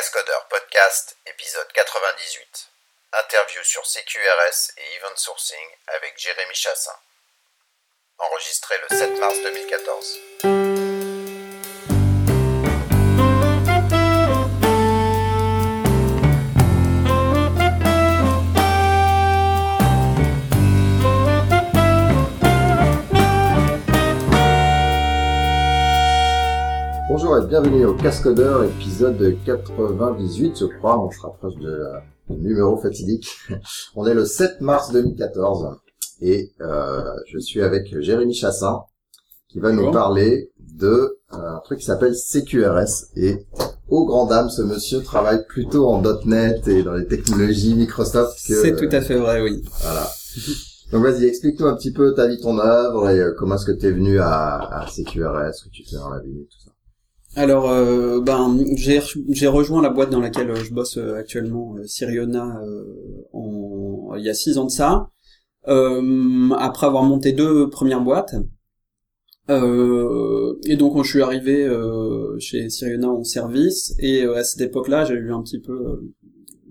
Cascodeur Podcast, épisode 98. Interview sur CQRS et Event Sourcing avec Jérémy Chassin. Enregistré le 7 mars 2014. Bienvenue au Cascodeur, épisode 98, je crois, on se rapproche de numéro fatidique. On est le 7 mars 2014 et euh, je suis avec Jérémy Chassin qui va nous parler de euh, un truc qui s'appelle CQRS et au grand dame, ce monsieur travaille plutôt en .NET et dans les technologies Microsoft que... C'est tout à fait vrai, oui. Voilà. Donc vas-y, explique-nous un petit peu ta vie, ton œuvre et euh, comment est-ce que tu es venu à, à CQRS, ce que tu fais dans la vie, tout ça. Alors, euh, ben, j'ai re- j'ai rejoint la boîte dans laquelle euh, je bosse euh, actuellement, Siriona, euh, en, il y a six ans de ça. Euh, après avoir monté deux premières boîtes. Euh, et donc, je suis arrivé euh, chez Siriona en service. Et à cette époque-là, j'ai eu un petit peu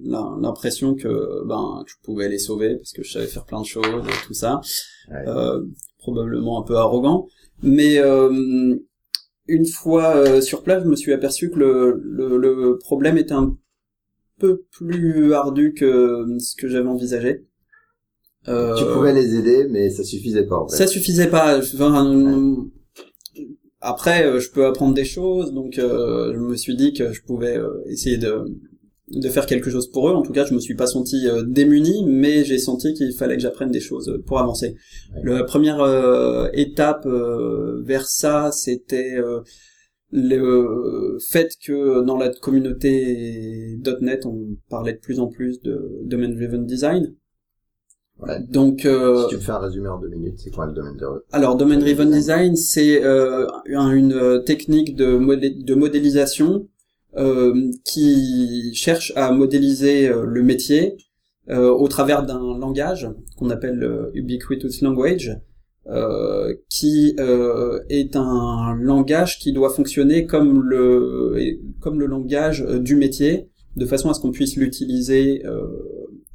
l'impression que ben que je pouvais les sauver parce que je savais faire plein de choses et tout ça. Ouais. Euh, probablement un peu arrogant, mais euh, une fois euh, sur place, je me suis aperçu que le, le, le problème était un peu plus ardu que ce que j'avais envisagé. Euh, Tu pouvais les aider, mais ça suffisait pas en fait. ça suffisait pas. Enfin, Après, euh, je peux apprendre des choses, donc euh, je me suis dit que je pouvais euh, essayer de de faire quelque chose pour eux. En tout cas, je me suis pas senti euh, démuni, mais j'ai senti qu'il fallait que j'apprenne des choses euh, pour avancer. La première euh, étape euh, vers ça, c'était euh, le fait que dans la communauté .NET, on parlait de plus en plus de domain-driven design. Ouais. Donc, euh, Si tu me fais un résumé en deux minutes, c'est quoi le domaine de alors, Domain Driven Design, c'est euh, un- une technique de, modé- de modélisation qui cherche à modéliser euh, le métier euh, au travers d'un langage qu'on appelle euh, Ubiquitous Language, euh, qui euh, est un langage qui doit fonctionner comme le comme le langage euh, du métier, de façon à ce qu'on puisse l'utiliser euh,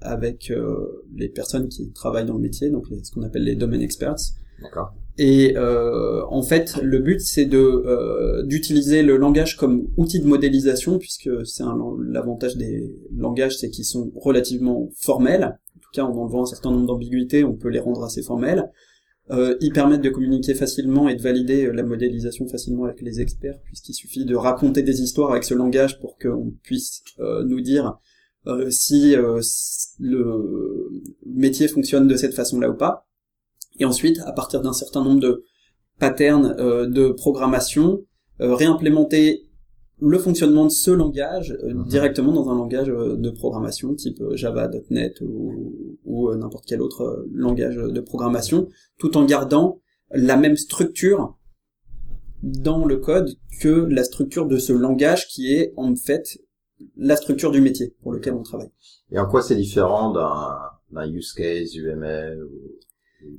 avec euh, les personnes qui travaillent dans le métier, donc ce qu'on appelle les domain experts. D'accord. Et euh, en fait, le but c'est de euh, d'utiliser le langage comme outil de modélisation, puisque c'est l'avantage des langages, c'est qu'ils sont relativement formels. En tout cas, en enlevant un certain nombre d'ambiguïtés, on peut les rendre assez formels. Euh, ils permettent de communiquer facilement et de valider euh, la modélisation facilement avec les experts, puisqu'il suffit de raconter des histoires avec ce langage pour qu'on puisse euh, nous dire euh, si le métier fonctionne de cette façon-là ou pas. Et ensuite, à partir d'un certain nombre de patterns euh, de programmation, euh, réimplémenter le fonctionnement de ce langage euh, Mhm. directement dans un langage euh, de programmation type euh, Java, .NET ou, ou euh, n'importe quel autre langage de programmation, tout en gardant la même structure dans le code que la structure de ce langage qui est en fait la structure du métier pour lequel on travaille. Et en quoi c'est différent d'un d'un use case UML ou...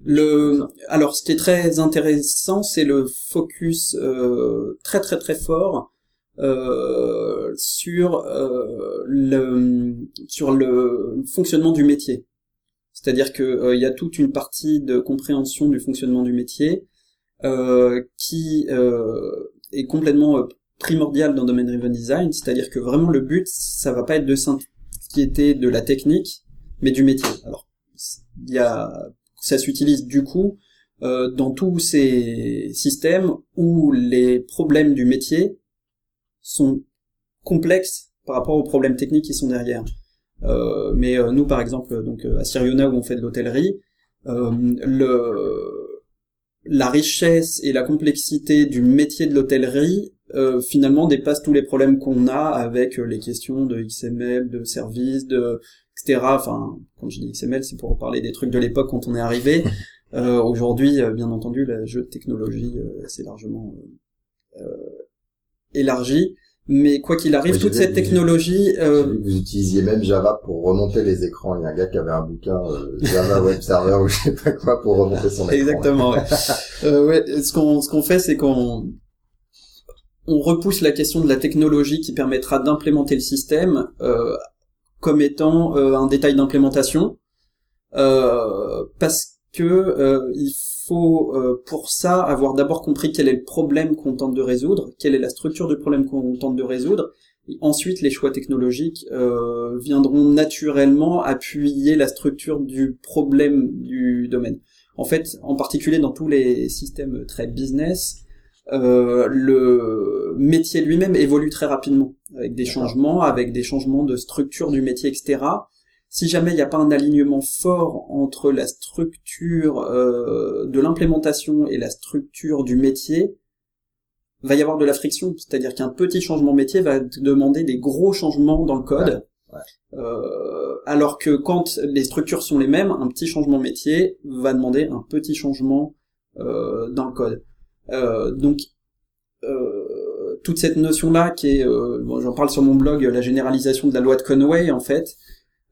Le, alors, ce qui est très intéressant, c'est le focus euh, très très très fort euh, sur euh, le sur le fonctionnement du métier. C'est-à-dire que euh, il y a toute une partie de compréhension du fonctionnement du métier euh, qui euh, est complètement primordiale dans Domain Driven Design. C'est-à-dire que vraiment le but, ça va pas être de s'inquiéter de la technique, mais du métier. Alors, il y a ça s'utilise du coup euh, dans tous ces systèmes où les problèmes du métier sont complexes par rapport aux problèmes techniques qui sont derrière. Euh, mais euh, nous, par exemple, donc à Siriona où on fait de l'hôtellerie, le la richesse et la complexité du métier de l'hôtellerie finalement dépasse tous les problèmes qu'on a avec les questions de XML, de services, de etc. Enfin, quand je dis XML, c'est pour parler des trucs de l'époque quand on est arrivé. Euh, Aujourd'hui, euh, bien entendu, le jeu de technologie euh, s'est largement euh, euh, élargi. Mais quoi qu'il arrive, Oui, toute cette vu- technologie, euh, Vous utilisiez même Java pour remonter les écrans. Il y a un gars qui avait un bouquin euh, Java Web Server ou je sais pas quoi pour remonter son écran. Exactement. Ouais. Euh, ouais, ce qu'on ce qu'on fait, c'est qu'on on repousse la question de la technologie qui permettra d'implémenter le système euh, comme étant euh, un détail d'implémentation, euh, parce que euh, il faut pour ça avoir d'abord compris quel est le problème qu'on tente de résoudre, quelle est la structure du problème qu'on tente de résoudre. Et ensuite, les choix technologiques viendront naturellement appuyer la structure du problème du domaine. En fait, en particulier dans tous les systèmes très business, euh, le métier lui-même évolue très rapidement, avec des changements, avec des changements de structure du métier, etc. Si jamais il n'y a pas un alignement fort entre la structure euh, de l'implémentation et la structure du métier, va y avoir de la friction, c'est-à-dire qu'un petit changement métier va demander des gros changements dans le code, euh, alors que quand les structures sont les mêmes, un petit changement métier va demander un petit changement euh, dans le code. Euh, donc euh, toute cette notion là qui est, euh, bon, j'en parle sur mon blog, la généralisation de la loi de Conway en fait.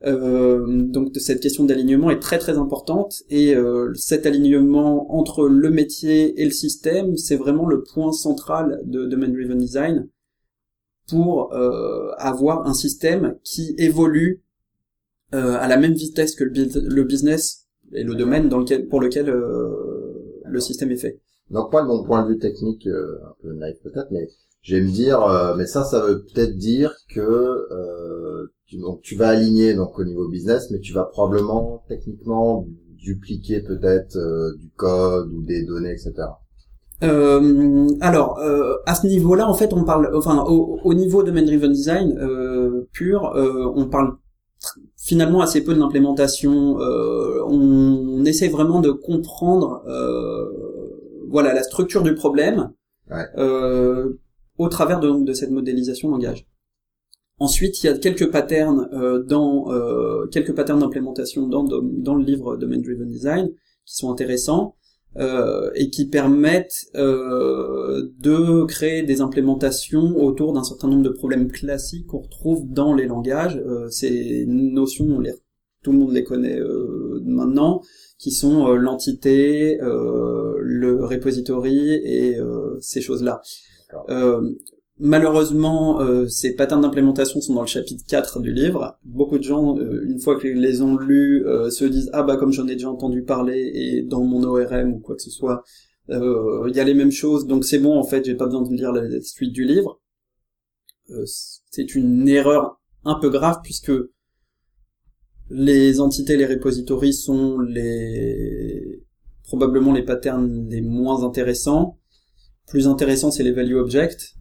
donc de cette question d'alignement est très très importante et cet alignement entre le métier et le système, c'est vraiment le point central de Domain Driven Design pour avoir un système qui évolue à la même vitesse que le, business et le domaine dans lequel, pour lequel le système est fait. Donc pas de mon point de vue technique, euh, un peu naïf peut-être, mais je vais me dire, euh, mais ça, ça veut peut-être dire que euh, tu, donc tu vas aligner donc au niveau business, mais tu vas probablement techniquement dupliquer peut-être du code ou des données, etc. Euh, alors, à ce niveau-là, en fait, on parle, enfin, au, niveau de Main Driven Design pur, on parle finalement assez peu de l'implémentation. on, on, essaie vraiment de comprendre voilà la structure du problème euh, au travers de, de cette modélisation langage. Ensuite, il y a quelques patterns euh, dans euh, quelques patterns d'implémentation dans, dans le livre Domain Driven Design qui sont intéressants euh, et qui permettent euh, de créer des implémentations autour d'un certain nombre de problèmes classiques qu'on retrouve dans les langages. Euh, ces notions, les, tout le monde les connaît maintenant, qui sont l'entité, le repository et euh, ces choses-là. Euh, malheureusement, euh, ces patterns d'implémentation sont dans le chapitre 4 du livre. Beaucoup de gens, une fois qu'ils les ont lus, se disent ah bah comme j'en ai déjà entendu parler et dans mon ORM ou quoi que ce soit, il y a les mêmes choses, donc c'est bon en fait, j'ai pas besoin de lire la suite du livre. c'est une erreur un peu grave puisque les entités, les repositories sont les probablement les patterns les moins intéressants. Plus intéressant, c'est les value objects,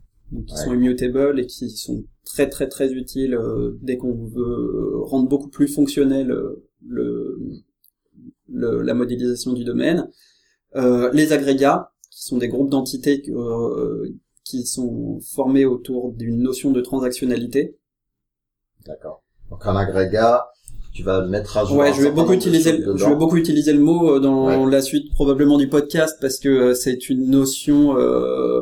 qui sont immutable et qui sont très très très utiles euh, dès qu'on veut rendre beaucoup plus fonctionnel euh, le, la modélisation du domaine. Euh, les agrégats, qui sont des groupes d'entités qui sont formés autour d'une notion de transactionnalité. D'accord. Donc un agrégat, tu vas mettre à jour. Ouais, je vais beaucoup utiliser, le, je vais beaucoup utiliser le mot euh, dans la suite probablement du podcast parce que euh, c'est une notion euh,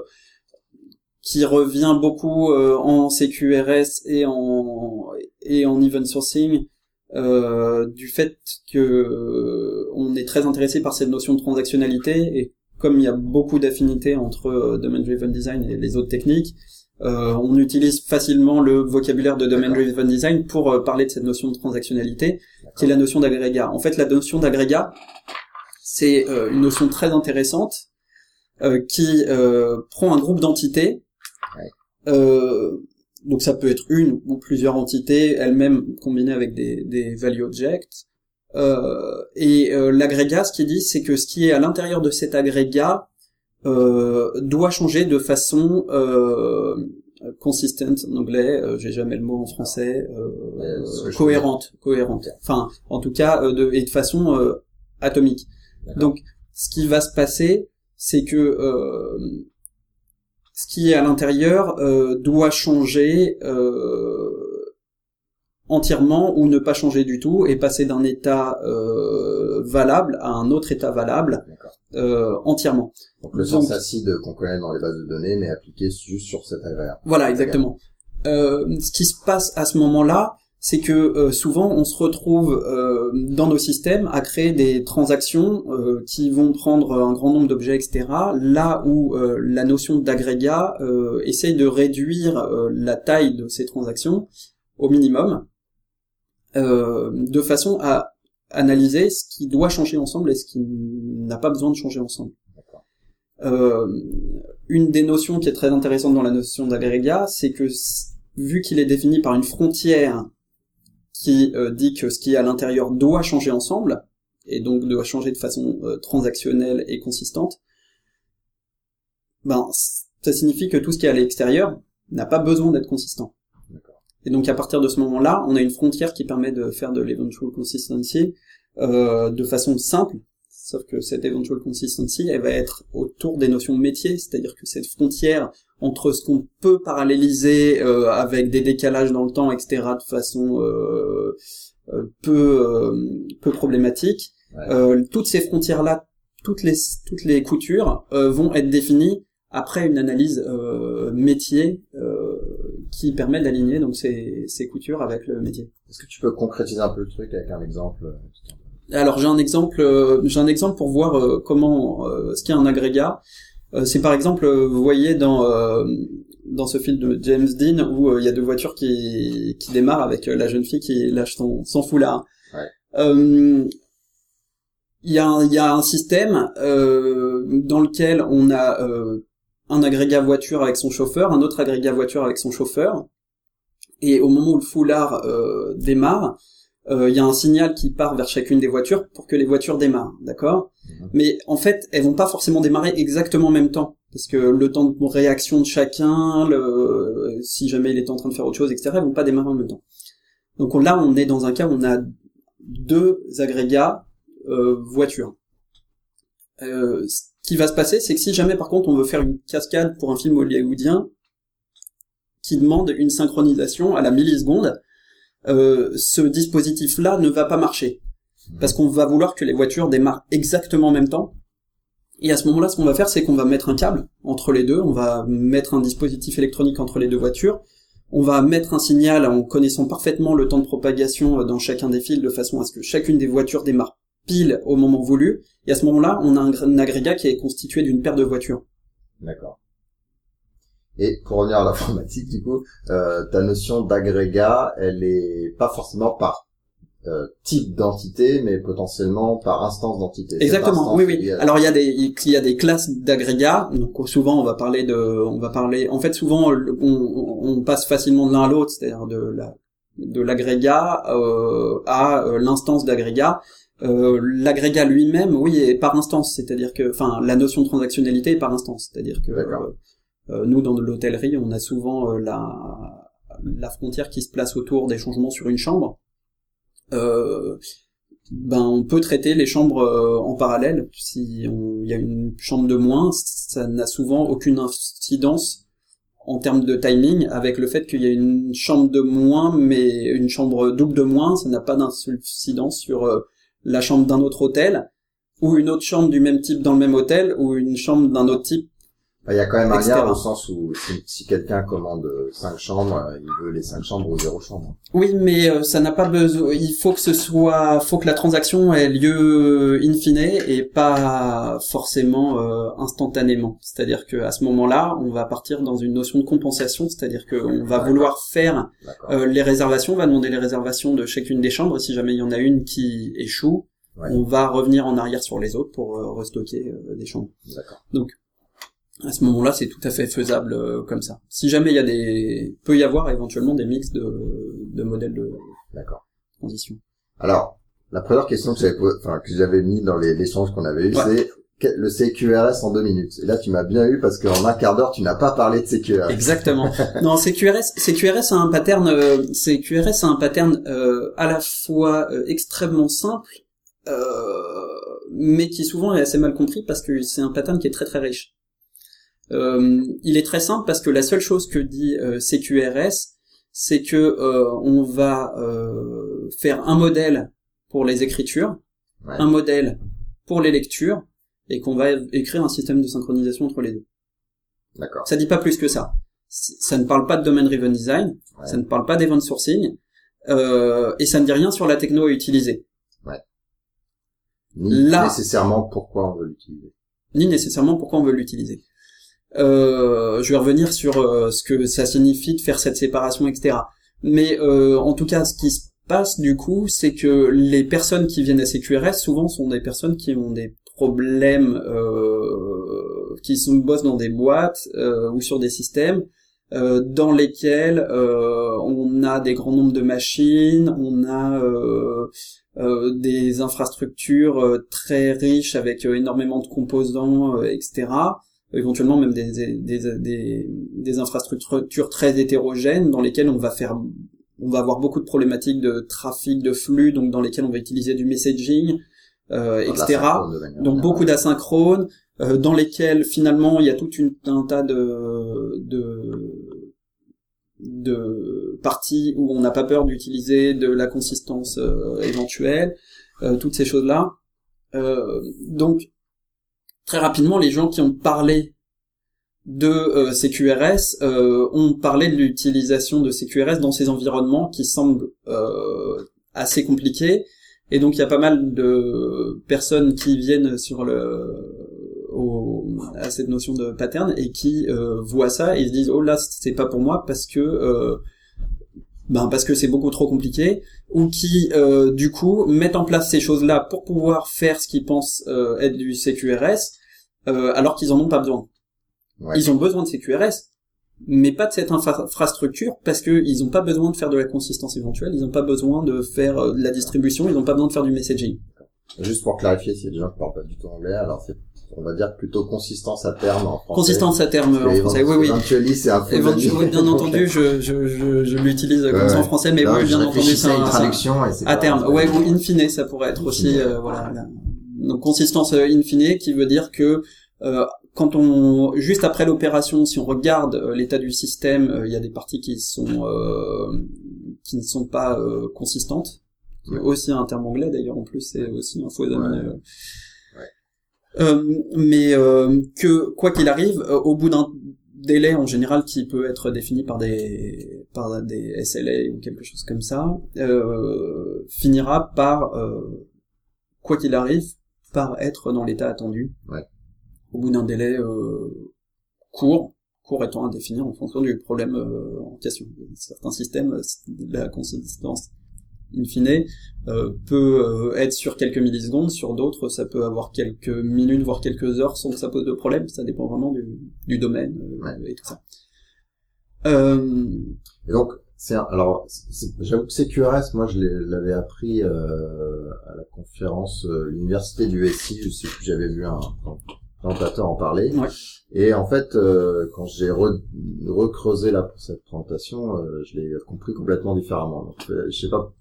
qui revient beaucoup euh, en CQRS et en et en event sourcing euh, du fait que on est très intéressé par cette notion de transactionnalité et comme il y a beaucoup d'affinités entre domain driven design et les autres techniques, euh, on utilise facilement le vocabulaire de Domain Driven Design pour euh, parler de cette notion de transactionnalité, qui est la notion d'agrégat. En fait, la notion d'agrégat, c'est euh, une notion très intéressante qui prend un groupe d'entités. donc ça peut être une ou plusieurs entités, elles-mêmes combinées avec des, des value objects. et l'agrégat, ce qu'il dit, c'est que ce qui est à l'intérieur de cet agrégat euh, doit changer de façon euh, consistent en anglais, euh, j'ai jamais le mot en français, euh, cohérente, cohérente. Enfin, en tout cas, de, et de façon atomique. Donc, ce qui va se passer, c'est que ce qui est à l'intérieur doit changer entièrement ou ne pas changer du tout et passer d'un état valable à un autre état valable euh, entièrement. Donc le sens acide qu'on connaît dans les bases de données, mais appliqué juste sur cet agrégat. Voilà, exactement. Euh, ce qui se passe à ce moment-là, c'est que euh, souvent on se retrouve euh, dans nos systèmes à créer des transactions euh, qui vont prendre un grand nombre d'objets, etc. Là où la notion d'agrégat essaye de réduire la taille de ces transactions au minimum, de façon à analyser ce qui doit changer ensemble et ce qui n'a pas besoin de changer ensemble. une des notions qui est très intéressante dans la notion d'agrégat, c'est que vu qu'il est défini par une frontière qui euh, dit que ce qui est à l'intérieur doit changer ensemble, et donc doit changer de façon euh, transactionnelle et consistante, ben ça signifie que tout ce qui est à l'extérieur n'a pas besoin d'être consistant. Et donc à partir de ce moment-là, on a une frontière qui permet de faire de l'eventual consistency euh, de façon simple, sauf que cette eventual consistency, elle va être autour des notions de métier, c'est-à-dire que cette frontière entre ce qu'on peut paralléliser euh, avec des décalages dans le temps, etc., de façon euh, euh, peu peu problématique. toutes ces frontières-là, toutes les toutes les coutures vont être définies après une analyse métier qui permet d'aligner donc ces, ces coutures avec le métier. Est-ce que tu peux concrétiser un peu le truc avec un exemple Alors j'ai un exemple, j'ai un exemple pour voir comment ce qu'est un agrégat. Euh, c'est par exemple, euh, vous voyez dans euh, dans ce film de James Dean où il y a deux voitures qui qui démarrent avec la jeune fille qui lâche son son foulard. il y a un, il y a un système dans lequel on a un agrégat voiture avec son chauffeur, un autre agrégat voiture avec son chauffeur, et au moment où le foulard démarre, il y a un signal qui part vers chacune des voitures pour que les voitures démarrent, d'accord? Mhm. Mais en fait, elles vont pas forcément démarrer exactement en même temps. Parce que le temps de réaction de chacun, le, si jamais il est en train de faire autre chose, etc., elles vont pas démarrer en même temps. Donc là, on est dans un cas où on a deux agrégats euh, voitures. Euh, qui va se passer, c'est que si jamais par contre on veut faire une cascade pour un film hollywoodien qui demande une synchronisation à la milliseconde, euh, ce dispositif-là ne va pas marcher. Parce qu'on va vouloir que les voitures démarrent exactement en même temps. Et à ce moment-là, ce qu'on va faire, c'est qu'on va mettre un câble entre les deux, on va mettre un dispositif électronique entre les deux voitures, on va mettre un signal en connaissant parfaitement le temps de propagation dans chacun des fils de façon à ce que chacune des voitures démarre pile au moment voulu. Et à ce moment-là, on a un, agrégat qui est constitué d'une paire de voitures. D'accord. Et pour revenir à l'informatique, du coup, euh, ta notion d'agrégat, elle est pas forcément par euh, type d'entité, mais potentiellement par instance d'entité. Exactement. Oui, oui. Alors il y a des il y a des classes d'agrégats. Donc souvent on va parler de on va parler. En fait souvent on, on passe facilement de l'un à l'autre, c'est-à-dire de la de l'agrégat euh, à l'instance d'agrégat. Euh, l'agrégat lui-même, oui, est par instance, c'est-à-dire que, enfin, la notion de transactionnalité est par instance, c'est-à-dire que euh, nous dans l'hôtellerie, on a souvent la la frontière qui se place autour des changements sur une chambre euh, ben on peut traiter les chambres euh, en parallèle. Si il y a une chambre de moins, ça n'a souvent aucune incidence en termes de timing avec le fait qu'il y a une chambre de moins, mais une chambre double de moins, ça n'a pas d'incidence sur euh, la chambre d'un autre hôtel ou une autre chambre du même type dans le même hôtel ou une chambre d'un autre type il y a quand même un lien au sens où si, quelqu'un commande cinq chambres, euh, il veut les cinq chambres ou zéro chambre. Oui, mais euh, ça n'a pas besoin. Il faut que ce soit, faut que la transaction ait lieu in fine et pas forcément euh, instantanément. C'est-à-dire que à ce moment-là, on va partir dans une notion de compensation, c'est-à-dire qu'on va vouloir faire les réservations, on va demander les réservations de chacune des chambres. Si jamais il y en a une qui échoue, on va revenir en arrière sur les autres pour restocker des chambres. Donc à ce moment-là, c'est tout à fait faisable euh, comme ça. Si jamais il y a des, peut y avoir éventuellement des mix de, de modèles de D'accord. transition. Alors, la première question que j'avais, enfin, que j'avais mis dans les échanges qu'on avait eu, c'est le CQRS en deux minutes. Et là, tu m'as bien eu parce qu'en un quart d'heure, tu n'as pas parlé de CQRS. Exactement. non, CQRS, CQRS a un pattern, euh, CQRS a un pattern euh, à la fois euh, extrêmement simple, mais qui souvent est assez mal compris parce que c'est un pattern qui est très très riche. Euh, il est très simple parce que la seule chose que dit euh, CQRS, c'est que euh, on va faire un modèle pour les écritures, un modèle pour les lectures, et qu'on va écrire un système de synchronisation entre les deux. D'accord. Ça dit pas plus que ça. Ça ne parle pas de domain driven design, ça ne parle pas d'event sourcing, euh, et ça ne dit rien sur la techno à utiliser. Ni Là- nécessairement pourquoi on veut l'utiliser. ni nécessairement pourquoi on veut l'utiliser. Euh, je vais revenir sur euh, ce que ça signifie de faire cette séparation, etc. Mais euh, en tout cas, ce qui se passe du coup, c'est que les personnes qui viennent à CQRS souvent sont des personnes qui ont des problèmes, euh, qui sont bossent dans des boîtes euh, ou sur des systèmes euh, dans lesquels on a des grands nombres de machines, on a des infrastructures très riches avec énormément de composants, etc. Éventuellement même des, des, des, des, infrastructures très hétérogènes dans lesquelles on va faire, on va avoir beaucoup de problématiques de trafic, de flux, donc dans lesquelles on va utiliser du messaging, euh, etc. Donc beaucoup d'asynchrones, euh, dans lesquels finalement il y a tout une, un tas de, de, de parties où on n'a pas peur d'utiliser de la consistance euh, éventuelle, euh, toutes ces choses-là. Euh, donc très rapidement, les gens qui ont parlé de euh, euh, ont parlé de l'utilisation de CQRS dans ces environnements qui semblent euh, assez compliqués. Et donc il y a pas mal de personnes qui viennent sur le au, à cette notion de pattern et qui euh, voient ça et se disent oh là c'est pas pour moi parce que ben parce que c'est beaucoup trop compliqué ou qui euh, du coup mettent en place ces choses là pour pouvoir faire ce qu'ils pensent euh, être du CQRS euh, alors qu'ils en ont pas besoin. Ouais. Ils ont besoin de CQRS mais pas de cette infra- infrastructure parce que ils ont pas besoin de faire de la consistance éventuelle, ils ont pas besoin de faire euh, de la distribution, ils ont pas besoin de faire du messaging. Juste pour clarifier, a des gens qui parlent pas du tout anglais, alors c'est, on va dire plutôt consistance à terme en français. Consistance à terme en français, oui oui. Eventually, c'est un Éventuellement, bien entendu, je, je, je, je l'utilise comme ça en français, mais Non, oui, bien entendu, c'est une traduction et à terme. Ouais, ou in fine, ça pourrait être aussi, fine. euh, voilà. Donc consistance euh, in fine, qui veut dire que euh, quand on, juste après l'opération, si on regarde euh, l'état du système, euh, il y a des parties qui sont, euh, qui ne sont pas euh, consistantes. Qui est aussi un terme anglais d'ailleurs en plus, c'est aussi un faux ami. Ouais. Euh. Mais euh, que quoi qu'il arrive, euh, au bout d'un délai en général qui peut être défini par des par des SLA ou quelque chose comme ça, euh, finira par euh, quoi qu'il arrive par être dans l'état attendu. Ouais. Au bout d'un délai euh, court, court étant indéfini en fonction du problème euh, en question. Certains systèmes, la consistance in fine euh, peut euh, être sur quelques millisecondes, sur d'autres ça peut avoir quelques minutes voire quelques heures sans que ça pose de problème, ça dépend vraiment du, du domaine euh, Ouais. et tout ça. Euh, Et donc, c'est un- alors, j'avoue que CQRS, moi, je l'avais appris euh, à la conférence euh, l'université du SI. Je sais plus, j'avais vu un présentateur en parler. Ouais. Et en fait, euh, quand j'ai re- recreusé là pour cette présentation, euh, je l'ai compris complètement différemment. Donc, euh, je sais pas,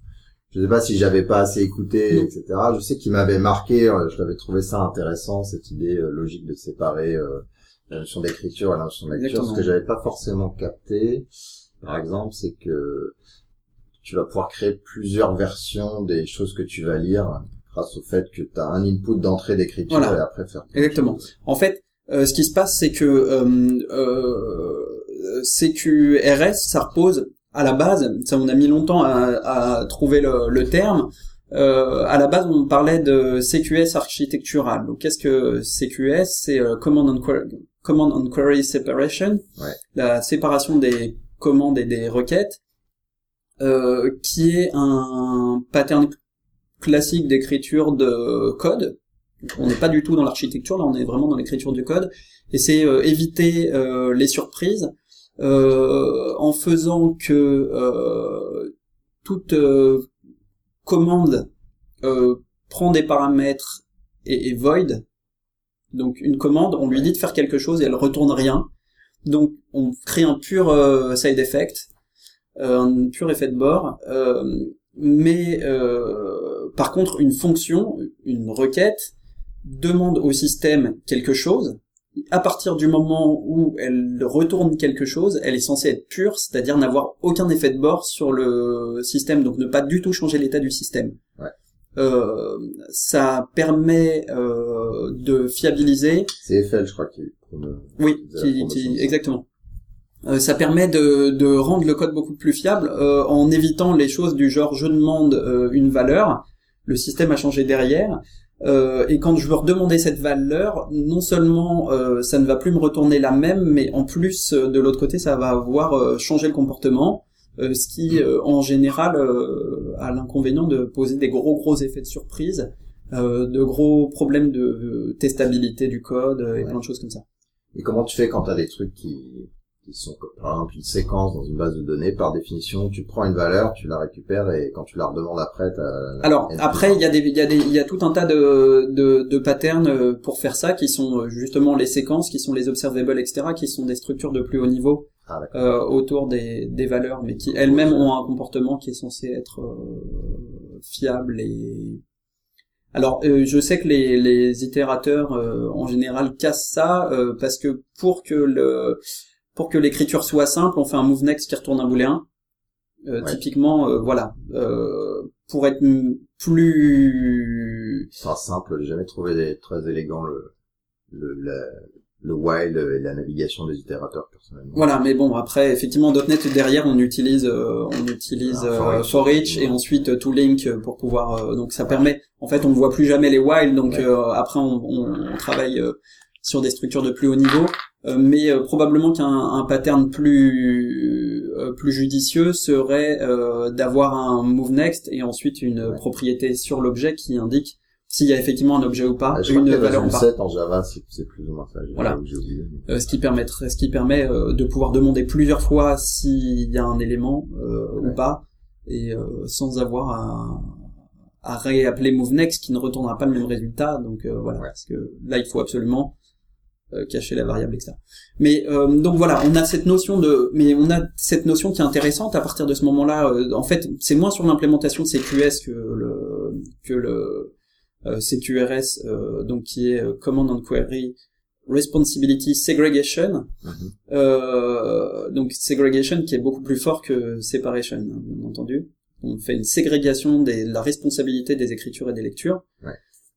je sais pas si j'avais pas assez écouté, etc. Je sais qu'il m'avait marqué. euh, je l'avais trouvé ça intéressant cette idée euh, logique de séparer euh, la notion d'écriture et la notion de lecture. Exactement. Ce que j'avais pas forcément capté, par exemple, c'est que tu vas pouvoir créer plusieurs versions des choses que tu vas lire grâce au fait que tu as un input d'entrée d'écriture Voilà. et après faire Exactement. chose. En fait, euh, ce qui se passe, c'est que euh, euh, CQRS, ça repose à la base, ça on a mis longtemps à, à trouver le, le terme. Euh, à la base, on parlait de CQS architectural. Donc, qu'est-ce que CQS C'est euh, Command, and Query, Command and Query Separation, Ouais. la séparation des commandes et des requêtes, euh, qui est un pattern classique d'écriture de code. On n'est pas du tout dans l'architecture, là on est vraiment dans l'écriture du code, et c'est euh, éviter euh, les surprises en faisant que euh, toute euh, commande euh, prend des paramètres et est void. Donc une commande, on lui dit de faire quelque chose et elle retourne rien. Donc on crée un pur euh, side effect, euh, un pur effet de bord. euh, mais euh, par contre, une fonction, une requête, demande au système quelque chose. À partir du moment où elle retourne quelque chose, elle est censée être pure, c'est-à-dire n'avoir aucun effet de bord sur le système, donc ne pas du tout changer l'état du système. Ouais. Euh, ça permet euh, de fiabiliser C'est Eiffel, je crois, qui promeut- oui, de la qui, qui- exactement. Euh, ça permet de, de rendre le code beaucoup plus fiable euh, en évitant les choses du genre je demande euh, une valeur, le système a changé derrière, euh, et quand je veux redemander cette valeur, non seulement euh, ça ne va plus me retourner la même, mais en plus euh, de l'autre côté ça va avoir euh, changé le comportement, euh, ce qui euh, en général euh, a l'inconvénient de poser des gros gros effets de surprise, euh, de gros problèmes de testabilité du code euh, et Ouais. plein de choses comme ça. Et comment tu fais quand tu as des trucs qui, qui sont, par exemple, une séquence dans une base de données, par définition, tu prends une valeur, tu la récupères et quand tu la redemandes après, t'as... Alors après, il y a des, il y a des, il y a tout un tas de, de, de patterns euh, pour faire ça, qui sont euh, justement les séquences, qui sont les observables, etc., qui sont des structures de plus haut niveau Ah, euh, autour des, des valeurs, mais qui elles-mêmes ont un comportement qui est censé être euh, fiable et alors euh, je sais que les, les itérateurs euh, en général cassent ça euh, parce que pour que le pour que l'écriture soit simple, on fait un move next qui retourne un booléen. Euh, Ouais. Typiquement, euh, voilà, euh, pour être plus Enfin, simple, j'ai jamais trouvé des- très élégant le, le, la- le while et la navigation des itérateurs, personnellement. Voilà, mais bon, après, effectivement, .NET derrière, on utilise, euh, on utilise Ah, for euh, each. for each et ensuite euh, toLink euh, pour pouvoir. euh, donc ça permet. En fait, on ne voit plus jamais les while. Donc Ouais. euh, après, on, on- on travaille sur des structures de plus haut niveau, mais euh, probablement qu'un un pattern plus euh, plus judicieux serait euh, d'avoir un move next et ensuite une Ouais. propriété sur l'objet qui indique s'il y a effectivement un objet ou pas, je une valeur ou pas. 7 en Java, c'est plus ou moins ça. Voilà. J'ai oublié. mais- Euh, ce qui permettrait, ce qui permet euh, de pouvoir demander plusieurs fois s'il y a un élément euh, Ouais. ou pas, et euh, sans avoir à, à réappeler MoveNext qui ne retournera pas le même résultat. Donc euh, voilà, Ouais. parce que là il faut absolument euh, cacher la variable etc. Mais euh, donc voilà, on a cette notion de, mais on a cette notion qui est intéressante à partir de ce moment-là. euh, en fait, c'est moins sur l'implémentation de CQS que le que le euh, CQRS, euh, donc qui est euh, Command and Query Responsibility Segregation. Mhm. Euh, donc segregation qui est beaucoup plus fort que separation, hein, bien entendu. On fait une ségrégation des- de la responsabilité des écritures et des lectures, Ouais.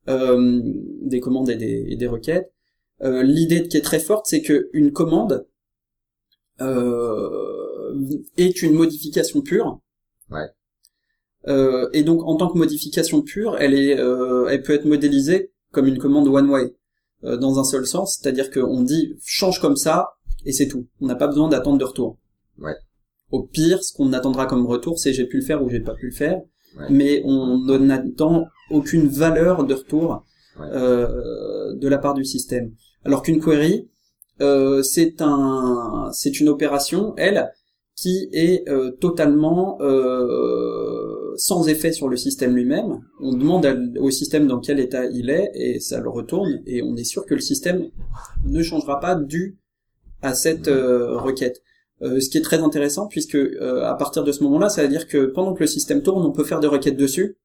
euh, des commandes et des, et des requêtes. Euh, L'idée qui est très forte, c'est que une commande euh, est une modification pure. Ouais. Euh, et donc en tant que modification pure, elle est, euh, elle peut être modélisée comme une commande one way euh, dans un seul sens, c'est-à-dire qu'on dit change comme ça et c'est tout. On n'a pas besoin d'attendre de retour. Ouais. Au pire, ce qu'on attendra comme retour, c'est j'ai pu le faire ou j'ai pas pu le faire, Ouais. mais on n'attend aucune valeur de retour Euh, de la part du système. Alors qu'une query, euh, c'est un, c'est une opération, elle, qui est euh, totalement sans effet sur le système lui-même. On demande au système dans quel état il est et ça le retourne et on est sûr que le système ne changera pas dû à cette requête. Ce qui est très intéressant puisque à partir de ce moment-là, ça veut dire que pendant que le système tourne, on peut faire des requêtes dessus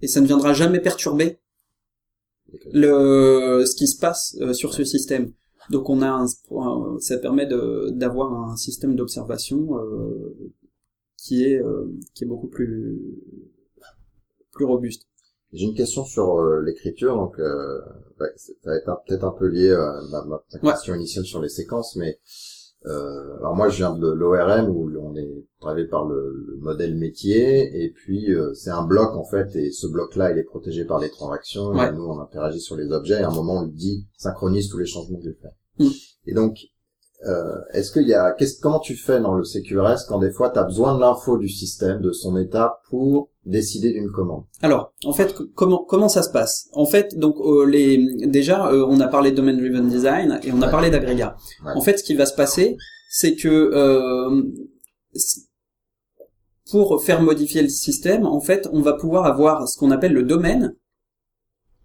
et ça ne viendra jamais perturber le ce qui se passe euh, sur ce système. Donc on a un, ça permet d'avoir un système d'observation euh, qui est euh, qui est beaucoup plus plus robuste. J'ai une question sur euh, l'écriture, donc euh, ça va être peut-être un peu lié à ma, ma ta Ouais. question initiale sur les séquences, mais euh, alors moi je viens de l'ORM où on est drivé par le, le modèle métier et puis euh, c'est un bloc en fait et ce bloc-là il est protégé par les transactions Ouais. et nous on interagit sur les objets et à un moment on lui dit synchronise tous les changements que je fais. Mm. Et donc euh, est-ce qu'il y a qu'est-ce comment tu fais dans le CQRS quand des fois tu as besoin de l'info du système de son état pour décider d'une commande? Alors, en fait, comment comment ça se passe? En fait, donc euh, les déjà, euh, on a parlé de domain driven design et on a parlé d'agrégat. Ouais. En fait, ce qui va se passer, c'est que euh, pour faire modifier le système, en fait, on va pouvoir avoir ce qu'on appelle le domaine,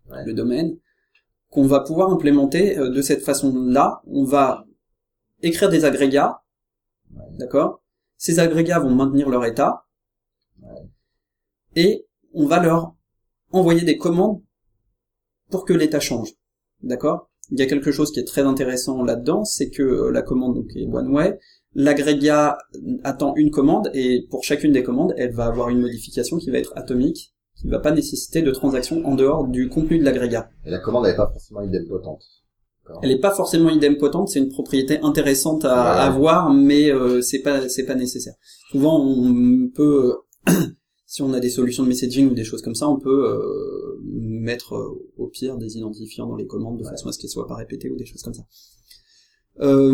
Ouais. le domaine, qu'on va pouvoir implémenter euh, de cette façon-là. On va écrire des agrégats, Ouais. d'accord? Ces agrégats vont maintenir leur état, et on va leur envoyer des commandes pour que l'état change. D'accord? Il y a quelque chose qui est très intéressant là-dedans, c'est que euh, la commande donc est one way, l'agrégat attend une commande et pour chacune des commandes, elle va avoir une modification qui va être atomique, qui ne va pas nécessiter de transaction en dehors du contenu de l'agrégat. Et la commande n'est pas forcément idempotente. Elle n'est pas forcément idempotente, c'est une propriété intéressante à, Ouais. avoir, mais euh, c'est pas c'est pas nécessaire. Souvent, on peut, si on a des solutions de messaging ou des choses comme ça, on peut euh, mettre euh, au pire des identifiants dans les commandes de Ouais. façon à ce qu'elles soient pas répétées ou des choses comme ça. Euh,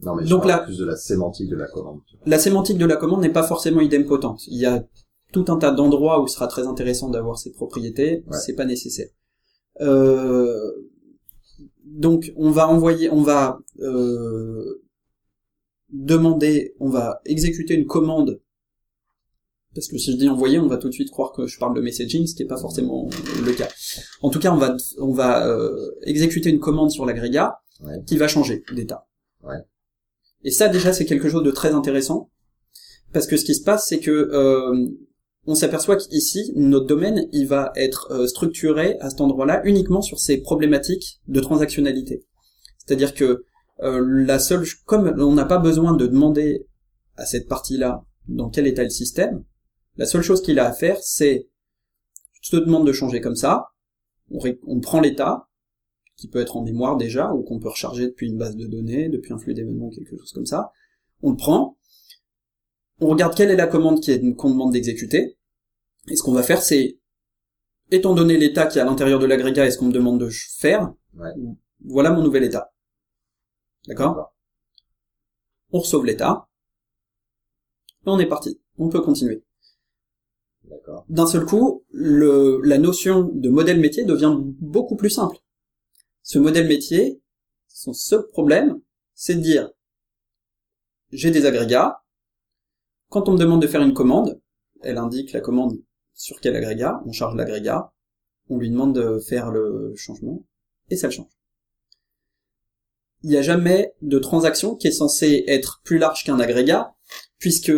Non, mais je Donc là- plus de la sémantique de la commande. la sémantique de la commande n'est pas forcément idempotente. Il y a tout un tas d'endroits où il sera très intéressant d'avoir cette propriété, Ouais. c'est pas nécessaire. Euh, donc on va envoyer, on va euh, demander, on va exécuter une commande. Parce que si je dis envoyer, on va tout de suite croire que je parle de messaging, ce qui n'est pas forcément le cas. En tout cas, on va on va euh, exécuter une commande sur l'agrégat Ouais. qui va changer d'état. Ouais. Et ça déjà c'est quelque chose de très intéressant parce que ce qui se passe c'est que euh, on s'aperçoit qu'ici notre domaine il va être euh, structuré à cet endroit-là uniquement sur ces problématiques de transactionnalité. C'est-à-dire que euh, la seule comme on n'a pas besoin de demander à cette partie-là dans quel état le système, la seule chose qu'il a à faire c'est je te demande de changer comme ça, on, prend l'état qui peut être en mémoire déjà, ou qu'on peut recharger depuis une base de données, depuis un flux d'événements, quelque chose comme ça. On le prend, on regarde quelle est la commande qu'on demande d'exécuter, et ce qu'on va faire, c'est, étant donné l'état qui est à l'intérieur de l'agrégat et ce qu'on me demande de faire, Ouais. voilà mon nouvel état. D'accord On sauve l'état, et on est parti. On peut continuer. D'accord. D'un seul coup, le, la notion de modèle métier devient beaucoup plus simple. Ce modèle métier, son seul problème, c'est de dire, j'ai des agrégats, quand on me demande de faire une commande, elle indique la commande sur quel agrégat, on charge l'agrégat, on lui demande de faire le changement, et ça le change. Il n'y a jamais de transaction qui est censée être plus large qu'un agrégat, puisque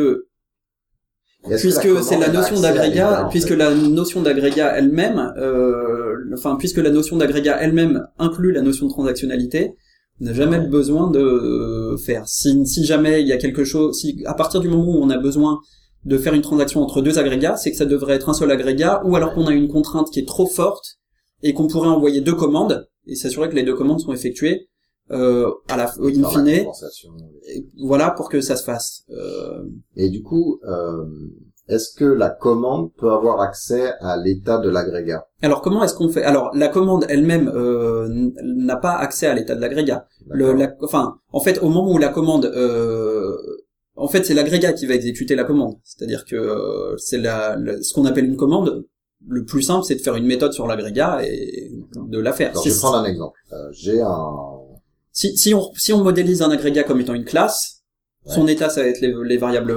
puisque c'est la notion d'agrégat, puisque la notion d'agrégat elle-même, euh, enfin puisque la notion d'agrégat elle-même inclut la notion de transactionnalité, on n'a jamais Ouais. besoin de faire. Si, si jamais il y a quelque chose, si à partir du moment où on a besoin de faire une transaction entre deux agrégats, c'est que ça devrait être un seul agrégat, ou alors qu'on a une contrainte qui est trop forte et qu'on pourrait envoyer deux commandes et s'assurer que les deux commandes sont effectuées euh, à la in fine, compensation. et voilà pour que ça se fasse. Euh, Et du coup, euh, est-ce que la commande peut avoir accès à l'état de l'agrégat? Alors comment est-ce qu'on fait? Alors la commande elle-même euh, n'a pas accès à l'état de l'agrégat. Le, D'accord. la, enfin, en fait, au moment où la commande, euh, en fait, c'est l'agrégat qui va exécuter la commande. C'est-à-dire que euh, c'est la, la- ce qu'on appelle une commande. Le plus simple, c'est de faire une méthode sur l'agrégat et de la faire. Alors, Si, je vais prendre un exemple. Euh, J'ai un... si, si on si on modélise un agrégat comme étant une classe, son état ça va être les, les variables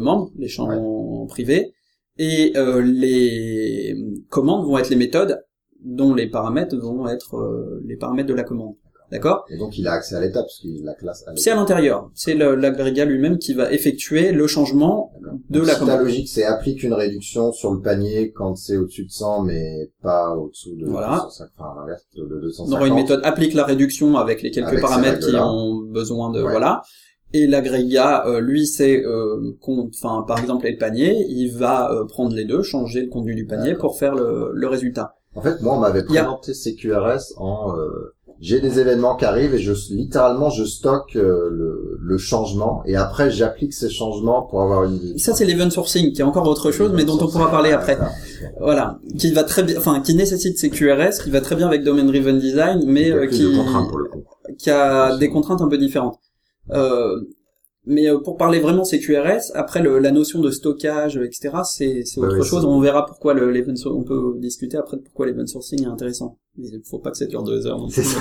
membres, les champs privés, et euh, les commandes vont être les méthodes dont les paramètres vont être les paramètres de la commande. D'accord Et donc, il a accès à l'état, parce qu'il la classe à C'est à l'intérieur. C'est l'agrégat lui-même qui va effectuer le changement de Donc, la si ta commande. logique, c'est applique une réduction sur le panier quand c'est au-dessus de 100, mais pas au-dessous de Voilà. 250, enfin, de, de 250. On aura une méthode applique la réduction avec les quelques Avec paramètres qui ont besoin de Ouais. voilà. Et l'agrégat, euh, lui, c'est euh, enfin par exemple le panier, il va euh, prendre les deux, changer le contenu du panier pour faire le, le résultat. En fait, moi, on m'avait y a- présenté CQRS en euh, j'ai des événements qui arrivent et je littéralement je stocke euh, le, le changement et après j'applique ces changements pour avoir une. Et ça c'est l'event sourcing qui est encore autre chose, mais dont on pourra parler après. Voilà, qui va très bien, enfin qui nécessite ces QRS, qui va très bien avec Domain Driven Design, mais euh, qui de contraintes pour le coup. qui a des contraintes un peu différentes. Euh, mais euh, pour parler vraiment CQRS, après le, la notion de stockage, etc., c'est c'est Ouais, autre chose. c'est- On verra pourquoi le l'event on peut discuter après de pourquoi l'event sourcing est intéressant. Mais il faut pas que ça dure deux heures. C'est ça.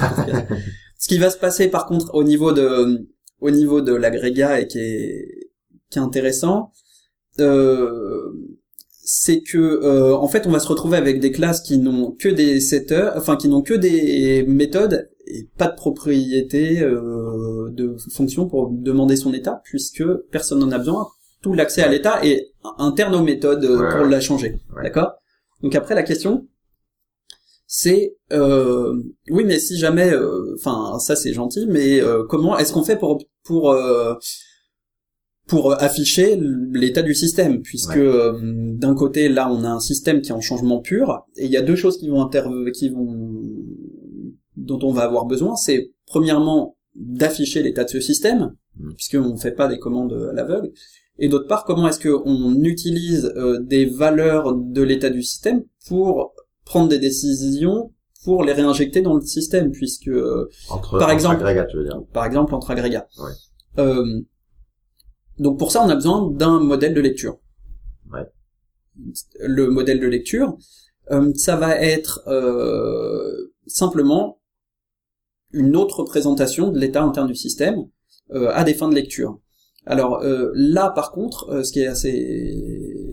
Ce qui va se passer par contre au niveau de au niveau de l'agrégat et qui est qui est intéressant, euh, c'est que euh, en fait on va se retrouver avec des classes qui n'ont que des setters, enfin qui n'ont que des méthodes et pas de propriété euh, de fonction pour demander son état puisque personne n'en a besoin. Tout l'accès à l'état est interne aux méthodes euh, Ouais, pour la changer. Ouais. D'accord? Donc après la question c'est euh, oui mais si jamais euh, enfin ça c'est gentil mais euh, comment est-ce qu'on fait pour pour euh, pour afficher l'état du système puisque Ouais. euh, d'un côté là on a un système qui est en changement pur et il y a deux choses qui vont inter qui vont dont on va avoir besoin, c'est premièrement d'afficher l'état de ce système, Mm. puisqu'on ne fait pas des commandes à l'aveugle, et d'autre part, comment est-ce qu'on utilise euh, des valeurs de l'état du système pour prendre des décisions pour les réinjecter dans le système, puisque euh, Entre, Par entre exemple- agrégats, tu veux dire. par exemple entre agrégats. Ouais. Euh, donc pour ça, on a besoin d'un modèle de lecture. Ouais. Le modèle de lecture, euh, ça va être euh, simplement une autre représentation de l'état interne du système euh, à des fins de lecture. Alors euh, là, par contre, ce qui est assez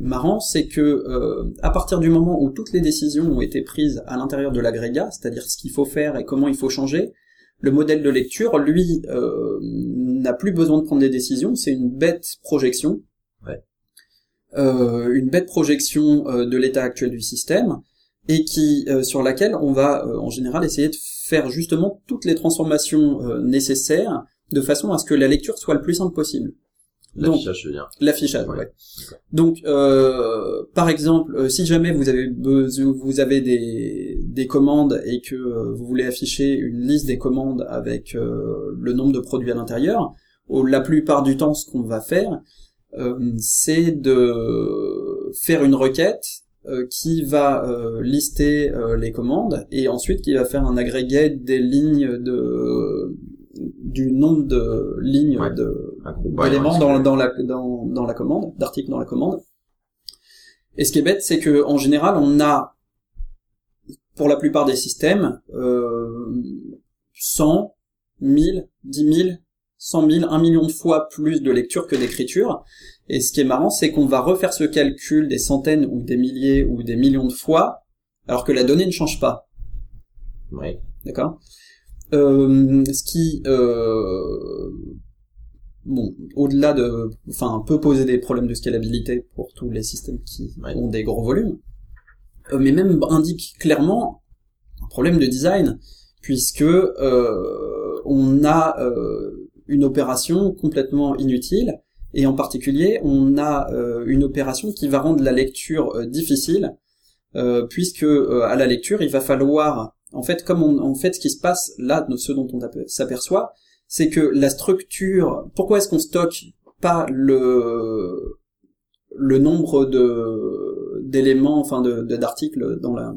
marrant, c'est que euh, à partir du moment où toutes les décisions ont été prises à l'intérieur de l'agrégat, c'est-à-dire ce qu'il faut faire et comment il faut changer, le modèle de lecture, lui, euh, n'a plus besoin de prendre des décisions, c'est une bête projection. Ouais. Euh, une bête projection euh, de l'état actuel du système, et qui euh, sur laquelle on va euh, en général essayer de faire justement toutes les transformations euh, nécessaires de façon à ce que la lecture soit le plus simple possible. Donc, L'affichage, je veux dire. L'affichage, Ouais. ouais. Donc, euh, par exemple, euh, si jamais vous avez besoin, vous avez des, des commandes et que euh, vous voulez afficher une liste des commandes avec euh, le nombre de produits à l'intérieur, la plupart du temps, ce qu'on va faire, c'est de faire une requête qui va lister les commandes et ensuite qui va faire un agrégé des lignes de du nombre de lignes Ouais. de groupe d'éléments dans, dans la dans, dans la commande, d'articles dans la commande. Et ce qui est bête, c'est que en général, on a pour la plupart des systèmes euh, 100, 1000, 10 000, 100 000, 1 million de fois plus de lecture que d'écriture. Et ce qui est marrant, c'est qu'on va refaire ce calcul des centaines ou des milliers ou des millions de fois, alors que la donnée ne change pas. Ouais. D'accord? Ce qui, euh, bon, au-delà de, enfin, peut poser des problèmes de scalabilité pour tous les systèmes qui Ouais. ont des gros volumes, euh, mais même indique clairement un problème de design, puisque euh, on a euh, une opération complètement inutile, et en particulier, on a euh, une opération qui va rendre la lecture euh, difficile, euh, puisque euh, à la lecture, il va falloir en fait, comme on, en fait, ce qui se passe là, ce dont on ape- s'aperçoit, c'est que la structure. Pourquoi est-ce qu'on stocke pas le le nombre de d'éléments, enfin de d'articles dans la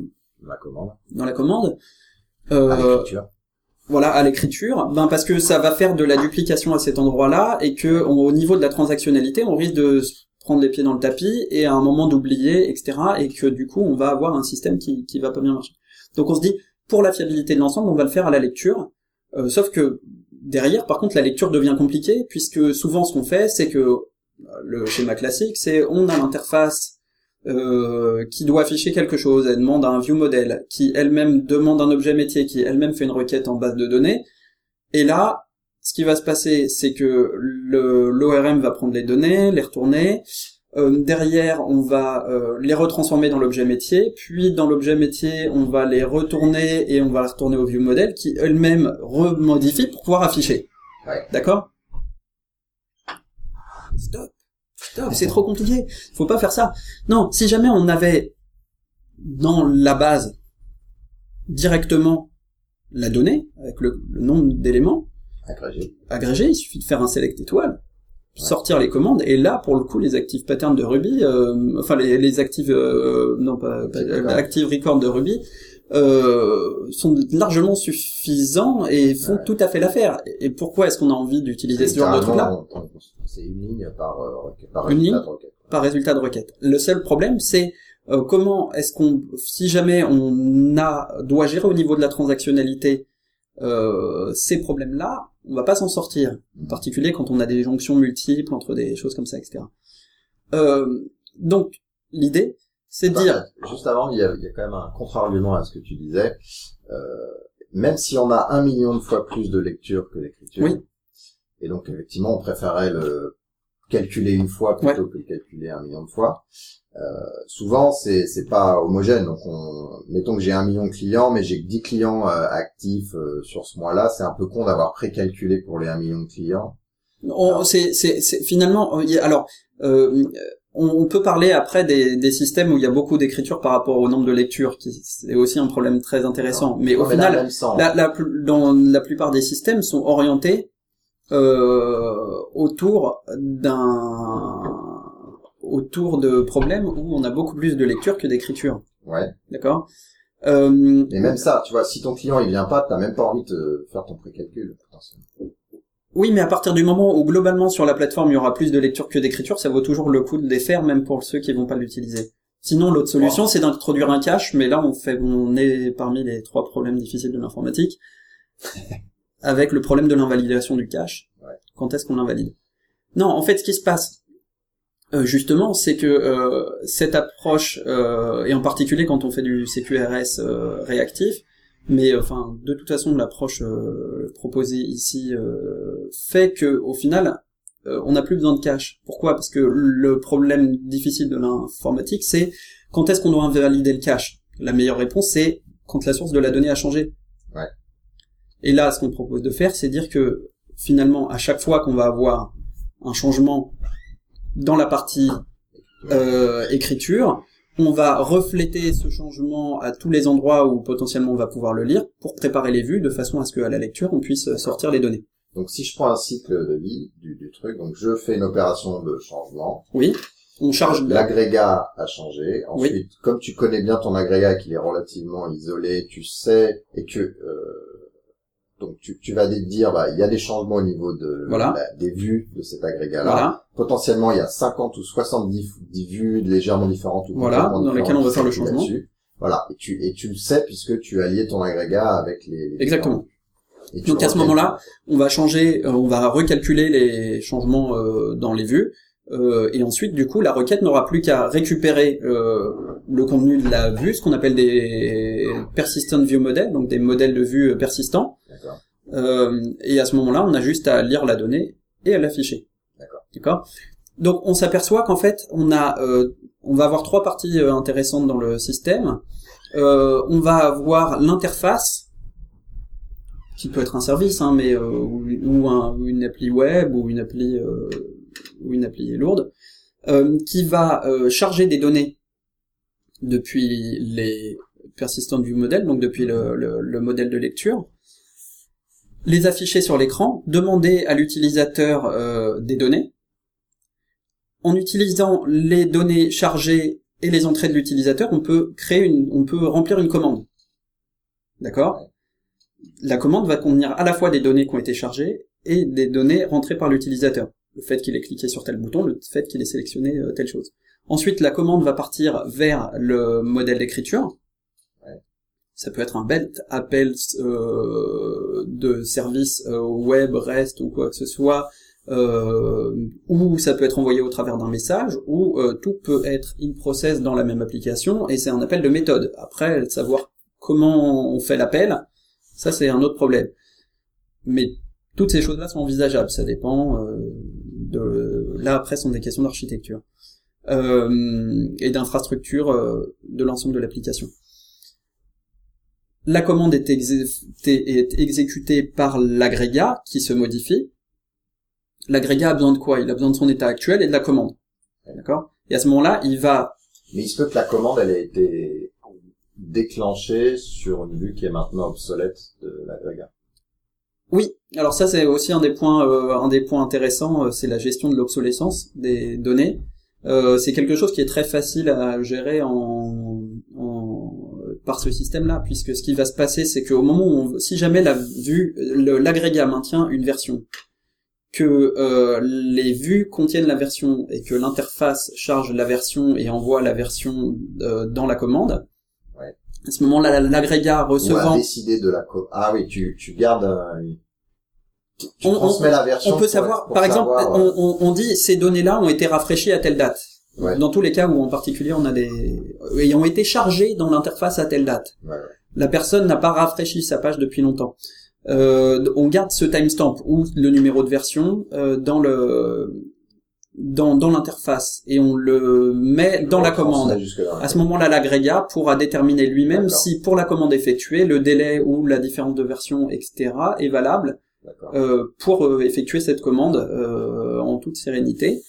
La commande. dans la commande À euh, l'écriture. voilà, à l'écriture, ben parce que ça va faire de la duplication à cet endroit-là et que on- au niveau de la transactionnalité, on risque de se prendre les pieds dans le tapis et à un moment d'oublier, etc. Et que du coup, on va avoir un système qui qui va pas bien marcher. Donc on se dit, pour la fiabilité de l'ensemble, on va le faire à la lecture. Euh, sauf que derrière, par contre, la lecture devient compliquée puisque souvent ce qu'on fait, c'est que euh, le schéma classique, c'est on a l'interface euh, qui doit afficher quelque chose, elle demande un view model, qui elle-même demande un objet métier, qui elle-même fait une requête en base de données. Et là, ce qui va se passer, c'est que l'ORM va prendre les données, les retourner. Euh, derrière, on va euh, les retransformer dans l'objet métier, puis dans l'objet métier, on va les retourner et on va les retourner au view model, qui elle-même remodifie pour pouvoir afficher. Ouais. D'accord? Stop. Stop, c'est trop compliqué. Faut pas faire ça. Non, si jamais on avait dans la base directement la donnée avec le, le nombre d'éléments Agrégé. agrégés, il suffit de faire un select étoile, sortir les commandes et là pour le coup les active patterns de Ruby, euh, enfin les, les active euh, non pas, pas- Active record. de Ruby euh, sont largement suffisants et font Ouais. tout à fait l'affaire. Et pourquoi est-ce qu'on a envie d'utiliser ce genre de truc là C'est une ligne par, euh, par Une résultat ligne de requête. par résultat de requête. Le seul problème, c'est euh, comment est-ce qu'on, si jamais on a doit gérer au niveau de la transactionnalité euh, ces problèmes-là, on va pas s'en sortir. En particulier quand on a des jonctions multiples entre des choses comme ça, etc. Euh, donc l'idée, c'est de dire, Juste avant, il y, a, il y a quand même un contre-argument à ce que tu disais. Euh, même si on a un million de fois plus de lecture que d'écriture, Oui. et donc effectivement, on préférait le calculer une fois plutôt que le calculer un million de fois. Euh, souvent, c'est c'est pas homogène. Donc, on, mettons que j'ai un million de clients, mais j'ai que 10 clients euh, actifs euh, sur ce mois-là. C'est un peu con d'avoir précalculé pour les un million de clients. on- c'est, c'est, c'est- finalement, euh, il y a- alors. Euh, on, peut parler après des, des systèmes où il y a beaucoup d'écriture par rapport au nombre de lectures, qui c'est aussi un problème très intéressant. Mais au mais final, la, la, dans la plupart des systèmes sont orientés euh, autour d'un autour de problèmes où on a beaucoup plus de lecture que d'écriture. Ouais. D'accord? Euh, Mais même ça, tu vois, si ton client il vient pas, t'as même pas envie de faire ton précalcul. potentiellement. Oui, mais à partir du moment où globalement sur la plateforme il y aura plus de lecture que d'écriture, ça vaut toujours le coup de les faire, même pour ceux qui vont pas l'utiliser. Sinon, l'autre solution, c'est d'introduire un cache, mais là, on fait, on est parmi les trois problèmes difficiles de l'informatique, avec le problème de l'invalidation du cache. Ouais. Quand est-ce qu'on l'invalide? Non, en fait, ce qui se passe, euh, justement, c'est que euh, cette approche, euh, et en particulier quand on fait du CQRS euh, réactif, mais euh, enfin, de toute façon, l'approche euh, proposée ici euh, fait que, au final, euh, on n'a plus besoin de cache. Pourquoi? Parce que le problème difficile de l'informatique, c'est quand est-ce qu'on doit invalider le cache La meilleure réponse, c'est quand la source de la donnée a changé. Et là, ce qu'on propose de faire, c'est dire que finalement, à chaque fois qu'on va avoir un changement dans la partie euh, écriture, on va refléter ce changement à tous les endroits où potentiellement on va pouvoir le lire pour préparer les vues de façon à ce qu'à la lecture on puisse sortir les données. Donc si je prends un cycle de vie du, du truc, donc je fais une opération de changement. Oui, on charge la... L'agrégat a changé. Ensuite, comme tu connais bien ton agrégat, qu'il est relativement isolé, tu sais et que euh, donc tu, tu vas dire bah il y a des changements au niveau de Voilà. la- des vues de cet agrégat-là. Voilà, Potentiellement, il y a 50 ou 70 10 vues légèrement différentes ou Voilà, complètement dans lesquelles on va faire le changement. Voilà, et tu et tu le sais puisque tu as lié ton agrégat avec les, les Exactement. Et tu Donc à ce moment-là, on va changer, euh, on va recalculer les changements euh, dans les vues, euh, et ensuite du coup la requête n'aura plus qu'à récupérer euh, le contenu de la vue, ce qu'on appelle des persistent view models, donc des modèles de vue euh, persistants. Euh, et à ce moment-là, on a juste à lire la donnée et à l'afficher. D'accord. D'accord? Donc on s'aperçoit qu'en fait, on a, euh, on va avoir trois parties euh, intéressantes dans le système. Euh, on va avoir l'interface qui peut être un service, hein, mais euh, ou, ou un- ou une appli web ou une appli euh, ou une appli lourde, qui va charger des données depuis les persistent view model, donc depuis le, le- le modèle de lecture, les afficher sur l'écran, demander à l'utilisateur euh, des données. En utilisant les données chargées et les entrées de l'utilisateur, on peut créer une, on peut remplir une commande. D'accord? La commande va contenir à la fois des données qui ont été chargées et des données rentrées par l'utilisateur. Le fait qu'il ait cliqué sur tel bouton, le fait qu'il ait sélectionné euh, telle chose. Ensuite, la commande va partir vers le modèle d'écriture. Ça peut être un belt appel euh, de service euh, web, REST ou quoi que ce soit, euh, ou ça peut être envoyé au travers d'un message, ou euh, tout peut être in process dans la même application, et c'est un appel de méthode. Après, savoir comment on fait l'appel, ça c'est un autre problème. Mais toutes ces choses-là sont envisageables, ça dépend euh, de... Là après, ce sont des questions d'architecture et d'infrastructure de l'ensemble de l'application. La commande est, exé- est exécutée par l'agrégat qui se modifie. L'agrégat a besoin de quoi? Il a besoin de son état actuel et de la commande. D'accord? Et à ce moment-là, il va... Mais il se peut que la commande, elle ait été déclenchée sur une vue qui est maintenant obsolète de l'agrégat. Oui, alors ça c'est aussi un des points, euh, un des points intéressants, euh, c'est la gestion de l'obsolescence des données. Euh, c'est quelque chose qui est très facile à gérer en, en- par ce système-là, puisque ce qui va se passer, c'est qu'au moment où, on, si jamais la vue, l'agrégat maintient une version, que euh, les vues contiennent la version et que l'interface charge la version et envoie la version euh, dans la commande, Ouais. à ce moment-là, l'agrégat Ou à recevant décider de la co- Ah oui, tu, tu gardes. Tu, tu On- transmets la version on peut savoir, par exemple, savoir, euh, on, on, on dit ces données-là ont été rafraîchies à telle date. Ouais. Dans tous les cas où en particulier on a des ont été chargées dans l'interface à telle date. Ouais, ouais. La personne n'a pas rafraîchi sa page depuis longtemps. Euh, on garde ce timestamp ou le numéro de version euh, dans le dans, dans l'interface et on le met dans la commande. À ce moment-là, l'agrégat pourra déterminer lui-même si pour la commande effectuée, le délai ou la différence de version, etc., est valable euh, pour euh, effectuer cette commande euh, en toute sérénité.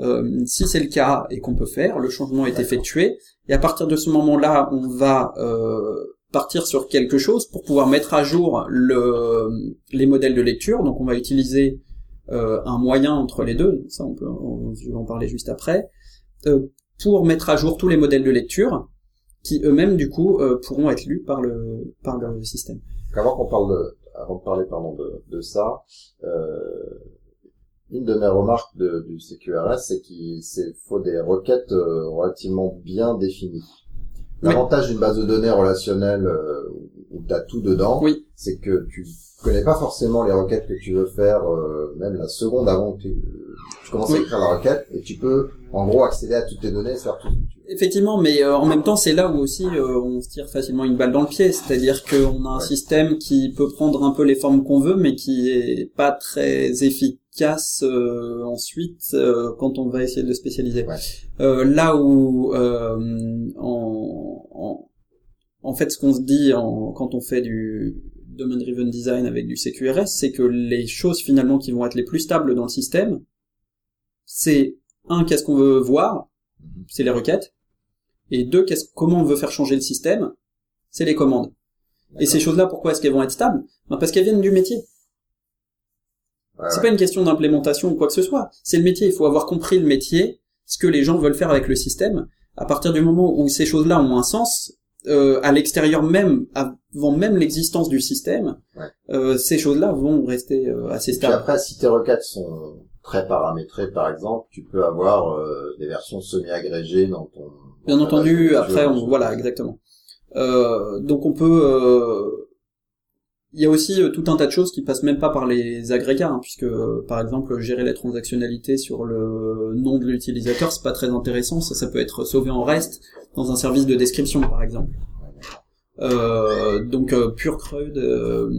Euh, si c'est le cas et qu'on peut faire, le changement est effectué, et à partir de ce moment-là, on va euh, partir sur quelque chose pour pouvoir mettre à jour le, les modèles de lecture. Donc on va utiliser euh, un moyen entre les deux, ça on peut on, je vais en parler juste après, euh, pour mettre à jour tous les modèles de lecture qui eux-mêmes du coup euh, pourront être lus par le par le système. Avant qu'on parle de, avant de parler pardon de, de ça, euh, une de mes remarques de, du CQRS, c'est qu'il faut des requêtes euh, relativement bien définies. L'avantage d'une base de données relationnelle euh, où tu as tout dedans, Oui. c'est que tu connais pas forcément les requêtes que tu veux faire, euh, même la seconde avant que tu, tu commences à écrire la requête, et tu peux en gros accéder à toutes tes données et faire tout ce que tu veux. Effectivement, mais euh, en même temps, c'est là où aussi euh, on se tire facilement une balle dans le pied, c'est-à-dire qu'on a un Ouais. système qui peut prendre un peu les formes qu'on veut, mais qui est pas très efficace euh, ensuite euh, quand on va essayer de le spécialiser. Ouais. Euh, là où en, en, en fait, ce qu'on se dit en, quand on fait du domain driven design avec du CQRS, c'est que les choses finalement qui vont être les plus stables dans le système, c'est un qu'est-ce qu'on veut voir, Mhm. c'est les requêtes, et deux qu'est-ce comment on veut faire changer le système, c'est les commandes. Et ces choses-là, pourquoi est-ce qu'elles vont être stables? Ben, Parce qu'elles viennent du métier. Ouais, C'est ouais. pas une question d'implémentation ou quoi que ce soit. C'est le métier. Il faut avoir compris le métier, ce que les gens veulent faire avec le système. À partir du moment où ces choses-là ont un sens, euh, à l'extérieur même, avant même l'existence du système, Ouais. euh, ces choses-là vont rester euh, assez stables. après, si tes requêtes sont très paramétrées, par exemple, tu peux avoir euh, des versions semi-agrégées dans ton... Bien dans entendu, après, on, voilà, exactement. Euh, donc on peut, euh, il y a aussi euh, tout un tas de choses qui passent même pas par les agrégats, hein, puisque euh, par exemple gérer la transactionnalité sur le nom de l'utilisateur, c'est pas très intéressant. Ça, ça peut être sauvé en REST dans un service de description, par exemple. Euh, donc euh, pure CRUD euh,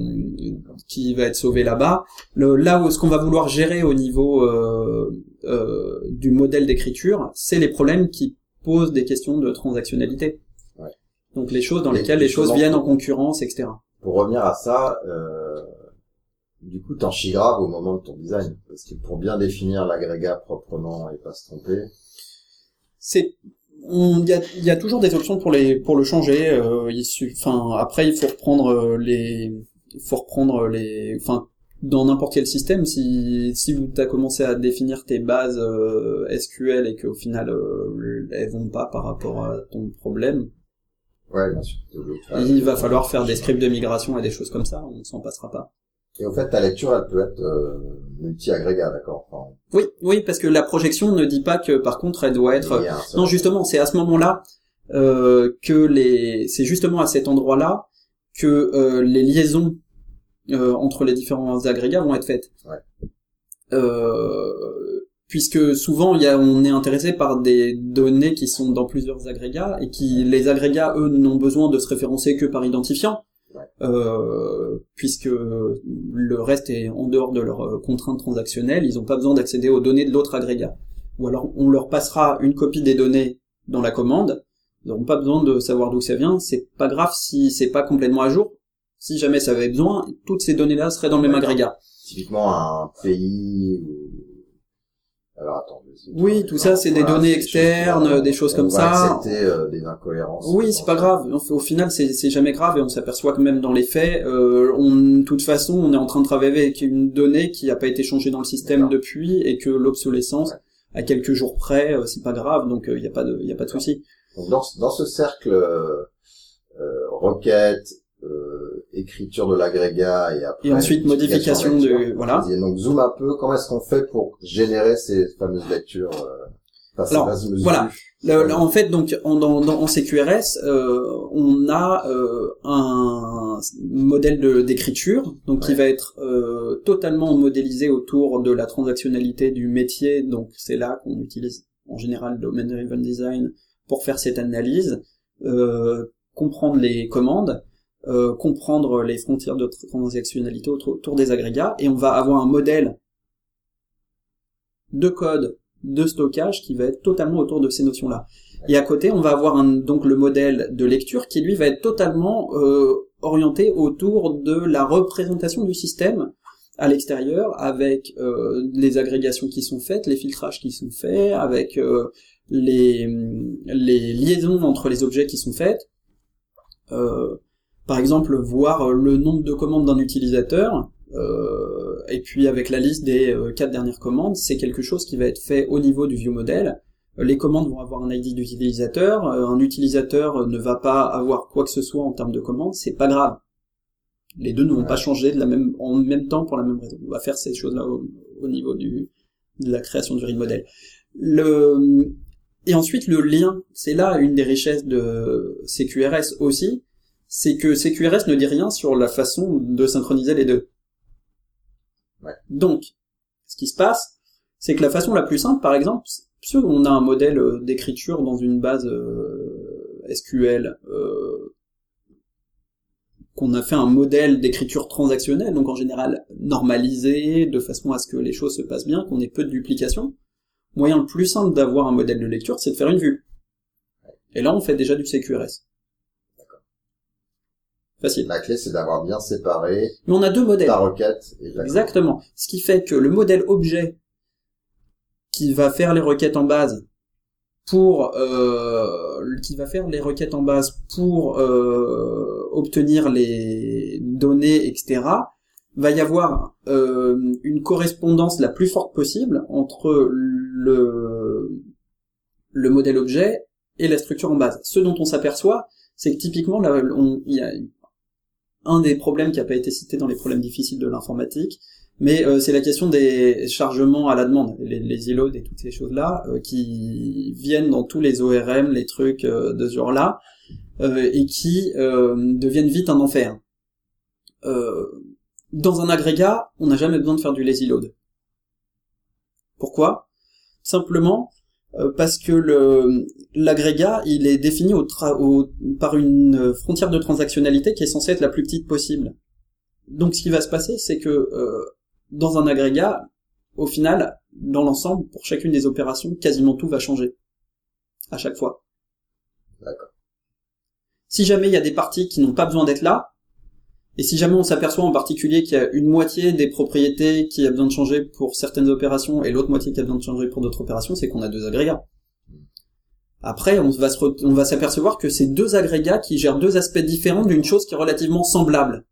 qui va être sauvé là-bas. Là où ce qu'on va vouloir gérer au niveau euh, euh, du modèle d'écriture, c'est les problèmes qui posent des questions de transactionnalité. Ouais. Donc les choses dans lesquelles les choses viennent en concurrence, etc. Pour revenir à ça, euh, du coup, t'en chies grave au moment de ton design. Parce que pour bien définir l'agrégat proprement et pas se tromper, C'est il y a, toujours des options pour les pour le changer. euh, après il faut reprendre euh, les il faut reprendre les enfin dans n'importe quel système si si vous as commencé à définir tes bases SQL et qu'au final euh, elles vont pas par rapport à ton problème, ouais, bien sûr, il va falloir faire des scripts de migration et des choses comme ça. On s'en passera pas. Et au fait, ta lecture, elle peut être euh, multi-agrégat, d'accord? Enfin, Oui oui parce que la projection ne dit pas que par contre elle doit être Non, justement, c'est à ce moment-là euh, que les, c'est justement à cet endroit-là que euh, les liaisons euh, entre les différents agrégats vont être faites. Ouais. Puisque souvent, y a, on est intéressé par des données qui sont dans plusieurs agrégats et qui, les agrégats, eux, n'ont besoin de se référencer que par identifiant. Euh, puisque le reste est en dehors de leurs euh, contraintes transactionnelles, ils n'ont pas besoin d'accéder aux données de l'autre agrégat ou alors on leur passera une copie des données dans la commande. Ils n'auront pas besoin de savoir d'où ça vient. C'est pas grave si c'est pas complètement à jour. Si jamais ça avait besoin, toutes ces données-là seraient dans le même agrégat. Typiquement, un pays ou... Alors, attends. Oui, tout ça, c'est des données externes, des choses comme ça. accepter euh, des incohérences. Oui, c'est pas grave. Au, final, c'est jamais grave et on s'aperçoit que même dans les faits, euh, on, de toute façon, on est en train de travailler avec une donnée qui n'a pas été changée dans le système depuis et que l'obsolescence, à quelques jours près, euh, c'est pas grave. Donc, il n'y a pas de, y a pas de souci. Donc, dans, ce- dans ce cercle euh, euh, requête, écriture de l'agrégat et après Et ensuite, modification de- voilà. Donc zoom un peu. Comment est-ce qu'on fait pour générer ces fameuses lectures euh, enfin, Alors, voilà. Le- le- en fait, donc en, dans, dans- en CQRS, euh, on a euh, un modèle de- d'écriture, donc qui Ouais. va être euh, totalement modélisé autour de la transactionnalité du métier. Donc c'est là qu'on utilise en général Domain Driven Design pour faire cette analyse, euh, comprendre les commandes, euh, comprendre les frontières de transactionnalité autour, des agrégats, et on va avoir un modèle de code de stockage qui va être totalement autour de ces notions-là. Et à côté, on va avoir un, donc le modèle de lecture qui lui va être totalement euh, orienté autour de la représentation du système à l'extérieur avec euh, les agrégations qui sont faites, les filtrages qui sont faits, avec les, les liaisons entre les objets qui sont faites. Par exemple, voir le nombre de commandes d'un utilisateur, et puis avec la liste des quatre dernières commandes, c'est quelque chose qui va être fait au niveau du view model. Les commandes vont avoir un ID d'utilisateur, un utilisateur ne va pas avoir quoi que ce soit en termes de commandes, c'est pas grave les deux ne vont pas changer de la même, en même temps pour la même raison. On va faire ces choses-là au, niveau du, de la création du read model. Le, et ensuite, le lien, c'est là une des richesses de CQRS aussi, c'est que CQRS ne dit rien sur la façon de synchroniser les deux. Donc, ce qui se passe, c'est que la façon la plus simple, par exemple, si on a un modèle d'écriture dans une base euh, SQL euh, qu'on a fait un modèle d'écriture transactionnelle, donc en général normalisé, de façon à ce que les choses se passent bien, qu'on ait peu de duplication. moyen le plus simple d'avoir un modèle de lecture, c'est de faire une vue. Et là, on fait déjà du CQRS. Facile. La clé, c'est d'avoir bien séparé. Mais on a deux modèles. La requête et la Exactement. Ce qui fait que le modèle objet qui va faire les requêtes en base pour euh, qui va faire les requêtes en base pour euh, obtenir les données, etc. Va y avoir euh, une correspondance la plus forte possible entre le le modèle objet et la structure en base. Ce dont on s'aperçoit, c'est que typiquement, il y a un des problèmes qui n'a pas été cité dans les problèmes difficiles de l'informatique, mais euh, c'est la question des chargements à la demande, les, les îlots et toutes ces choses-là, euh, qui viennent dans tous les ORM, les trucs euh, de ce genre-là, et qui deviennent vite un enfer. dans un agrégat, on n'a jamais besoin de faire du lazy load. Pourquoi? Simplement parce que le l'agrégat, il est défini au, au par une frontière de transactionnalité qui est censée être la plus petite possible. Donc ce qui va se passer, c'est que dans un agrégat, au final, dans l'ensemble, pour chacune des opérations, quasiment tout va changer. À chaque fois. D'accord. Si jamais il y a des parties qui n'ont pas besoin d'être là, et si jamais on s'aperçoit en particulier qu'il y a une moitié des propriétés qui a besoin de changer pour certaines opérations et l'autre moitié qui a besoin de changer pour d'autres opérations, c'est qu'on a deux agrégats. Après, on va s'apercevoir que c'est deux agrégats qui gèrent deux aspects différents d'une chose qui est relativement semblable.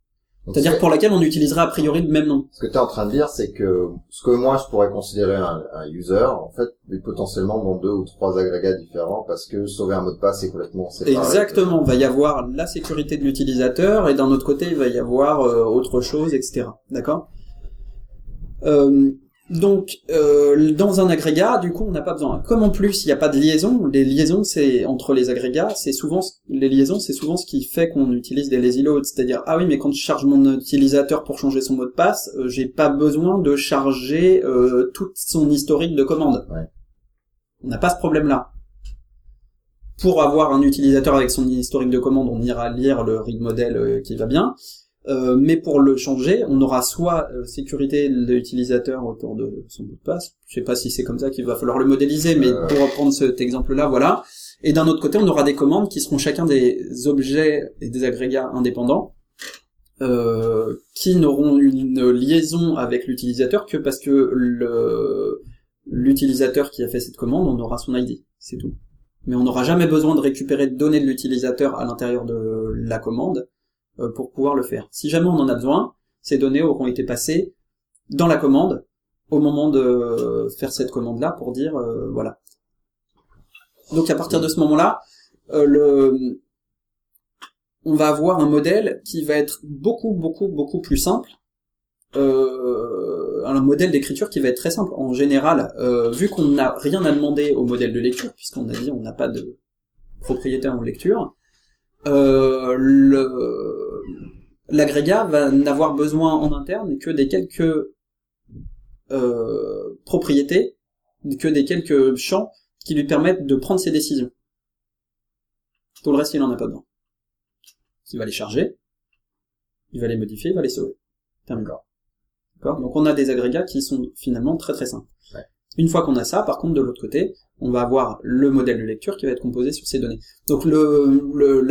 C'est-à-dire pour laquelle on utiliserait a priori le même nom. Ce que tu es en train de dire, c'est que ce que moi je pourrais considérer un, user, en fait, est potentiellement dans deux ou trois agrégats différents parce que sauver un mot de passe est complètement séparé. Exactement. Il va y avoir la sécurité de l'utilisateur et d'un autre côté, il va y avoir euh, autre chose, etc. D'accord? Euh, donc, euh, dans un agrégat, du coup, on n'a pas besoin. Comme en plus, il n'y a pas de liaison, les liaisons, c'est entre les agrégats, c'est souvent les liaisons, c'est souvent ce qui fait qu'on utilise des lazy loads. C'est-à-dire, ah oui, mais quand je charge mon utilisateur pour changer son mot de passe, euh, j'ai pas besoin de charger euh, toute son historique de commande. On n'a pas ce problème-là. Pour avoir un utilisateur avec son historique de commande, on ira lire le read model qui va bien. Euh, mais pour le changer, on aura soit euh, sécurité de l'utilisateur autour de son mot de passe. Je sais pas si c'est comme ça qu'il va falloir le modéliser, mais pour reprendre cet exemple-là, voilà. Et d'un autre côté, on aura des commandes qui seront chacun des objets et des agrégats indépendants, euh, qui n'auront une liaison avec l'utilisateur que parce que le l'utilisateur qui a fait cette commande, on aura son ID, c'est tout. Mais on n'aura jamais besoin de récupérer de données de l'utilisateur à l'intérieur de la commande euh, pour pouvoir le faire. Si jamais on en a besoin, ces données auront été passées dans la commande au moment de faire cette commande-là pour dire euh, voilà. Donc à partir de ce moment-là, euh, on va avoir un modèle qui va être beaucoup beaucoup beaucoup plus simple. un modèle d'écriture qui va être très simple. En général, vu qu'on n'a rien à demander au modèle de lecture, puisqu'on a dit on n'a pas de propriétaire en lecture, euh, le l'agrégat va n'avoir besoin en interne que des quelques euh, propriétés, que des quelques champs qui lui permettent de prendre ses décisions. Tout le reste, il n'en a pas besoin. Il va les charger, il va les modifier, il va les sauver. D'accord? Donc on a des agrégats qui sont finalement très très simples. Une fois qu'on a ça, par contre, de l'autre côté, on va avoir le modèle de lecture qui va être composé sur ces données. Donc le,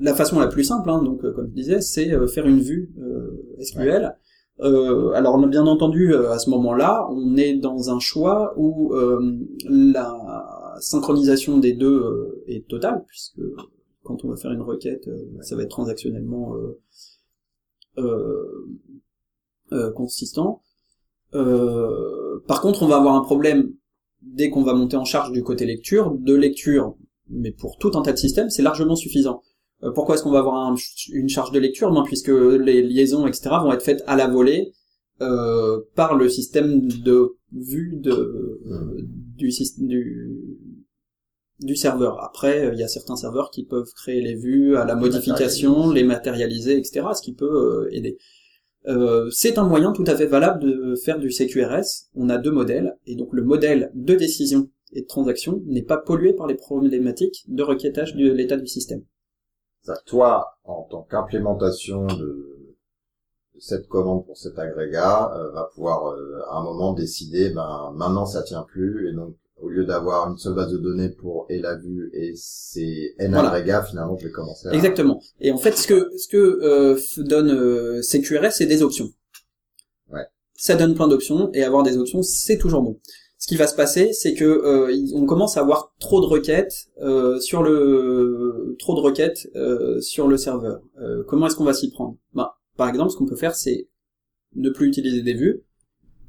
la, façon la plus simple, hein, donc euh, comme je disais, c'est euh, faire une vue euh, SQL Euh, alors bien entendu, à ce moment-là, on est dans un choix où euh, la synchronisation des deux est totale, puisque quand on va faire une requête, ça va être transactionnellement euh, consistant. par contre, on va avoir un problème dès qu'on va monter en charge du côté lecture, de lecture, mais pour tout un tas de systèmes, c'est largement suffisant. Euh, pourquoi est-ce qu'on va avoir une charge de lecture? Non, puisque les liaisons, etc., vont être faites à la volée euh, par le système de vue de, du, du, du serveur. Après, il y a certains serveurs qui peuvent créer les vues à la modification, les matérialiser, etc., ce qui peut euh, aider. Euh, c'est un moyen tout à fait valable de faire du CQRS. On a deux modèles, et donc le modèle de décision et de transaction n'est pas pollué par les problématiques de requêtage de l'état du système. Toi, en tant qu'implémentation de, cette commande pour cet agrégat, euh, va pouvoir euh, à un moment décider, ben maintenant ça tient plus, et donc au lieu d'avoir une seule base de données pour et la vue et ces n agrégats, finalement je vais commencer à... Exactement. Et en fait, ce que ce que euh, donne euh, CQRS, c'est des options. Ouais. Ça donne plein d'options, et avoir des options, c'est toujours bon ce qui va se passer, c'est que euh, on commence à avoir trop de requêtes euh, sur le trop de requêtes euh, sur le serveur. comment est-ce qu'on va s'y prendre? Ben, par exemple, ce qu'on peut faire, c'est ne plus utiliser des vues,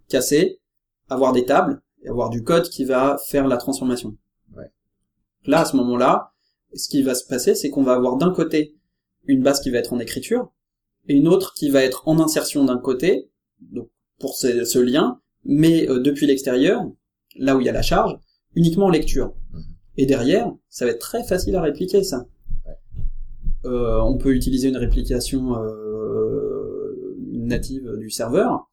casser, avoir des tables et avoir du code qui va faire la transformation. Ouais. Là, à ce moment-là, ce qui va se passer, c'est qu'on va avoir d'un côté une base qui va être en écriture et une autre qui va être en insertion d'un côté, donc pour ce, ce lien, mais depuis l'extérieur, là où il y a la charge, uniquement en lecture. Mhm. Et derrière, ça va être très facile à répliquer ça. Euh, on peut utiliser une réplication euh, native du serveur,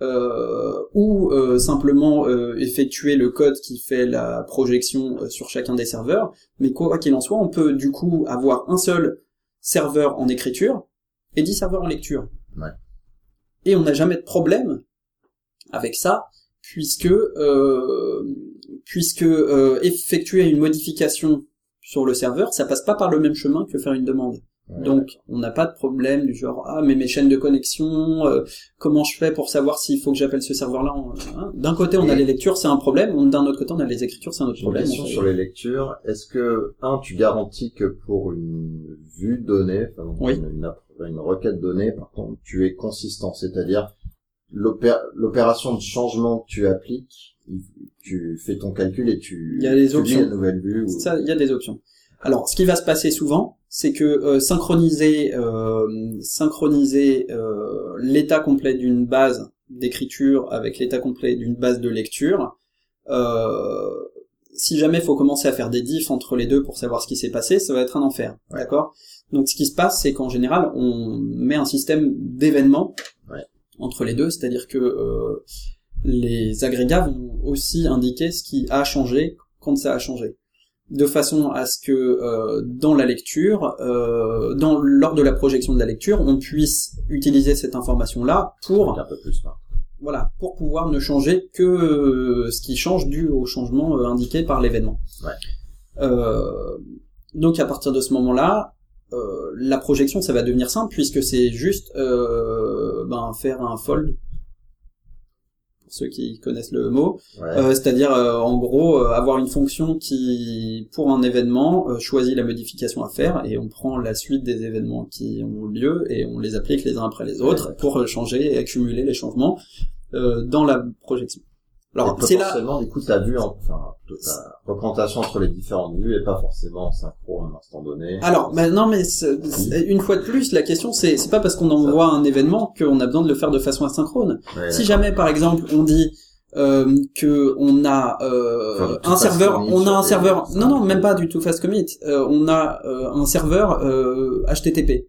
euh, ou euh, simplement euh, effectuer le code qui fait la projection sur chacun des serveurs. Mais quoi qu'il en soit, on peut du coup avoir un seul serveur en écriture et dix serveurs en lecture. Ouais. Et on n'a jamais de problème avec ça puisque euh, puisque euh, effectuer une modification sur le serveur, ça passe pas par le même chemin que faire une demande. Donc on n'a pas de problème du genre ah mais mes chaînes de connexion, euh, comment je fais pour savoir s'il faut que j'appelle ce serveur-là hein D'un côté on a les lectures, c'est un problème, d'un autre côté on a les écritures, c'est un autre problème. Question sur les lectures, est-ce que un tu garantis que pour une vue donnée, enfin, une, une requête donnée, par contre tu es consistant, c'est-à-dire l'opération de changement que tu appliques, tu fais ton calcul et tu il y a des options. la nouvelle vue. Ça, il y a des options. Alors, ce qui va se passer souvent, c'est que euh, synchroniser, euh, synchroniser euh, l'état complet d'une base d'écriture avec l'état complet d'une base de lecture, euh, si jamais il faut commencer à faire des diffs entre les deux pour savoir ce qui s'est passé, ça va être un enfer, d'accord? Donc, ce qui se passe, c'est qu'en général, on met un système d'événements entre les deux, c'est-à-dire que euh, les agrégats vont aussi indiquer ce qui a changé quand ça a changé, de façon à ce que euh, dans la lecture, euh, dans lors de la projection de la lecture, on puisse utiliser cette information-là pour un peu plus voilà, pour pouvoir ne changer que ce qui change dû au changement indiqué par l'événement. Ouais. donc à partir de ce moment-là, euh, la projection, ça va devenir simple puisque c'est juste euh, ben, faire un fold pour ceux qui connaissent le mot, euh, c'est-à-dire en gros avoir une fonction qui, pour un événement, choisit la modification à faire et on prend la suite des événements qui ont lieu et on les applique les uns après les autres pour changer et accumuler les changements dans la projection. Alors, c'est là. du coup, ta vue, enfin, ta représentation entre les différentes vues est pas forcément synchro à un instant donné. Alors, non, mais une fois de plus, la question, c'est, c'est pas parce qu'on envoie un événement qu'on a besoin de le faire de façon asynchrone. si jamais, par exemple, on dit, euh, que on a euh, un serveur, on a un serveur, non non même pas du tout fast commit, euh, on a euh, un serveur HTTP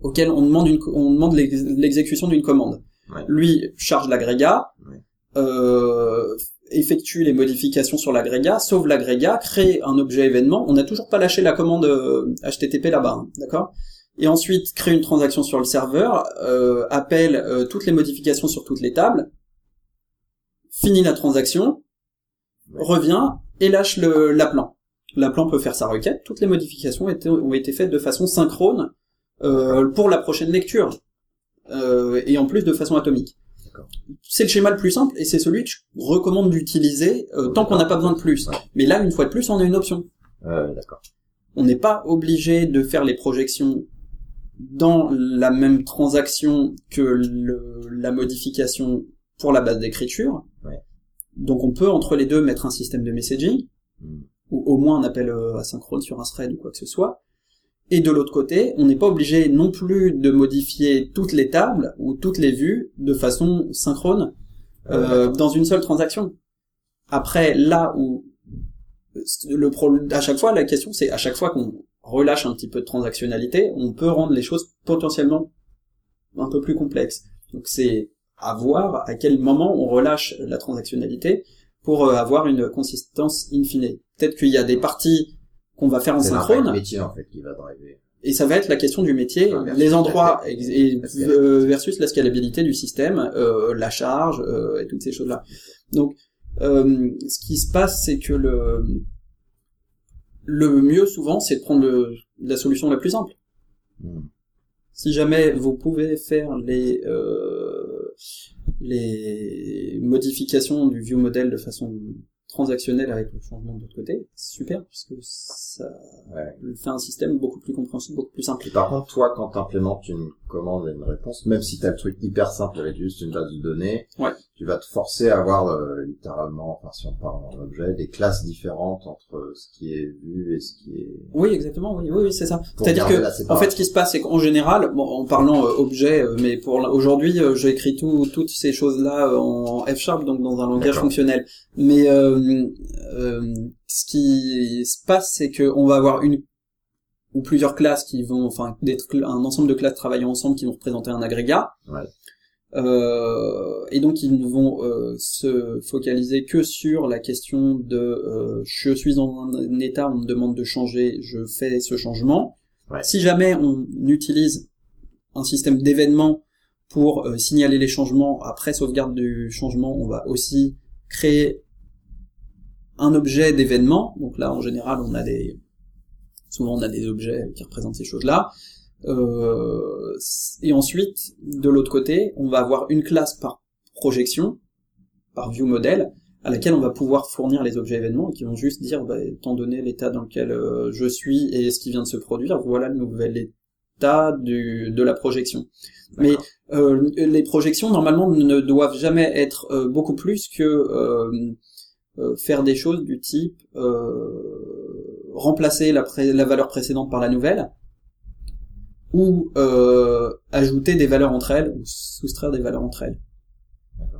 auquel on demande une, on demande l'exécution d'une commande. Lui charge l'agrégat, euh, effectue les modifications sur l'agrégat, sauve l'agrégat, crée un objet événement. On n'a toujours pas lâché la commande HTTP euh, là-bas, hein, d'accord? Et ensuite crée une transaction sur le serveur, euh, appelle euh, toutes les modifications sur toutes les tables, finit la transaction, revient et lâche le l'appelant. L'appelant peut faire sa requête. Toutes les modifications ont été, ont été faites de façon synchrone pour la prochaine lecture euh, et en plus de façon atomique. C'est le schéma le plus simple et c'est celui que je recommande d'utiliser euh, tant qu'on n'a pas besoin de plus. Ouais. Mais là, une fois de plus, on a une option. Euh, d'accord. On n'est pas obligé de faire les projections dans la même transaction que le- la modification pour la base d'écriture. Ouais. Donc on peut entre les deux mettre un système de messaging Hmm. ou au moins un appel euh, asynchrone sur un thread ou quoi que ce soit. Et de l'autre côté, on n'est pas obligé non plus de modifier toutes les tables ou toutes les vues de façon synchrone euh, dans une seule transaction. Après, là où le pro- à chaque fois la question c'est à chaque fois qu'on relâche un petit peu de transactionnalité, on peut rendre les choses potentiellement un peu plus complexes. Donc c'est à voir à quel moment on relâche la transactionnalité pour euh, avoir une consistance in fine. Peut-être qu'il y a des parties qu'on va faire en C'est synchrone, métier en fait qui va driver. et ça va être la question du métier, les endroits et, euh, versus la scalabilité du système, euh, la charge euh, et toutes ces choses-là. Donc, euh, ce qui se passe, c'est que le le mieux souvent, c'est de prendre le- la solution la plus simple. Hmm. Si jamais vous pouvez faire les euh, les modifications du view model de façon transactionnelle avec le changement de l'autre côté, c'est super puisque ça Ouais. fait un système beaucoup plus compréhensible, beaucoup plus simple. Et par contre, toi, quand t'implémentes une commande et une réponse, même si t'as le truc hyper simple avec juste une base de données, Ouais. tu vas te forcer à avoir euh, littéralement, enfin si on parle en objet, des classes différentes entre ce qui est vu et ce qui est... Oui, exactement, oui, oui, oui, c'est ça. C'est-à-dire que, en fait, ce qui se passe, c'est qu'en général, bon, en parlant euh, objet, euh, mais pour aujourd'hui, euh, j'ai écrit tout, toutes ces choses-là euh, en F Sharp, donc dans un langage fonctionnel. Mais euh, euh, ce qui se passe, c'est que on va avoir une ou plusieurs classes qui vont, enfin, un ensemble de classes travaillant ensemble qui vont représenter un agrégat. Ouais. Euh, et donc ils ne vont euh, se focaliser que sur la question de euh, je suis dans un état, on me demande de changer, je fais ce changement. Ouais. Si jamais on utilise un système d'événements pour euh, signaler les changements, après sauvegarde du changement, on va aussi créer un objet d'événement. Donc là, en général, on a des souvent on a des objets qui représentent ces choses-là. Euh, et ensuite, de l'autre côté, on va avoir une classe par projection, par view model, à laquelle on va pouvoir fournir les objets événements et qui vont juste dire, bah, étant donné l'état dans lequel euh, je suis et ce qui vient de se produire, voilà le nouvel état du, de la projection. Mais euh, les projections, normalement, ne doivent jamais être euh, beaucoup plus que euh, euh, faire des choses du type euh, remplacer la, pré- la valeur précédente par la nouvelle, ou euh, ajouter des valeurs entre elles, ou soustraire des valeurs entre elles.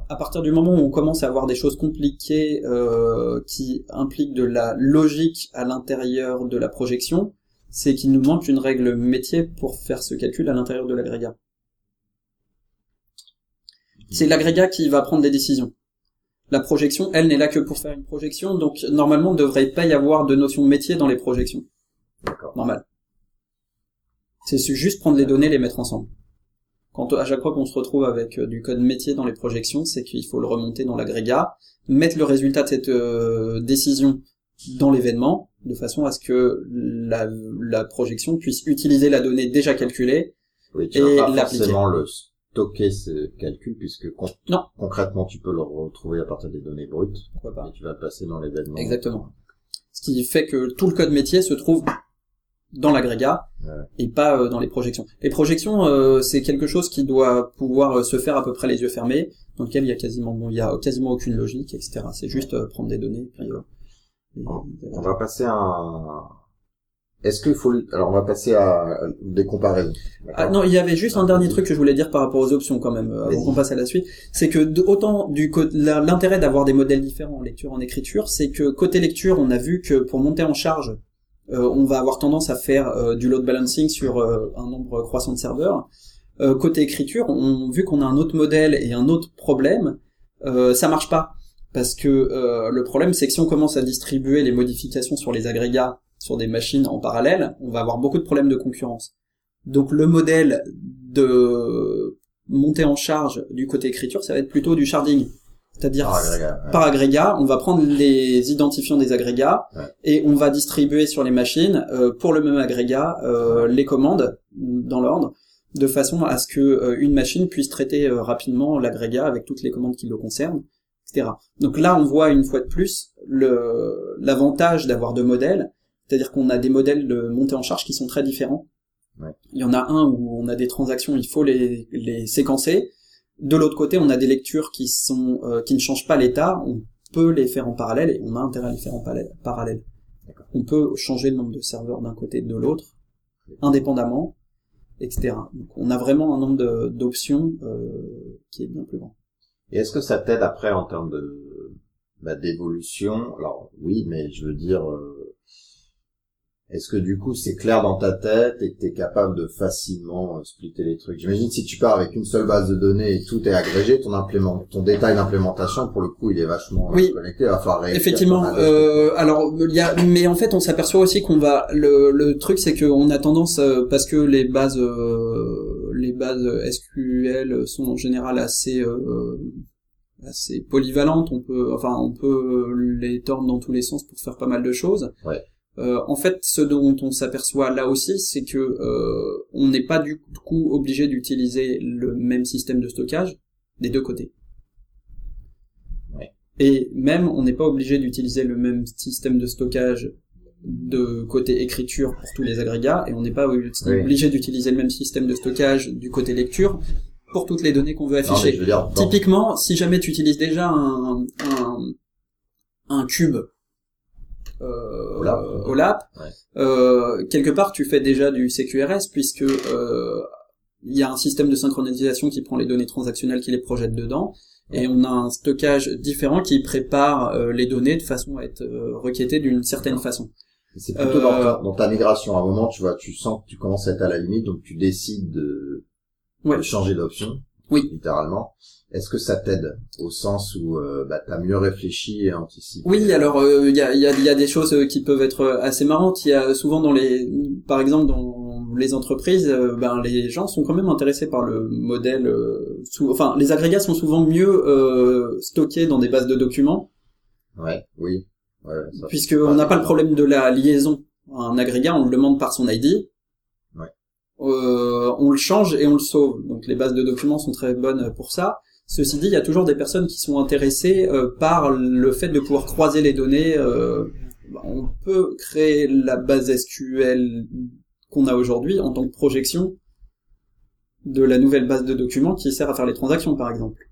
À partir du moment où on commence à avoir des choses compliquées euh, qui impliquent de la logique à l'intérieur de la projection, c'est qu'il nous manque une règle métier pour faire ce calcul à l'intérieur de l'agrégat. C'est l'agrégat qui va prendre des décisions. La projection, elle, n'est là que pour faire une projection, donc normalement, il ne devrait pas y avoir de notion métier dans les projections. D'accord. Normal. C'est juste prendre les données et les mettre ensemble. Quand à chaque fois qu'on se retrouve avec euh, du code métier dans les projections, c'est qu'il faut le remonter dans l'agrégat, mettre le résultat de cette euh, décision dans l'événement, de façon à ce que la, la projection puisse utiliser la donnée déjà calculée. Oui, tu vas Et l'appliquer. forcément le stocker ce calcul puisque con- Non. concrètement tu peux le retrouver à partir des données brutes Pourquoi pas et tu vas passer dans l'événement. Exactement. Ce qui fait que tout le code métier se trouve dans l'agrégat Ouais. et pas euh, dans les projections. Les projections, euh, c'est quelque chose qui doit pouvoir euh, se faire à peu près les yeux fermés, dans lequel il y a quasiment, bon, il y a quasiment aucune logique, etc. C'est juste euh, prendre des données. Puis, euh, et- On va passer à un... Est-ce qu'il faut... Alors on va passer à des comparaisons. Ah non, il y avait juste un dernier truc que je voulais dire par rapport aux options quand même, euh, avant qu'on passe à la suite. C'est que autant du l'intérêt d'avoir des modèles différents en lecture en écriture, c'est que côté lecture, on a vu que pour monter en charge, euh, on va avoir tendance à faire euh, du load balancing sur euh, un nombre croissant de serveurs. Euh, côté écriture, on vu qu'on a un autre modèle et un autre problème, euh, ça marche pas parce que euh, le problème c'est que si on commence à distribuer les modifications sur les agrégats sur des machines en parallèle, on va avoir beaucoup de problèmes de concurrence. Donc le modèle de montée en charge du côté écriture, ça va être plutôt du sharding. C'est-à-dire Par agrégat, ouais. par agrégat, on va prendre les identifiants des agrégats Ouais. et on va distribuer sur les machines euh, pour le même agrégat euh, les commandes dans l'ordre. de façon à ce que euh, une machine puisse traiter euh, rapidement l'agrégat avec toutes les commandes qui le concernent, etc. Donc là, on voit une fois de plus l'avantage d'avoir deux modèles, c'est-à-dire qu'on a des modèles de montée en charge qui sont très différents. Ouais. Il y en a un où on a des transactions, il faut les, les séquencer. De l'autre côté, on a des lectures qui sont euh, qui ne changent pas l'état. On peut les faire en parallèle et on a intérêt à les faire en parallèle. On peut changer le nombre de serveurs d'un côté et de l'autre, indépendamment, etc. Donc on a vraiment un nombre d'options euh, qui est bien plus grand. Et est-ce que ça t'aide après en termes de bah, d'évolution? Alors oui, mais je veux dire, euh, est-ce que du coup c'est clair dans ta tête et que t'es capable de facilement euh, splitter les trucs? J'imagine si tu pars avec une seule base de données et tout est agrégé, ton implément, ton détail d'implémentation pour le coup il est vachement euh, Oui. connecté. Il va falloir Effectivement. Euh, alors, il y a, mais en fait, on s'aperçoit aussi qu'on va. Le, le truc, c'est qu'on a tendance euh, parce que les bases, euh, les bases SQL sont en général assez, euh, assez polyvalentes. On peut, enfin, on peut les tordre dans tous les sens pour faire pas mal de choses. Ouais. Euh, en fait, ce dont on s'aperçoit là aussi, c'est que euh, on n'est pas du coup obligé d'utiliser le même système de stockage des deux côtés. Et même, on n'est pas obligé d'utiliser le même système de stockage de côté écriture pour tous les agrégats, et on n'est pas obligé Oui. d'utiliser le même système de stockage du côté lecture pour toutes les données qu'on veut afficher. dire, Typiquement, si jamais tu utilises déjà un, un, un cube euh. OLAP, Ouais. euh, quelque part tu fais déjà du CQRS puisque euh, il y a un système de synchronisation qui prend les données transactionnelles qui les projette dedans et on a un stockage différent qui prépare euh, les données de façon à être euh, requêtées d'une certaine façon. c'est plutôt euh, dans, ta, dans ta migration. À un moment, tu vois, tu sens que tu commences à être à la limite, donc tu décides de, Ouais. de changer d'option. Oui. Littéralement. Est-ce que ça t'aide au sens où euh, bah, t'as mieux réfléchi et anticipé Oui, alors euh, il y, a, y, a, y a des choses euh, qui peuvent être euh, assez marrantes. Il y a souvent dans les, par exemple dans les entreprises, euh, ben les gens sont quand même intéressés par le modèle. sous- enfin, les agrégats sont souvent mieux stockés dans des bases de documents, Ouais, oui. Ouais, ça- puisque on n'a pas le problème de la liaison. Un agrégat, on le demande par son ID. Ouais. Euh, on le change et on le sauve. Donc les bases de documents sont très bonnes pour ça. Ceci dit, il y a toujours des personnes qui sont intéressées euh, par le fait de pouvoir croiser les données. euh, bah, on peut créer la base SQL qu'on a aujourd'hui en tant que projection de la nouvelle base de documents qui sert à faire les transactions, par exemple.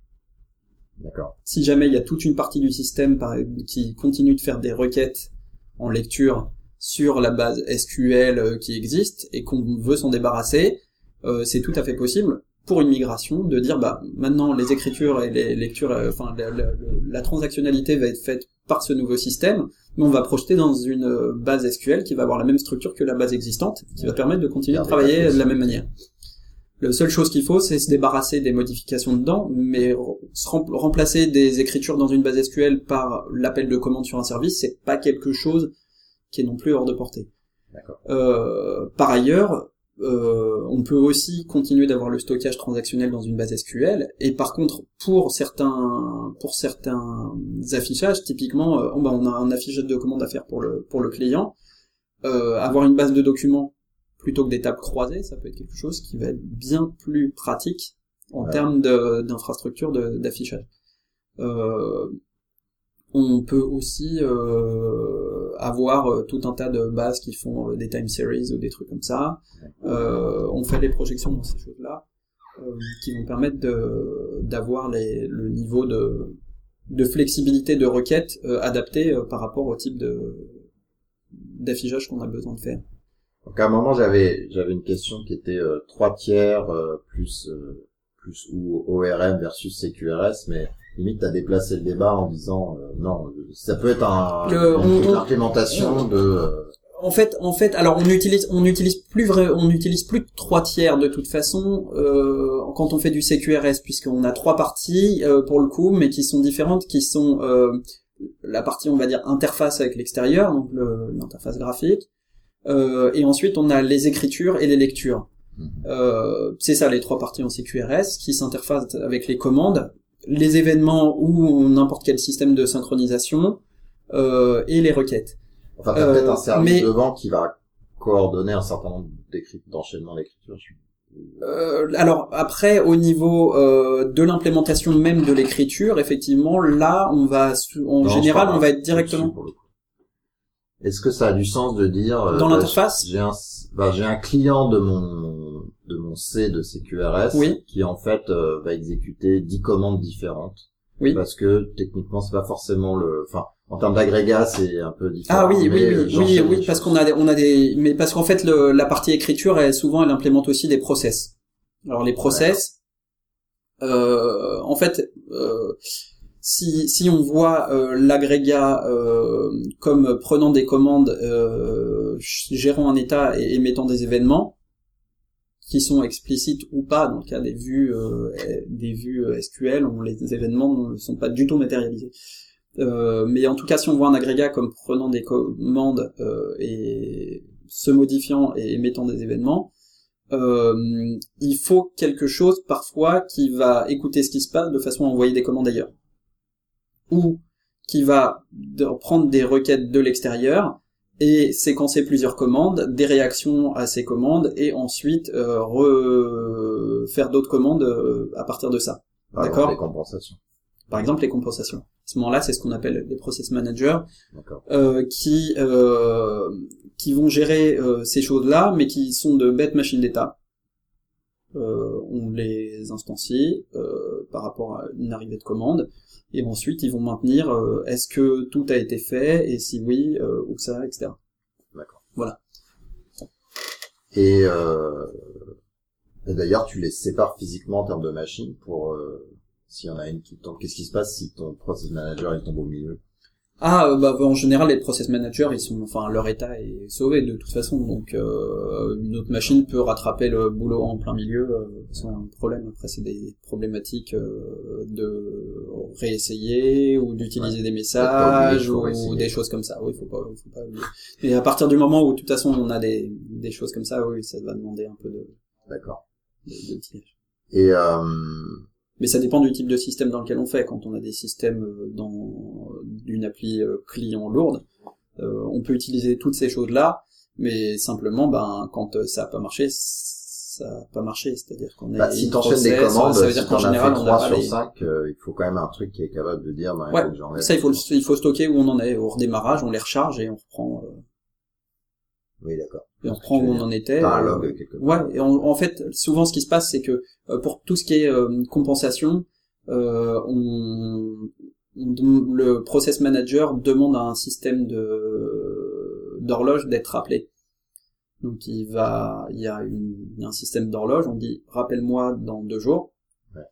D'accord. Si jamais il y a toute une partie du système qui continue de faire des requêtes en lecture sur la base SQL euh, qui existe et qu'on veut s'en débarrasser, euh, c'est tout à fait possible pour une migration de dire bah maintenant les écritures et les lectures, euh, enfin la, la- la transactionnalité va être faite par ce nouveau système, mais on va projeter dans une euh, base SQL qui va avoir la même structure que la base existante, qui va permettre de continuer de travailler de la même manière. La seule chose qu'il faut, c'est se débarrasser des modifications dedans, mais remplacer des écritures dans une base SQL par l'appel de commande sur un service, c'est pas quelque chose qui est non plus hors de portée. D'accord. Euh, par ailleurs, euh, on peut aussi continuer d'avoir le stockage transactionnel dans une base SQL, et par contre, pour certains, pour certains affichages, typiquement, euh, on a un affichage de commande à faire pour le, pour le client, euh, avoir une base de documents plutôt que des tables croisées, ça peut être quelque chose qui va être bien plus pratique en Ouais. termes de- d'infrastructure d'affichage. Euh, on peut aussi euh, avoir euh, tout un tas de bases qui font euh, des time series ou des trucs comme ça. Euh, on fait des projections dans ces choses-là euh, qui vont permettre de d'avoir les- le niveau de de flexibilité de requête euh, adapté euh, par rapport au type de d'affichage qu'on a besoin de faire. Donc à un moment j'avais j'avais une question qui était euh, trois tiers euh, plus euh, plus ou ORM versus CQRS, mais limite t'as déplacé le débat en disant euh, non ça peut être un une on- implémentation de euh, En fait, en fait, alors on utilise, on utilise plus vrai, on utilise plus de trois tiers de toute façon euh, quand on fait du CQRS, puisqu'on a trois parties euh, pour le coup, mais qui sont différentes, qui sont euh, la partie, on va dire, interface avec l'extérieur, donc le- l'interface graphique, euh, et ensuite on a les écritures et les lectures. Mhm. Euh, c'est ça les trois parties en CQRS qui s'interfacent avec les commandes, les événements ou n'importe quel système de synchronisation euh, et les requêtes. enfin Euh, peut-être un service mais- devant qui va coordonner un certain nombre d'enchaînements d'écriture. Euh, alors après, au niveau euh, de l'implémentation même de l'écriture, effectivement, là, on va, en Non, général, on va être directement. Est-ce que ça a du sens de dire euh, Dans bah, l'interface J'ai un, bah, j'ai un client de mon de mon C de CQRS Oui. qui en fait euh, va exécuter 10 commandes différentes. Oui. Parce que techniquement c'est pas forcément le, enfin en termes d'agrégat c'est un peu différent. Ah oui, oui, mais, oui, euh, oui, oui, parce qu'on a, des, on a des, mais parce qu'en fait, le, la partie écriture, elle, souvent, elle implémente aussi des process. Alors les process, euh, en fait, euh, si si on voit euh, l'agrégat euh, comme prenant des commandes, euh, gérant un état et émettant des événements qui sont explicites ou pas dans le cas des vues euh, des vues euh, SQL, où les événements ne sont pas du tout matérialisés. Euh, mais en tout cas, si on voit un agrégat comme prenant des commandes et se modifiant et émettant des événements, il faut quelque chose parfois qui va écouter ce qui se passe de façon à envoyer des commandes ailleurs. Ou qui va prendre des requêtes de l'extérieur et séquencer plusieurs commandes, des réactions à ces commandes, et ensuite euh, re- faire d'autres commandes euh, à partir de ça. Par exemple, d'accord. Les compensations. Par exemple, les compensations. À ce moment-là, c'est ce qu'on appelle les process managers, euh, qui euh, qui vont gérer euh, ces choses-là, mais qui sont de bêtes machines d'état. Euh, on les instancie euh, par rapport à une arrivée de commande, et ensuite ils vont maintenir euh, est-ce que tout a été fait, et si oui, euh, où ça, etc. Et, euh, et d'ailleurs, tu les sépares physiquement en termes de machines pour euh, s'il y en a une qui tombe. Qu'est-ce qui se passe si ton process manager il tombe au milieu? Ah, euh, bah, en général, les process managers, ils sont, enfin, leur état est sauvé de toute façon, donc euh, une autre machine peut rattraper le boulot en plein milieu euh, sans problème. Après, c'est des problématiques euh, de réessayer ou d'utiliser des messages ou des choses comme ça. Oui, faut pas, faut pas oublier. Et à partir du moment où, de toute façon, on a des, des choses comme ça, oui, ça va demander un peu de, D'accord. de. Et euh, Mais ça dépend du type de système dans lequel on fait. Quand on a des systèmes euh, dans d'une appli euh, client lourde, euh, on peut utiliser toutes ces choses-là, mais simplement, ben, quand euh, ça a pas marché, ça a pas marché. C'est-à-dire qu'on bah, est si une t'enchaînes des commandes, ça veut si dire qu'en général, fait on n'a 3 pas sur les... 5, il faut quand même un truc qui est capable de dire, il Ouais. Ça, il faut, il faut stocker où on en est. Au redémarrage, on les recharge et on reprend, euh, Oui, d'accord. et on reprend où on en était. Euh, quelque part. Ouais, et en, en fait, souvent ce qui se passe, c'est que euh, pour tout ce qui est euh, compensation, euh, on, on- le process manager demande à un système de d'horloge d'être rappelé. Donc il va, il y a, une, il y a un système d'horloge, on dit rappelle-moi dans deux jours, Ouais.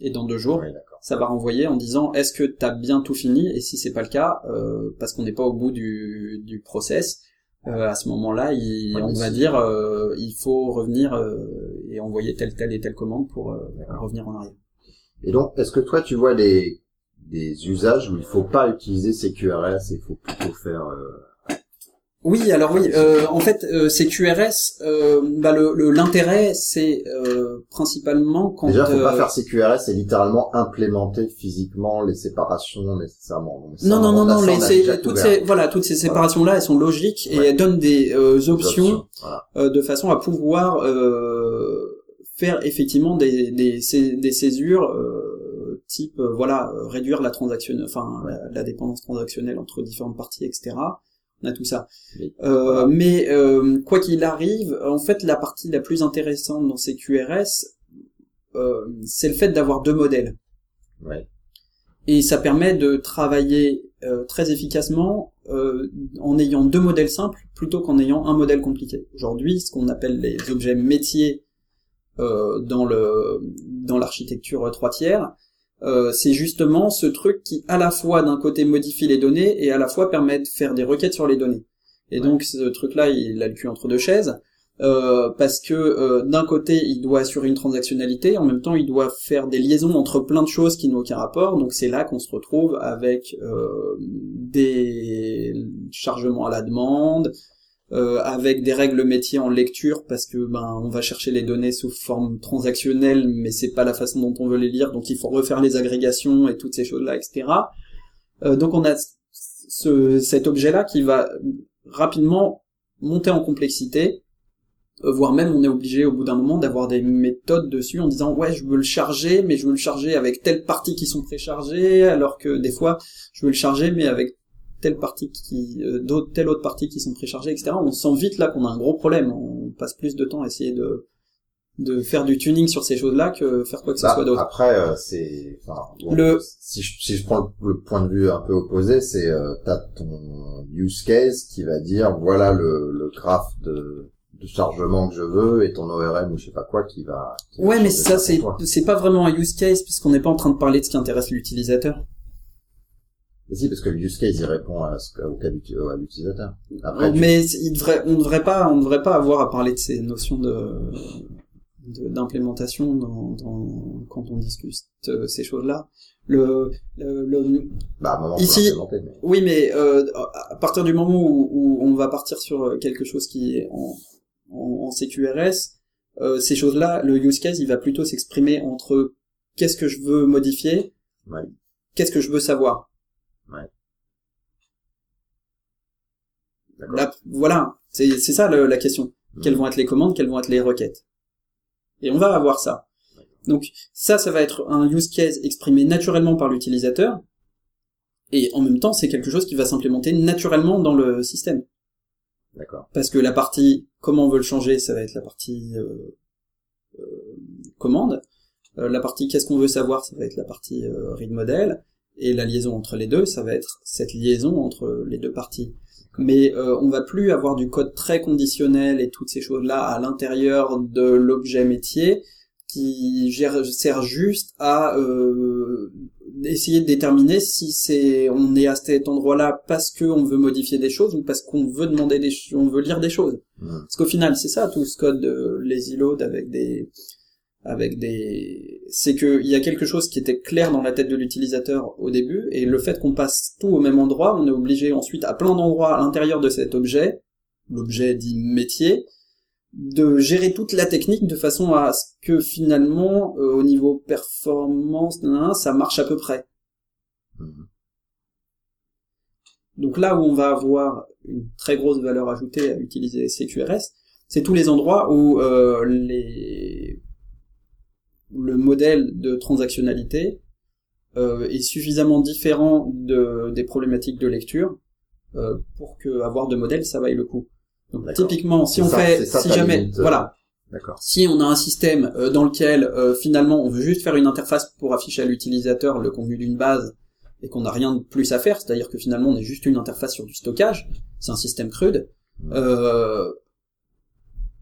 et dans deux jours, ça va renvoyer en disant est-ce que t'as bien tout fini? Et si c'est pas le cas euh, parce qu'on n'est pas au bout du, du process euh, à ce moment-là il, Ouais, on va dire euh, il faut revenir euh, et envoyer telle telle et telle commande pour euh, revenir en arrière. Et donc, est-ce que toi, tu vois des, des usages où il faut pas utiliser CQRS et il faut plutôt faire... oui alors oui euh, en fait euh, ces QRS euh, bah, le le- l'intérêt c'est euh, principalement quand Déjà, faut pas euh, faire CQRS, c'est littéralement implémenter physiquement les séparations nécessairement. Donc, non non non non les, toutes ces voilà toutes ces séparations là elles sont logiques et Ouais. elles donnent des euh, options Voilà. euh, de façon à pouvoir euh, faire effectivement des, des, des césures euh, type voilà réduire la transaction enfin la, la dépendance transactionnelle entre différentes parties etc on a tout ça Oui. Euh, mais euh, quoi qu'il arrive en fait la partie la plus intéressante dans ces QRS euh, c'est le fait d'avoir deux modèles Ouais. et ça permet de travailler euh, très efficacement euh, en ayant deux modèles simples plutôt qu'en ayant un modèle compliqué. Aujourd'hui, ce qu'on appelle les objets métiers euh, dans le dans l'architecture trois tiers, euh, c'est justement ce truc qui à la fois d'un côté modifie les données et à la fois permet de faire des requêtes sur les données. Et Ouais. donc ce truc-là, il a le cul entre deux chaises. euh, parce que euh, d'un côté il doit assurer une transactionnalité, en même temps il doit faire des liaisons entre plein de choses qui n'ont aucun rapport, donc c'est là qu'on se retrouve avec euh, des chargements à la demande, euh, avec des règles métiers en lecture parce que ben on va chercher les données sous forme transactionnelle mais c'est pas la façon dont on veut les lire donc il faut refaire les agrégations et toutes ces choses là etc Euh, donc on a ce, cet objet là qui va rapidement monter en complexité Euh, voire même on est obligé au bout d'un moment d'avoir des méthodes dessus en disant ouais je veux le charger mais je veux le charger avec telle partie qui sont préchargées alors que des fois je veux le charger mais avec telle partie qui euh, d'autres telle autre partie qui sont préchargées etc on sent vite là qu'on a un gros problème. On passe plus de temps à essayer de de faire du tuning sur ces choses là que faire quoi que ce Bah, soit d'autre. Après, euh, c'est, enfin, bon, Le- si je, si je prends le, le point de vue un peu opposé, c'est, euh, t'as ton use case qui va dire, voilà le, le graph de, de chargement que je veux et ton ORM ou je sais pas quoi qui va. qui va ouais mais ça c'est c'est pas vraiment un use case parce qu'on n'est pas en train de parler de ce qui intéresse l'utilisateur Si, parce que le use case il répond à ce à l'utilisateur. Après, tu- mais il devrait, on devrait pas, on devrait pas avoir à parler de ces notions de d'implémentation dans, dans- quand on discute euh, ces choses-là. Le, le, le- bah, moment, Ici- mais- oui, mais euh, à partir du moment où, où on va partir sur quelque chose qui est en, en, en CQRS, euh, ces choses-là, le use case, il va plutôt s'exprimer entre qu'est-ce que je veux modifier, Ouais. qu'est-ce que je veux savoir. Là, voilà, c'est ça le- la question. Quelles vont être les commandes, quelles vont être les requêtes? Et on va avoir ça. Donc ça, ça va être un use case exprimé naturellement par l'utilisateur, et en même temps, c'est quelque chose qui va s'implémenter naturellement dans le système. D'accord. Parce que la partie comment on veut le changer, ça va être la partie euh, euh, commande. Euh, la partie qu'est-ce qu'on veut savoir, ça va être la partie read model. Et la liaison entre les deux, ça va être cette liaison entre les deux parties. Mais euh, on va plus avoir du code très conditionnel et toutes ces choses-là à l'intérieur de l'objet métier qui gère, sert juste à euh, essayer de déterminer si c'est on est à cet endroit-là parce qu'on veut modifier des choses ou parce qu'on veut demander des on veut lire des choses. Mhm. Parce qu'au final, c'est ça tout ce code de lazy load avec des avec des c'est que il y a quelque chose qui était clair dans la tête de l'utilisateur au début et le fait qu'on passe tout au même endroit, on est obligé ensuite à plein d'endroits à l'intérieur de cet objet, l'objet dit métier, de gérer toute la technique de façon à ce que finalement euh, au niveau performance ça marche à peu près. Mhm. Donc là où on va avoir une très grosse valeur ajoutée à utiliser CQRS, c'est tous les endroits où euh, les... le modèle de transactionnalité euh, est suffisamment différent de, des problématiques de lecture euh, pour que avoir de modèle ça vaille le coup. Donc typiquement, si on ça- fait, ça si jamais, limite, euh. voilà, si on a un système euh, dans lequel euh, finalement on veut juste faire une interface pour afficher à l'utilisateur le contenu d'une base et qu'on n'a rien de plus à faire, c'est-à-dire que finalement on est juste une interface sur du stockage, c'est un système crude, euh,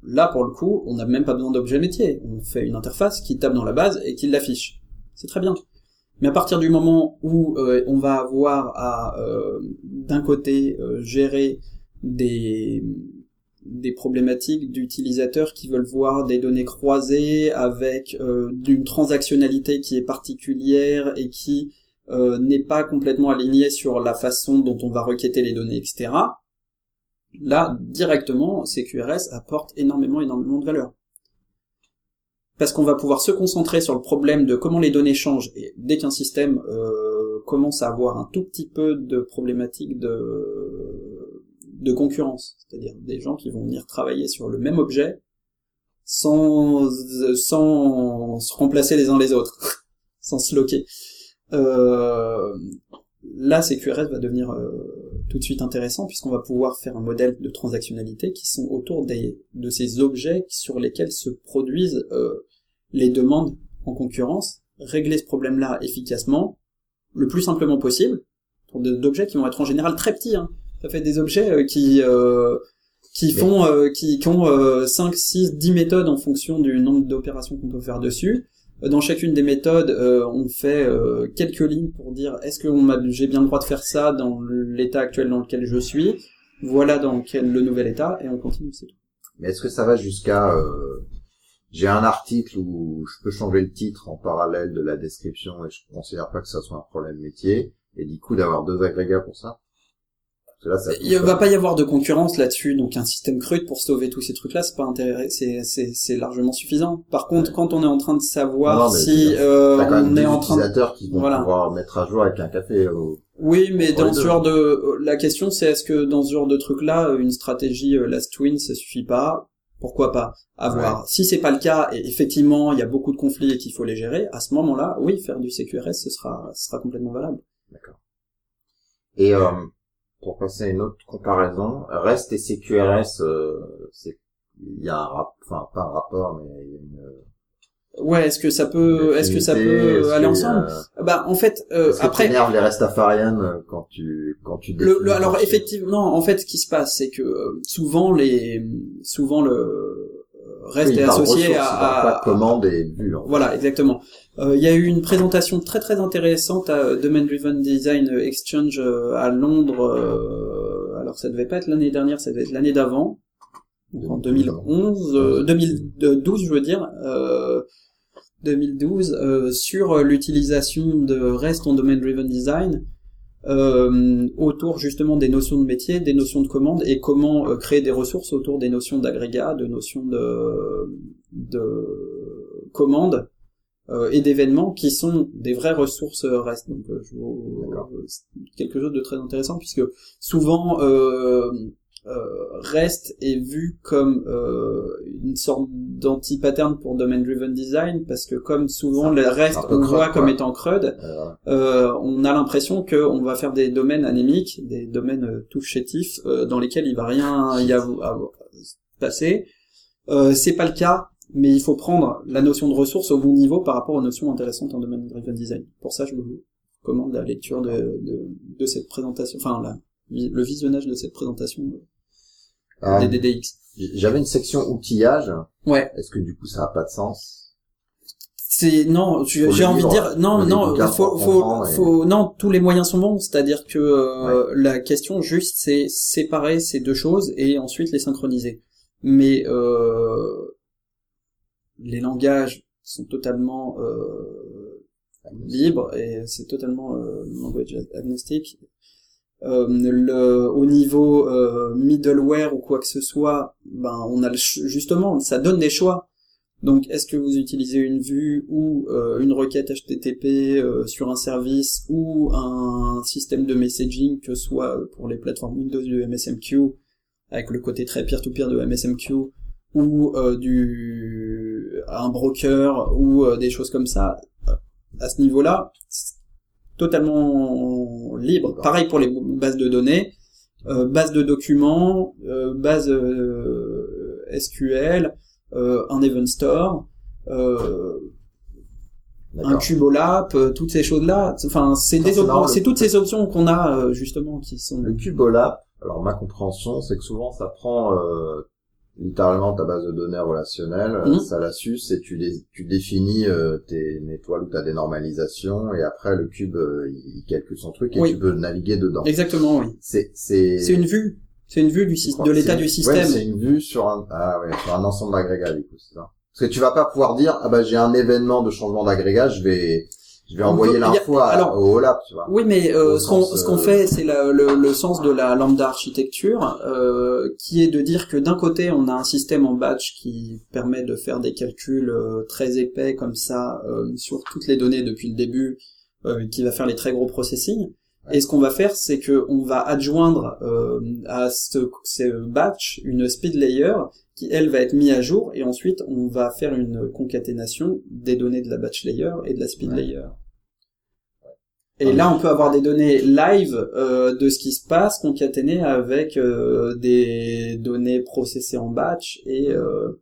là pour le coup on n'a même pas besoin d'objet métier, on fait une interface qui tape dans la base et qui l'affiche. C'est très bien. Mais à partir du moment où euh, on va avoir à euh, d'un côté euh, gérer des des problématiques d'utilisateurs qui veulent voir des données croisées avec d'une transactionnalité qui est particulière et qui n'est pas complètement alignée sur la façon dont on va requêter les données, etc. Là, directement, CQRS apporte énormément, énormément de valeur. Parce qu'on va pouvoir se concentrer sur le problème de comment les données changent. Et dès qu'un système euh, commence à avoir un tout petit peu de problématique de, de concurrence, c'est-à-dire des gens qui vont venir travailler sur le même objet sans, sans se remplacer les uns les autres, sans se loquer. Euh, là, CQRS va devenir euh, tout de suite intéressant puisqu'on va pouvoir faire un modèle de transactionnalité qui sont autour des, de ces objets sur lesquels se produisent euh, les demandes en concurrence, régler ce problème-là efficacement, le plus simplement possible, pour des objets qui vont être en général très petits. Hein. Ça fait des objets euh, qui qui font qui, qui ont euh, 5, 6, 10 méthodes en fonction du nombre d'opérations qu'on peut faire dessus. Dans chacune des méthodes, euh, on fait euh, quelques lignes pour dire est-ce que j'ai bien le droit de faire ça dans l'état actuel dans lequel je suis? Voilà dans quel le nouvel état et on continue. C'est tout. Mais est-ce que ça va jusqu'à euh, j'ai un article où je peux changer le titre en parallèle de la description et je considère pas que ça soit un problème métier et du coup d'avoir deux agrégats pour ça? Là, ça Il va pas y avoir de concurrence là-dessus, donc un système CRUD pour sauver tous ces trucs-là, c'est pas intéressant, c'est c'est c'est largement suffisant. Par contre, quand on est en train de savoir Non, si euh, T'as quand même on des est en train de... utilisateurs qui vont Voilà. pouvoir mettre à jour avec un café. Au... Oui, mais dans ce genre de... La question, c'est est-ce que dans ce genre de truc-là, une stratégie euh, last win, ça suffit pas? Pourquoi pas? Avoir. Si c'est pas le cas et effectivement il y a beaucoup de conflits et qu'il faut les gérer, à ce moment-là, oui, faire du CQRS ce sera ce sera complètement valable. D'accord. Et euh, pour passer à une autre comparaison, REST et CQRS, euh, c'est il y a un rap, enfin pas un rapport, mais il y a une Ouais, est-ce que ça peut, est-ce que ça peut aller ensemble? Bah, en fait, euh, après. les restafariennes euh, quand tu quand tu. Le, alors effectivement, en fait, ce qui se passe, c'est que euh, souvent les, souvent le reste est associé à, à, commande et vue. Voilà, exactement. Il y a eu une présentation très très intéressante à Domain Driven Design Exchange à Londres. alors ça devait pas être l'année dernière, ça devait être l'année d'avant en 2011, 2012 je veux dire, euh, 2012 euh, sur l'utilisation de REST en Domain Driven Design euh, autour justement des notions de métier, des notions de commande et comment euh, créer des ressources autour des notions d'agrégat, de notions de, de commande euh, et d'événements qui sont des vraies ressources REST. Donc je quelque chose de très intéressant puisque souvent euh, REST est vu comme euh, une sorte d'anti-pattern pour Domain Driven Design parce que comme souvent le REST on voit comme étant CRUD, euh, on a l'impression qu'on va faire des domaines anémiques, des domaines euh, tout chétifs euh, dans lesquels il va rien y avoir, passer. c'est pas le cas, mais il faut prendre la notion de ressources au bon niveau par rapport aux notions intéressantes en Domain Driven Design. Pour ça, je vous recommande la lecture de, de, de cette présentation, enfin la, le visionnage de cette présentation euh, des DDX. J'avais une section outillage. Ouais. Est-ce que du coup ça a pas de sens? C'est non, j'ai envie de dire non, non, faut, faut, faut, non, tous les moyens sont bons. C'est-à-dire que euh, la question juste, c'est séparer ces deux choses et ensuite les synchroniser. Mais euh, les langages sont totalement euh, libres et c'est totalement euh, language agnostique euh, au niveau middleware ou quoi que ce soit, ben on a justement ça donne des choix. Donc est-ce que vous utilisez une vue ou une requête HTTP sur un service ou un système de messaging que soit pour les plateformes Windows du MSMQ avec le côté très peer-to-peer de MSMQ ou du un broker ou des choses comme ça à ce niveau-là totalement libre. Pareil pour les bases de données, euh, bases de documents, euh, bases euh, SQL, euh, un event store, un Cubolap, toutes ces choses-là. Enfin, c'est c'est toutes ces options qu'on a justement qui sont. Le Cubolap. Alors ma compréhension, c'est que souvent ça prend littéralement ta base de données relationnelle, mmh. ça la suce et tu, tu définis euh, tes étoiles ou ta dénormalisation et après le cube euh, il calcule son truc et tu peux naviguer dedans. Exactement, oui. C'est c'est c'est une vue, c'est une vue du de l'état du système. Ouais, c'est une vue sur un ah ouais, sur un ensemble d'agrégats du coup, c'est ça. Parce que tu vas pas pouvoir dire ah bah j'ai un événement de changement d'agrégat, je vais je vais envoyer l'info au OLAP, tu vois. Oui, mais euh, ce qu'on ce qu'on fait, c'est le, le sens de la lambda architecture, euh, qui est de dire que d'un côté, on a un système en batch qui permet de faire des calculs euh, très épais comme ça sur toutes les données depuis le début, qui va faire les très gros processing. Et ce qu'on va faire, c'est que on va adjoindre à ce, ce batch une speed layer qui elle va être mise à jour et ensuite on va faire une concaténation des données de la batch layer et de la speed layer. Et ah là, on peut avoir des données live euh, de ce qui se passe concaténées avec euh, des données processées en batch et euh,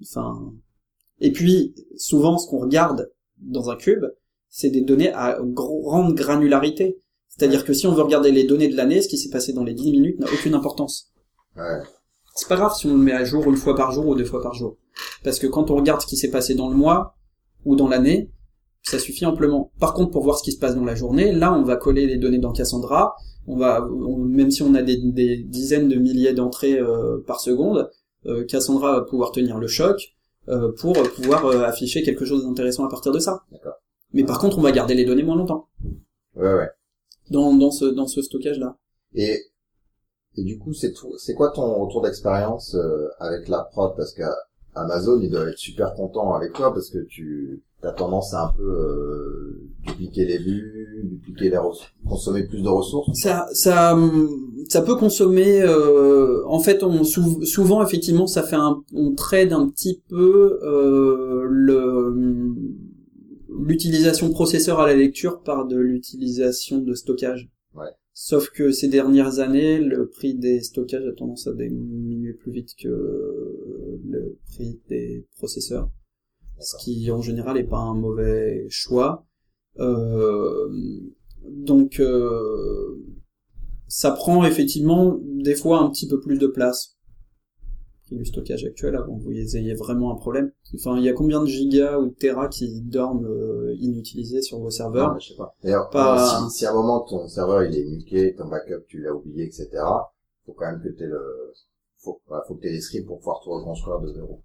enfin et puis souvent ce qu'on regarde dans un cube, c'est des données à grande granularité. C'est-à-dire que si on veut regarder les données de l'année, ce qui s'est passé dans les 10 minutes n'a aucune importance. Ouais. C'est pas grave si on le met à jour une fois par jour ou deux fois par jour. Parce que quand on regarde ce qui s'est passé dans le mois ou dans l'année, ça suffit amplement. Par contre, pour voir ce qui se passe dans la journée, là, on va coller les données dans Cassandra. On va, même si on a des, dizaines de milliers d'entrées euh, par seconde, euh, Cassandra va pouvoir tenir le choc euh, pour pouvoir afficher quelque chose d'intéressant à partir de ça. Mais par contre, on va garder les données moins longtemps. Ouais, ouais. Dans, dans ce dans ce stockage là. Et et du coup, c'est c'est quoi ton retour d'expérience avec la prod? Parce que Amazon, ils doivent être super contents avec toi parce que tu t'as tendance à un peu euh, dupliquer les vues, dupliquer les ressources, consommer plus de ressources. Ça, ça, ça peut consommer. euh, en fait, on sou- souvent effectivement, ça fait un, on trade un petit peu euh, le l'utilisation processeur à la lecture par de l'utilisation de stockage. Ouais. Sauf que ces dernières années, le prix des stockages a tendance à diminuer plus vite que le prix des processeurs ce qui en général est pas un mauvais choix. Euh, donc euh, ça prend effectivement des fois un petit peu plus de place du stockage actuel avant que vous ayez vraiment un problème. Enfin, il y a combien de gigas ou de terras qui dorment euh, inutilisés sur vos Non, serveurs mais je sais pas. D'ailleurs, Pas- euh, si, si à un moment ton serveur il est nuqué, ton backup tu l'as oublié, etc. Faut quand même que t'aies le, faut, voilà, faut que t'aies les scripts pour pouvoir tout reconstruire de zéro.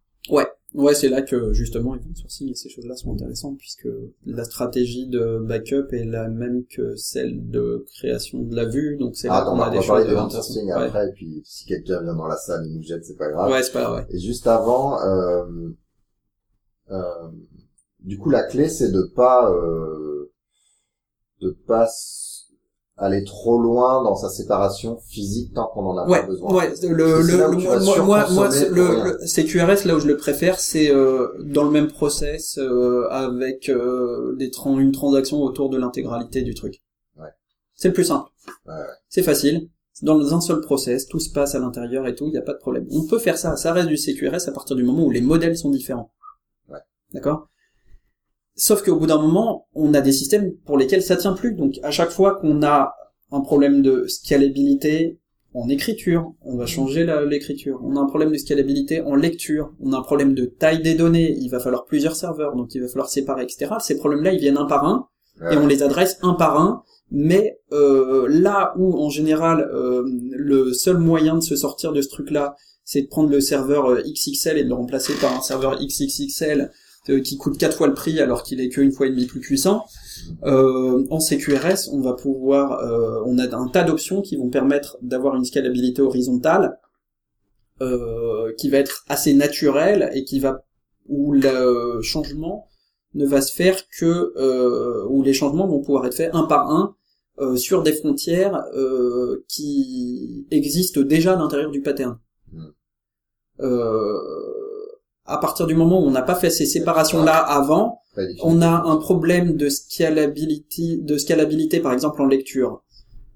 Ouais, c'est là que justement event sourcing et ces choses-là sont intéressantes puisque la stratégie de backup est la même que celle de création de la vue, donc c'est Ah, là attends, qu'on on a va des parler choses de intéressantes. sourcing Ouais. après, et puis si quelqu'un vient dans la salle, il nous jette, c'est pas grave. Ouais, c'est pas vrai. Et juste avant, euh, euh, du coup, la clé, c'est de pas, euh, de pas aller trop loin dans sa séparation physique tant qu'on en a Ouais, pas besoin. ouais, le, le, le- moi, moi, le, le CQRS, là où je le préfère, c'est euh, dans le même process, euh, avec euh, des tran- une transaction autour de l'intégralité du truc. Ouais. C'est le plus simple. Ouais, ouais. C'est facile. Dans un seul process, tout se passe à l'intérieur et tout, il n'y a pas de problème. On peut faire ça, ça reste du CQRS à partir du moment où les modèles sont différents. Ouais. D'accord? Sauf qu'au bout d'un moment, on a des systèmes pour lesquels ça tient plus. Donc à chaque fois qu'on a un problème de scalabilité en écriture, on va changer l'écriture. On a un problème de scalabilité en lecture. On a un problème de taille des données. Il va falloir plusieurs serveurs, donc il va falloir séparer, etc. Ces problèmes-là, ils viennent un par un et on les adresse un par un. Mais euh, là où en général euh, le seul moyen de se sortir de ce truc-là, c'est de prendre le serveur euh, XXL et de le remplacer par un serveur XXXL qui coûte quatre fois le prix alors qu'il est qu'une fois et demie plus puissant. Euh, en CQRS, on va pouvoir, euh, on a un tas d'options qui vont permettre d'avoir une scalabilité horizontale euh, qui va être assez naturelle et qui va où le changement ne va se faire que euh, où les changements vont pouvoir être faits un par un euh, sur des frontières euh, qui existent déjà à l'intérieur du pattern. Mm. Euh, à partir du moment où on n'a pas fait ces séparations-là avant, on a un problème de scalability, de scalabilité par exemple en lecture.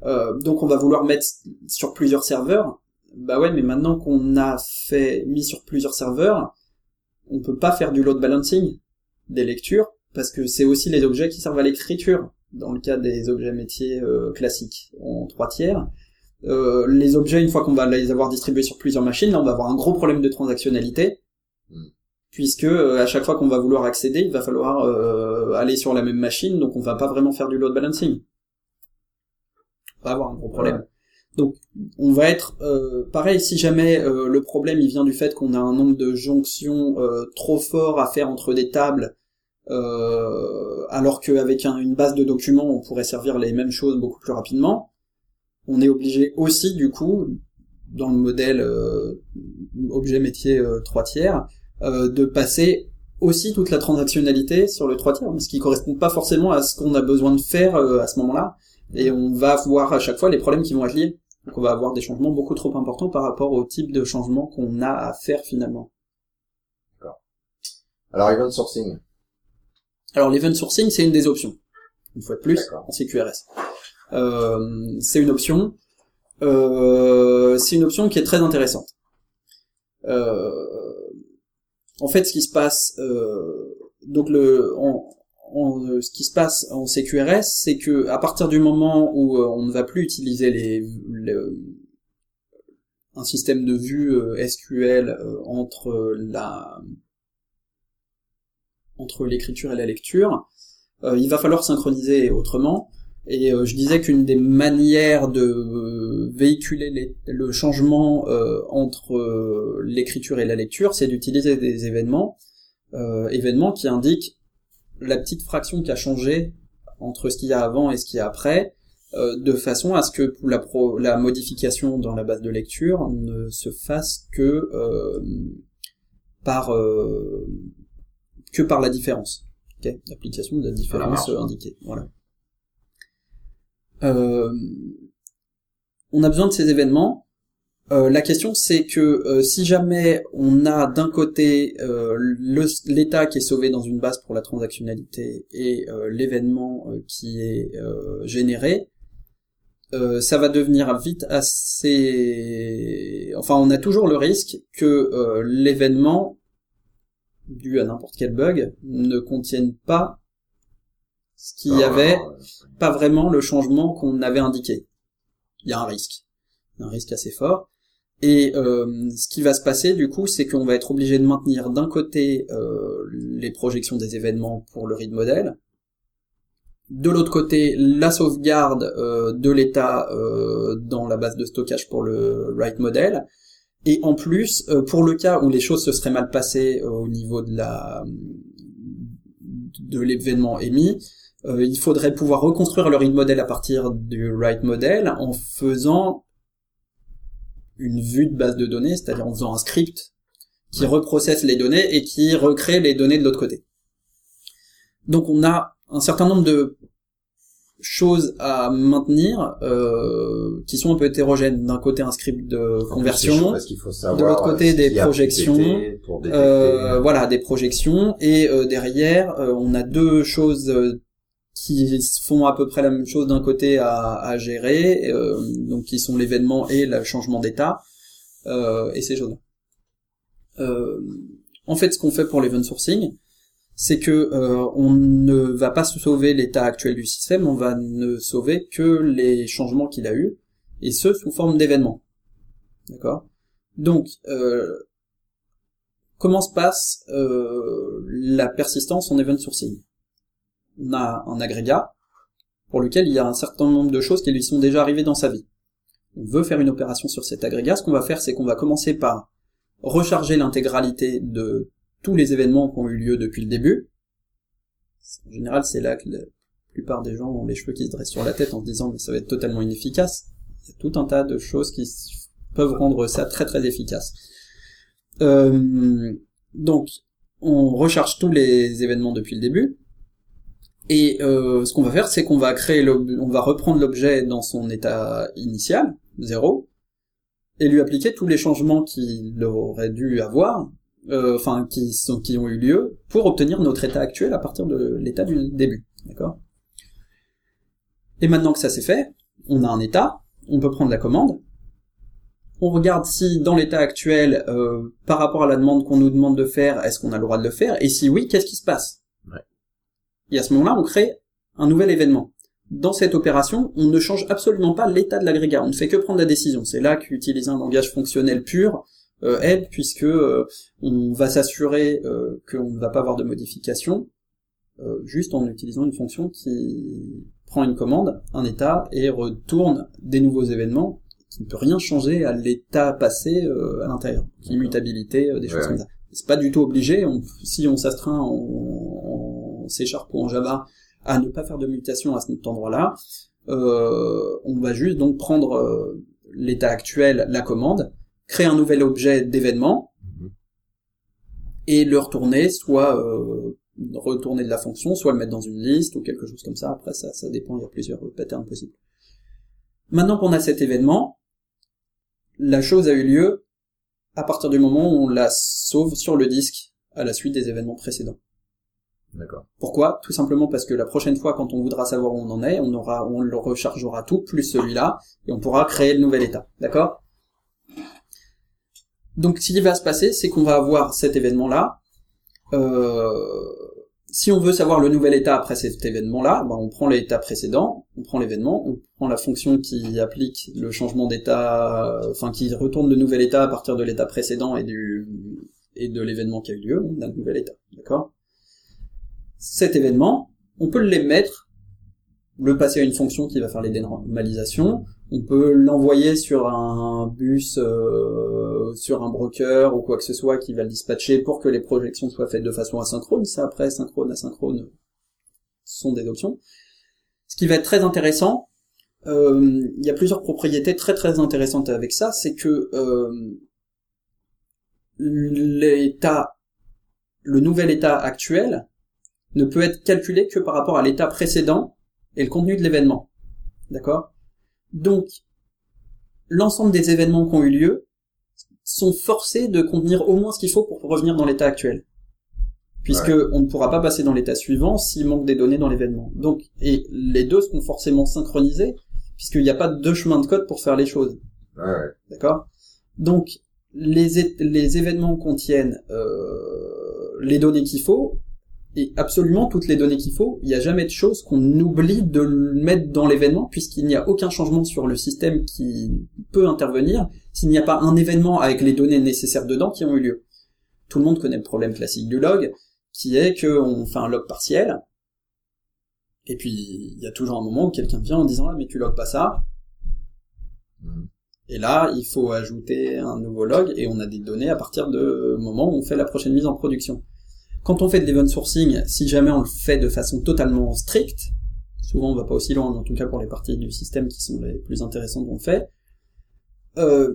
Euh, donc on va vouloir mettre sur plusieurs serveurs. Bah ouais, mais maintenant qu'on a fait mis sur plusieurs serveurs, on peut pas faire du load balancing des lectures parce que c'est aussi les objets qui servent à l'écriture dans le cas des objets métiers euh, classiques en trois tiers. Euh, les objets, une fois qu'on va les avoir distribués sur plusieurs machines, là on va avoir un gros problème de transactionnalité. Puisque euh, à chaque fois qu'on va vouloir accéder, il va falloir euh, aller sur la même machine, donc on va pas vraiment faire du load balancing. On va avoir un gros problème. Donc on va être euh, pareil si jamais euh, le problème il vient du fait qu'on a un nombre de jonctions trop fort à faire entre des tables, alors qu'avec un- une base de documents on pourrait servir les mêmes choses beaucoup plus rapidement. On est obligé aussi du coup dans le modèle euh, objet métier euh, 3 tiers euh, de passer aussi toute la transactionnalité sur le 3 tiers, ce qui correspond pas forcément à ce qu'on a besoin de faire euh, à ce moment-là. Et on va voir à chaque fois les problèmes qui vont être liés. Donc on va avoir des changements beaucoup trop importants par rapport au type de changement qu'on a à faire finalement. Alors, event sourcing. Alors l'event sourcing, c'est une des options. Une fois de plus, en CQRS. Euh, c'est une option. Euh, c'est une option qui est très intéressante. Euh, en fait, ce qui se passe, euh, donc le, ce qui se passe en CQRS, c'est que à partir du moment où on ne va plus utiliser les, le- un système de vue SQL entre la entre l'écriture et la lecture, il va falloir synchroniser autrement. Et euh, je disais qu'une des manières de euh, véhiculer les- le changement euh, entre l'écriture et la lecture, c'est d'utiliser des événements, euh, événements qui indiquent la petite fraction qui a changé entre ce qu'il y a avant et ce qu'il y a après, euh, de façon à ce que la, pro- la modification dans la base de lecture ne se fasse que euh, par euh, que par la différence Ok, l'application de la différence euh, indiquée. Voilà. Euh, on a besoin de ces événements. Euh, la question c'est que euh, si jamais on a d'un côté l'état qui est sauvé dans une base pour la transactionnalité et l'événement qui est généré, ça va devenir vite assez... Enfin, on a toujours le risque que l'événement, dû à n'importe quel bug, ne contienne pas ce qu'il y Ah, avait, pas vraiment le changement qu'on avait indiqué. Il y a un risque. Un risque assez fort. Et euh, ce qui va se passer du coup, c'est qu'on va être obligé de maintenir d'un côté euh, les projections des événements pour le read model, de l'autre côté la sauvegarde euh, de l'état euh, dans la base de stockage pour le write model, et en plus, euh, pour le cas où les choses se seraient mal passées euh, au niveau de la de l'événement émis, euh, il faudrait pouvoir reconstruire le read model à partir du write model en faisant une vue de base de données, c'est-à-dire en faisant un script qui reprocesse les données et qui recrée les données de l'autre côté. Donc on a un certain nombre de choses à maintenir euh, qui sont un peu hétérogènes. D'un côté un script de conversion, parce qu'il faut savoir, de l'autre côté, euh, des projections, pété pour détecter, euh, voilà, des projections, et euh, derrière, on a deux choses qui font à peu près la même chose d'un côté à, gérer, euh, donc qui sont l'événement et le changement d'état, euh, et ces choses-là. Euh, en fait, ce qu'on fait pour l'event sourcing, c'est que on ne va pas sauver l'état actuel du système, on va ne sauver que les changements qu'il a eu, et ce sous forme d'événements. D'accord? Donc, comment se passe la persistance en event sourcing? On a un agrégat pour lequel il y a un certain nombre de choses qui lui sont déjà arrivées dans sa vie. On veut faire une opération sur cet agrégat. Ce qu'on va faire, c'est qu'on va commencer par recharger l'intégralité de tous les événements qui ont eu lieu depuis le début. En général, c'est là que la plupart des gens ont les cheveux qui se dressent sur la tête en se disant mais ça va être totalement inefficace. Il y a tout un tas de choses qui peuvent rendre ça très très efficace. Euh, donc, on recharge tous les événements depuis le début. Et euh, ce qu'on va faire, c'est qu'on va créer, on va reprendre l'objet dans son état initial, 0, et lui appliquer tous les changements qu'il aurait dû avoir, euh, enfin qui sont qui ont eu lieu, pour obtenir notre état actuel à partir de l'état du début, d'accord? Et maintenant que ça c'est fait, on a un état, on peut prendre la commande, on regarde si dans l'état actuel, euh, par rapport à la demande qu'on nous demande de faire, est-ce qu'on a le droit de le faire, et si oui, qu'est-ce qui se passe? Et à ce moment-là, on crée un nouvel événement. Dans cette opération, on ne change absolument pas l'état de l'agrégat, on ne fait que prendre la décision. C'est là qu'utiliser un langage fonctionnel pur euh, aide, puisque euh, on va s'assurer euh, qu'on ne va pas avoir de modification, euh, juste en utilisant une fonction qui prend une commande, un état, et retourne des nouveaux événements qui ne peut rien changer à l'état passé euh, à l'intérieur, l'immutabilité, euh, des choses comme ça. C'est pas du tout obligé, on- si on s'astreint en C Sharp ou en Java à ne pas faire de mutation à cet endroit-là, euh, on va juste donc prendre euh, l'état actuel, la commande, créer un nouvel objet d'événement, Mhm. et le retourner, soit euh, retourner de la fonction, soit le mettre dans une liste ou quelque chose comme ça. Après, ça, ça dépend, il y a plusieurs patterns possibles. Maintenant qu'on a cet événement, la chose a eu lieu à partir du moment où on la sauve sur le disque à la suite des événements précédents. D'accord. Pourquoi? Tout simplement parce que la prochaine fois, quand on voudra savoir où on en est, on aura, on le rechargera tout plus celui-là, et on pourra créer le nouvel état. D'accord? Donc, ce qui va se passer, c'est qu'on va avoir cet événement-là. Euh, si on veut savoir le nouvel état après cet événement-là, ben, on prend l'état précédent, on prend l'événement, on prend la fonction qui applique le changement d'état, enfin qui retourne le nouvel état à partir de l'état précédent et du et de l'événement qui a eu lieu, on a le nouvel état. D'accord? Cet événement, on peut les mettre, le passer à une fonction qui va faire les dénormalisations, on peut l'envoyer sur un bus, euh, sur un broker ou quoi que ce soit qui va le dispatcher pour que les projections soient faites de façon asynchrone. Ça après, synchrone, asynchrone, ce sont des options. Ce qui va être très intéressant, euh, il y a plusieurs propriétés très très intéressantes avec ça, c'est que euh, l'état, le nouvel état actuel ne peut être calculé que par rapport à l'état précédent et le contenu de l'événement. D'accord? Donc, l'ensemble des événements qui ont eu lieu sont forcés de contenir au moins ce qu'il faut pour revenir dans l'état actuel. Puisque on ne pourra pas passer dans l'état suivant s'il manque des données dans l'événement. Donc, et les deux seront forcément synchronisés, puisqu'il n'y a pas deux chemins de code pour faire les choses. Ouais. D'accord? Donc, les événements contiennent euh, les données qu'il faut, et absolument toutes les données qu'il faut. Il n'y a jamais de chose qu'on oublie de le mettre dans l'événement, puisqu'il n'y a aucun changement sur le système qui peut intervenir s'il n'y a pas un événement avec les données nécessaires dedans qui ont eu lieu. Tout le monde connaît le problème classique du log, qui est qu'on fait un log partiel, et puis il y a toujours un moment où quelqu'un vient en disant ah mais tu logs pas ça, Mhm. et là, il faut ajouter un nouveau log et on a des données à partir de moment où on fait la prochaine mise en production. Quand on fait de l'event sourcing, si jamais on le fait de façon totalement stricte, souvent on va pas aussi loin, mais en tout cas pour les parties du système qui sont les plus intéressantes on le fait, euh,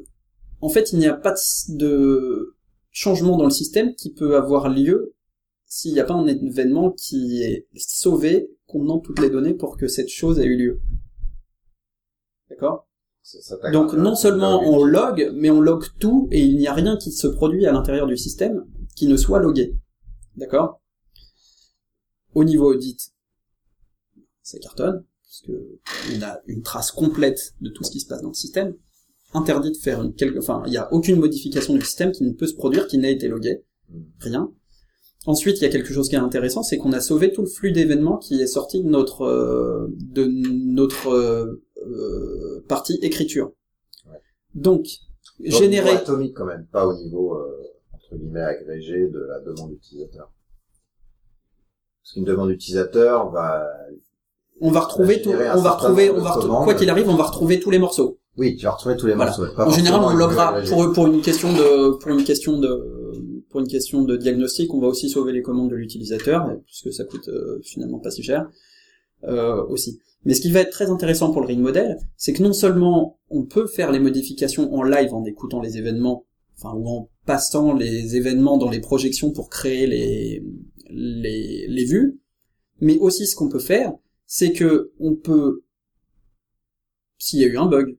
en fait il n'y a pas de- changement dans le système qui peut avoir lieu s'il n'y a pas un événement qui est sauvé contenant toutes les données pour que cette chose ait eu lieu. D'accord? Donc non seulement on log, mais on log tout et il n'y a rien qui se produit à l'intérieur du système qui ne soit logué. D'accord Au niveau audit, ça cartonne, puisque on a une trace complète de tout ce qui se passe dans le système. Interdit de faire une quelque, enfin, il n'y a aucune modification du système qui ne peut se produire qui n'a été logué. Mhm. Rien. Ensuite, il y a quelque chose qui est intéressant, c'est qu'on a sauvé tout le flux d'événements qui est sorti de notre euh, de notre euh, partie écriture. Ouais. Donc, Au niveau générer atomique quand même, pas au niveau euh, entre guillemets agrégé de la demande utilisateur. Parce qu'une demande utilisateur va, on va retrouver tout, on va retrouver, on va quoi qu'il arrive, on va retrouver tous les morceaux. oui, tu vas retrouver tous les Voilà. morceaux. En général, on pour pour une question de pour une question de pour une question de diagnostic, on va aussi sauver les commandes de l'utilisateur puisque ça coûte euh, finalement pas si cher euh, aussi. Mais ce qui va être très intéressant pour le ring model, c'est que non seulement on peut faire les modifications en live en écoutant les événements, enfin ou en passant les événements dans les projections pour créer les les, les vues, mais aussi ce qu'on peut faire, c'est que on peut, s'il y a eu un bug,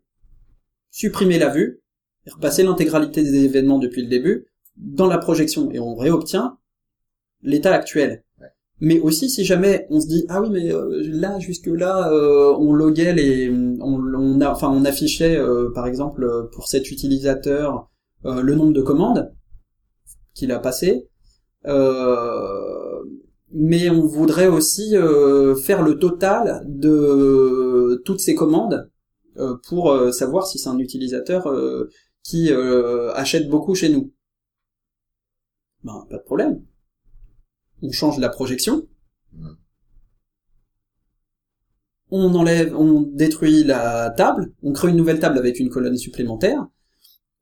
supprimer la vue, et repasser l'intégralité des événements depuis le début dans la projection, et on réobtient l'état actuel. Ouais. Mais aussi si jamais on se dit ah oui mais euh, là jusque là on loguait les on, on a enfin on affichait euh, par exemple euh, pour cet utilisateur euh, le nombre de commandes qu'il a passé euh, mais on voudrait aussi euh, faire le total de toutes ces commandes euh, pour savoir si c'est un utilisateur euh, qui euh, achète beaucoup chez nous. Ben, pas de problème. On change la projection. Mhm. On enlève, on détruit la table, on crée une nouvelle table avec une colonne supplémentaire.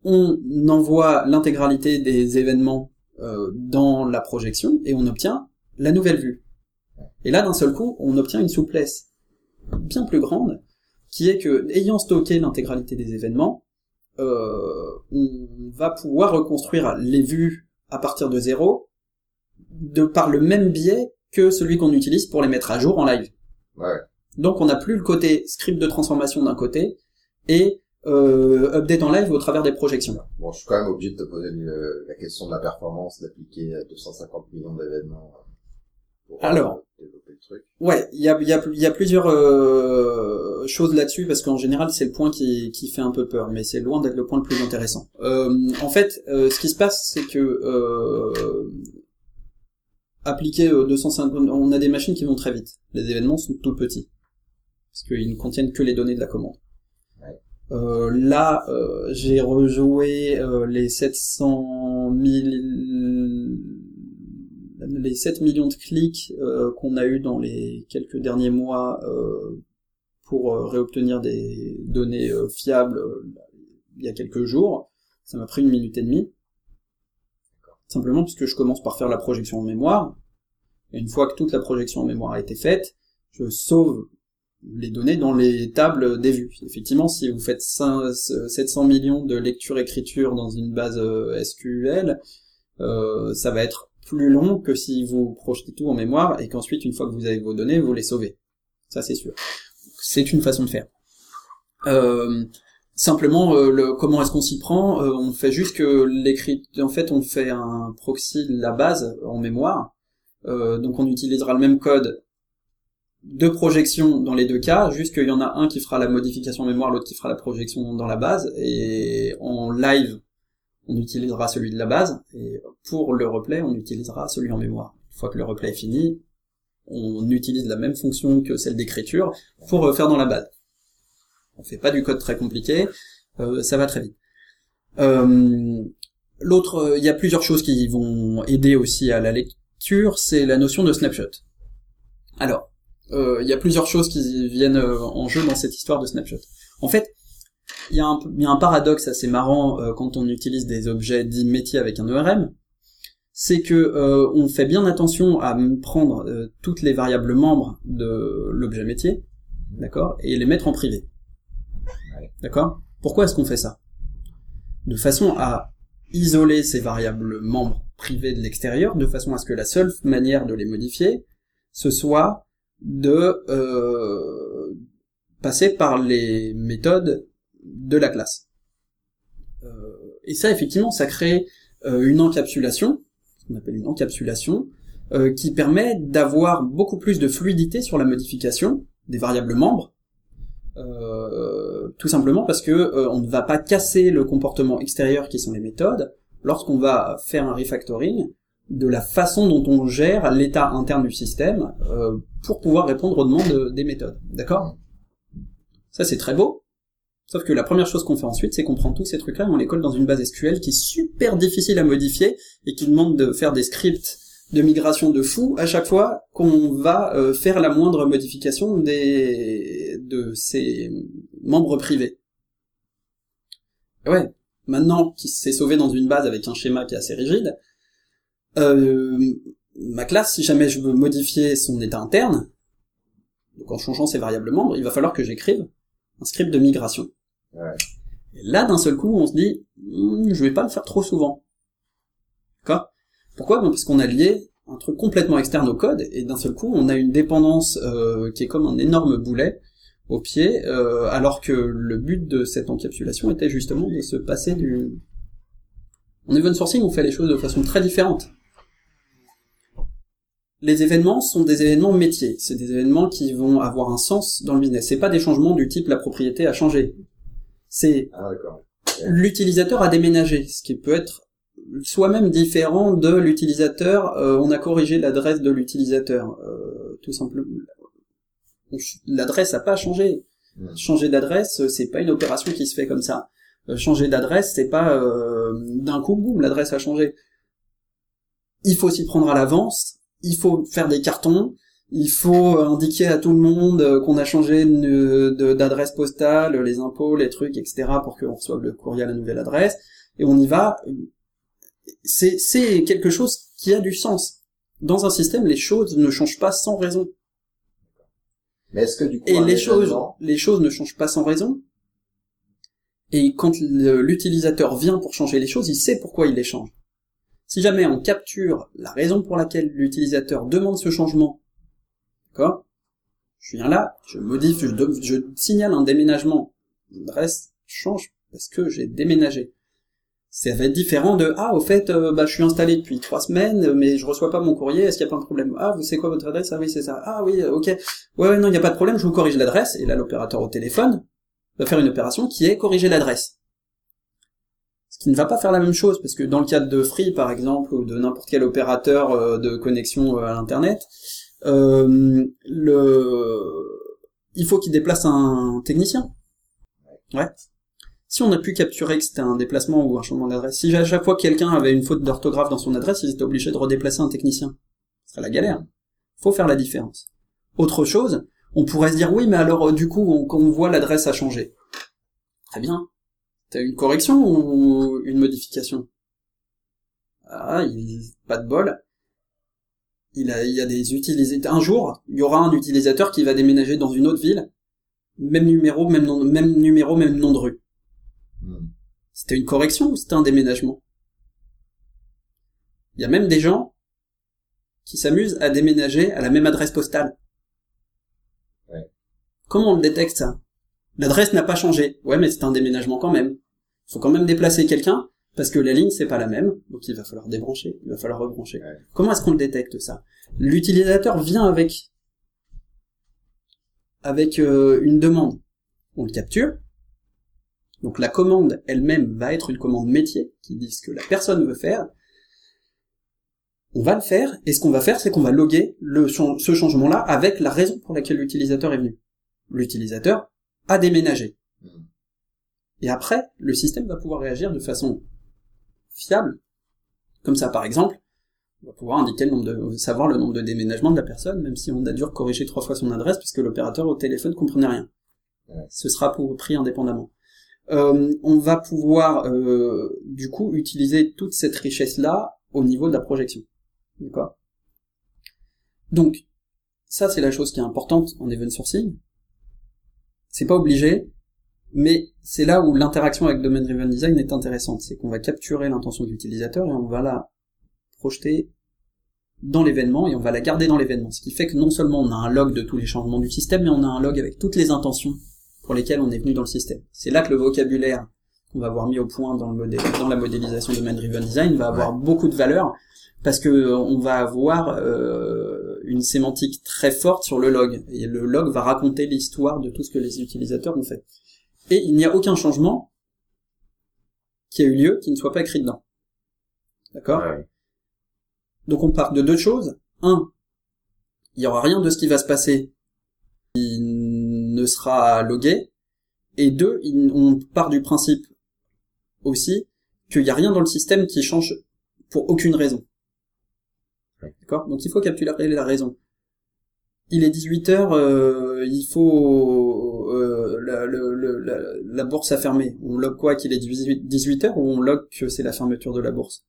On envoie l'intégralité des événements euh, dans la projection et on obtient la nouvelle vue. Et là, d'un seul coup, on obtient une souplesse bien plus grande, qui est que, ayant stocké l'intégralité des événements, euh, on va pouvoir reconstruire les vues à partir de zéro, de par le même biais que celui qu'on utilise pour les mettre à jour en live. Ouais. Donc on n'a plus le côté script de transformation d'un côté et euh, update en live au travers des projections. Bon, je suis quand même obligé de te poser le- la question de la performance d'appliquer à 250 millions d'événements euh, pour euh, Alors. développer le truc. Ouais, il y a, il y, a, il y a plusieurs euh, choses là-dessus parce qu'en général c'est le point qui, qui fait un peu peur, mais c'est loin d'être le point le plus intéressant. Euh, en fait, euh, ce qui se passe, c'est que euh, appliquer euh, 250, on a des machines qui vont très vite. Les événements sont tout petits parce qu'ils ne contiennent que les données de la commande. Euh, là, euh, j'ai rejoué euh, les 700 000 les 7 millions de clics qu'on a eu dans les quelques derniers mois pour réobtenir des données fiables il y a quelques jours, ça m'a pris une minute et demie. Simplement parce que je commence par faire la projection en mémoire. Une fois que toute la projection en mémoire a été faite, je sauve les données dans les tables des vues. Effectivement, si vous faites 5 700 millions de lectures-écritures dans une base euh, SQL, euh, ça va être plus long que si vous projetez tout en mémoire et qu'ensuite, une fois que vous avez vos données, vous les sauvez. Ça, c'est sûr. C'est une façon de faire. Euh, simplement, le, comment est-ce qu'on s'y prend On fait juste que l'écrit... En fait, on fait un proxy de la base en mémoire. Donc, on utilisera le même code de projection dans les deux cas, juste qu'il y en a un qui fera la modification en mémoire, l'autre qui fera la projection dans la base, et en live, on utilisera celui de la base, et pour le replay, on utilisera celui en mémoire. Une fois que le replay est fini, on utilise la même fonction que celle d'écriture pour faire dans la base. On fait pas du code très compliqué, euh, ça va très vite. Euh, L'autre, il y a plusieurs choses qui vont aider aussi à la lecture, c'est la notion de snapshot. Alors, euh, il y a plusieurs choses qui viennent euh, en jeu dans cette histoire de snapshot. En fait, il y, a un, y a un paradoxe assez marrant euh, quand on utilise des objets dits métiers avec un ERM, c'est que euh, on fait bien attention à prendre euh, toutes les variables membres de l'objet métier, d'accord, et les mettre en privé. D'accord? Pourquoi est-ce qu'on fait ça? De façon à isoler ces variables membres privées de l'extérieur, de façon à ce que la seule manière de les modifier, ce soit de euh, passer par les méthodes de la classe. Euh, et ça, effectivement, ça crée euh, une encapsulation, ce qu'on appelle une encapsulation, qui permet d'avoir beaucoup plus de fluidité sur la modification des variables membres, tout simplement parce que on ne va pas casser le comportement extérieur qui sont les méthodes lorsqu'on va faire un refactoring de la façon dont on gère l'état interne du système euh, pour pouvoir répondre aux demandes des méthodes. D'accord? Ça c'est très beau. Sauf que la première chose qu'on fait ensuite, c'est qu'on prend tous ces trucs-là et on les colle dans une base SQL qui est super difficile à modifier et qui demande de faire des scripts de migration de fou à chaque fois qu'on va euh, faire la moindre modification des de ces membres privés. ouais, maintenant qu'il s'est sauvé dans une base avec un schéma qui est assez rigide, euh, ma classe, si jamais je veux modifier son état interne, donc en changeant ses variables membres, il va falloir que j'écrive un script de migration. Ouais. Et là, d'un seul coup, on se dit, Hm, je vais pas le faire trop souvent. D'accord? Pourquoi? Parce qu'on a lié un truc complètement externe au code, et d'un seul coup, on a une dépendance euh, qui est comme un énorme boulet au pied, euh, alors que le but de cette encapsulation était justement de se passer du... En event sourcing, on fait les choses de façon très différente. Les événements sont des événements métiers, c'est des événements qui vont avoir un sens dans le business. C'est pas des changements du type la propriété a changé. C'est Ah, l'utilisateur a déménagé, ce qui peut être soi-même différent de l'utilisateur, euh, on a corrigé l'adresse de l'utilisateur, euh, tout simplement. L'adresse n'a pas changé. Mm. Changer d'adresse, c'est pas une opération qui se fait comme ça. Euh, changer d'adresse, c'est pas euh, d'un coup, boum, l'adresse a changé. Il faut s'y prendre à l'avance, il faut faire des cartons, il faut indiquer à tout le monde euh, qu'on a changé d'adresse postale, les impôts, les trucs, etc., pour qu'on reçoive le courrier à la nouvelle adresse, et on y va. C'est quelque chose qui a du sens. Dans un système, les choses ne changent pas sans raison. Mais est-ce que du coup, Et les choses, les choses ne changent pas sans raison. Et quand l'utilisateur vient pour changer les choses, il sait pourquoi il les change. Si jamais on capture la raison pour laquelle l'utilisateur demande ce changement, d'accord Je viens là, je modifie, je, signale un déménagement. L'adresse change parce que j'ai déménagé. Ça va être différent de ah au fait euh, bah je suis installé depuis trois semaines mais je reçois pas mon courrier est-ce qu'il y a pas un problème? Ah vous c'est quoi votre adresse? Ah oui c'est ça. Ah oui euh, ok. Ouais, ouais non il y a pas de problème je vous corrige l'adresse. Et là l'opérateur au téléphone va faire une opération qui est corriger l'adresse ce qui ne va pas faire la même chose parce que dans le cadre de Free par exemple ou de n'importe quel opérateur euh, de connexion euh, à l'internet euh, le il faut qu'il déplace un technicien ouais si on a pu capturer que c'était un déplacement ou un changement d'adresse, si à chaque fois que quelqu'un avait une faute d'orthographe dans son adresse, ils étaient obligés de redéplacer un technicien. Ce serait la galère. Faut faire la différence. Autre chose, on pourrait se dire oui, mais alors euh, du coup, quand on voit l'adresse a changé. Très bien. T'as une correction ou une modification? Ah, il, pas de bol. Il, a, il y a des utilisateurs. Un jour, il y aura un utilisateur qui va déménager dans une autre ville. Même numéro, même nom, même numéro, même nom de rue. Hmm. C'était une correction ou c'était un déménagement? Il y a même des gens qui s'amuse à déménager à la même adresse postale. Ouais. Comment on le détecte ça? L'adresse n'a pas changé. Ouais, mais c'est un déménagement quand même. Il faut quand même déplacer quelqu'un parce que la ligne c'est pas la même, donc il va falloir débrancher, il va falloir rebrancher. Ouais. Comment est-ce qu'on le détecte ça? L'utilisateur vient avec avec euh, une demande. On le capture. Donc la commande elle-même va être une commande métier qui dit ce que la personne veut faire. On va le faire et ce qu'on va faire c'est qu'on va loguer le ce changement-là avec la raison pour laquelle l'utilisateur est venu. L'utilisateur a déménagé. Mhm. Et après, le système va pouvoir réagir de façon fiable. Comme ça, par exemple, on va pouvoir indiquer le nombre de, savoir le nombre de déménagements de la personne, même si on a dû corriger trois fois son adresse, puisque l'opérateur au téléphone comprenait rien. Ce sera pour pris indépendamment. Euh, on va pouvoir, euh, du coup, utiliser toute cette richesse-là au niveau de la projection. D'accord? Donc, ça, c'est la chose qui est importante en event sourcing. C'est pas obligé, mais c'est là où l'interaction avec Domain Driven Design est intéressante. C'est qu'on va capturer l'intention de l'utilisateur et on va la projeter dans l'événement et on va la garder dans l'événement. Ce qui fait que non seulement on a un log de tous les changements du système, mais on a un log avec toutes les intentions pour lesquelles on est venu dans le système. C'est là que le vocabulaire qu'on va avoir mis au point dans, le modèle, dans la modélisation de Domain Driven Design va avoir beaucoup de valeur parce que euh, on va avoir euh, une sémantique très forte sur le log et le log va raconter l'histoire de tout ce que les utilisateurs ont fait. Et il n'y a aucun changement qui a eu lieu qui ne soit pas écrit dedans. D'accord Ouais. Donc on part de deux choses. Un, il y aura rien de ce qui va se passer qui ne sera logué. Et deux, on part du principe aussi qu'il n'y a rien dans le système qui change pour aucune raison. D'accord Donc il faut capturer la raison. Il est 18h, euh, il faut... euh, la, le- le- la, la bourse a fermé. On log quoi qu'il est 18h ou on log que c'est la fermeture de la bourse?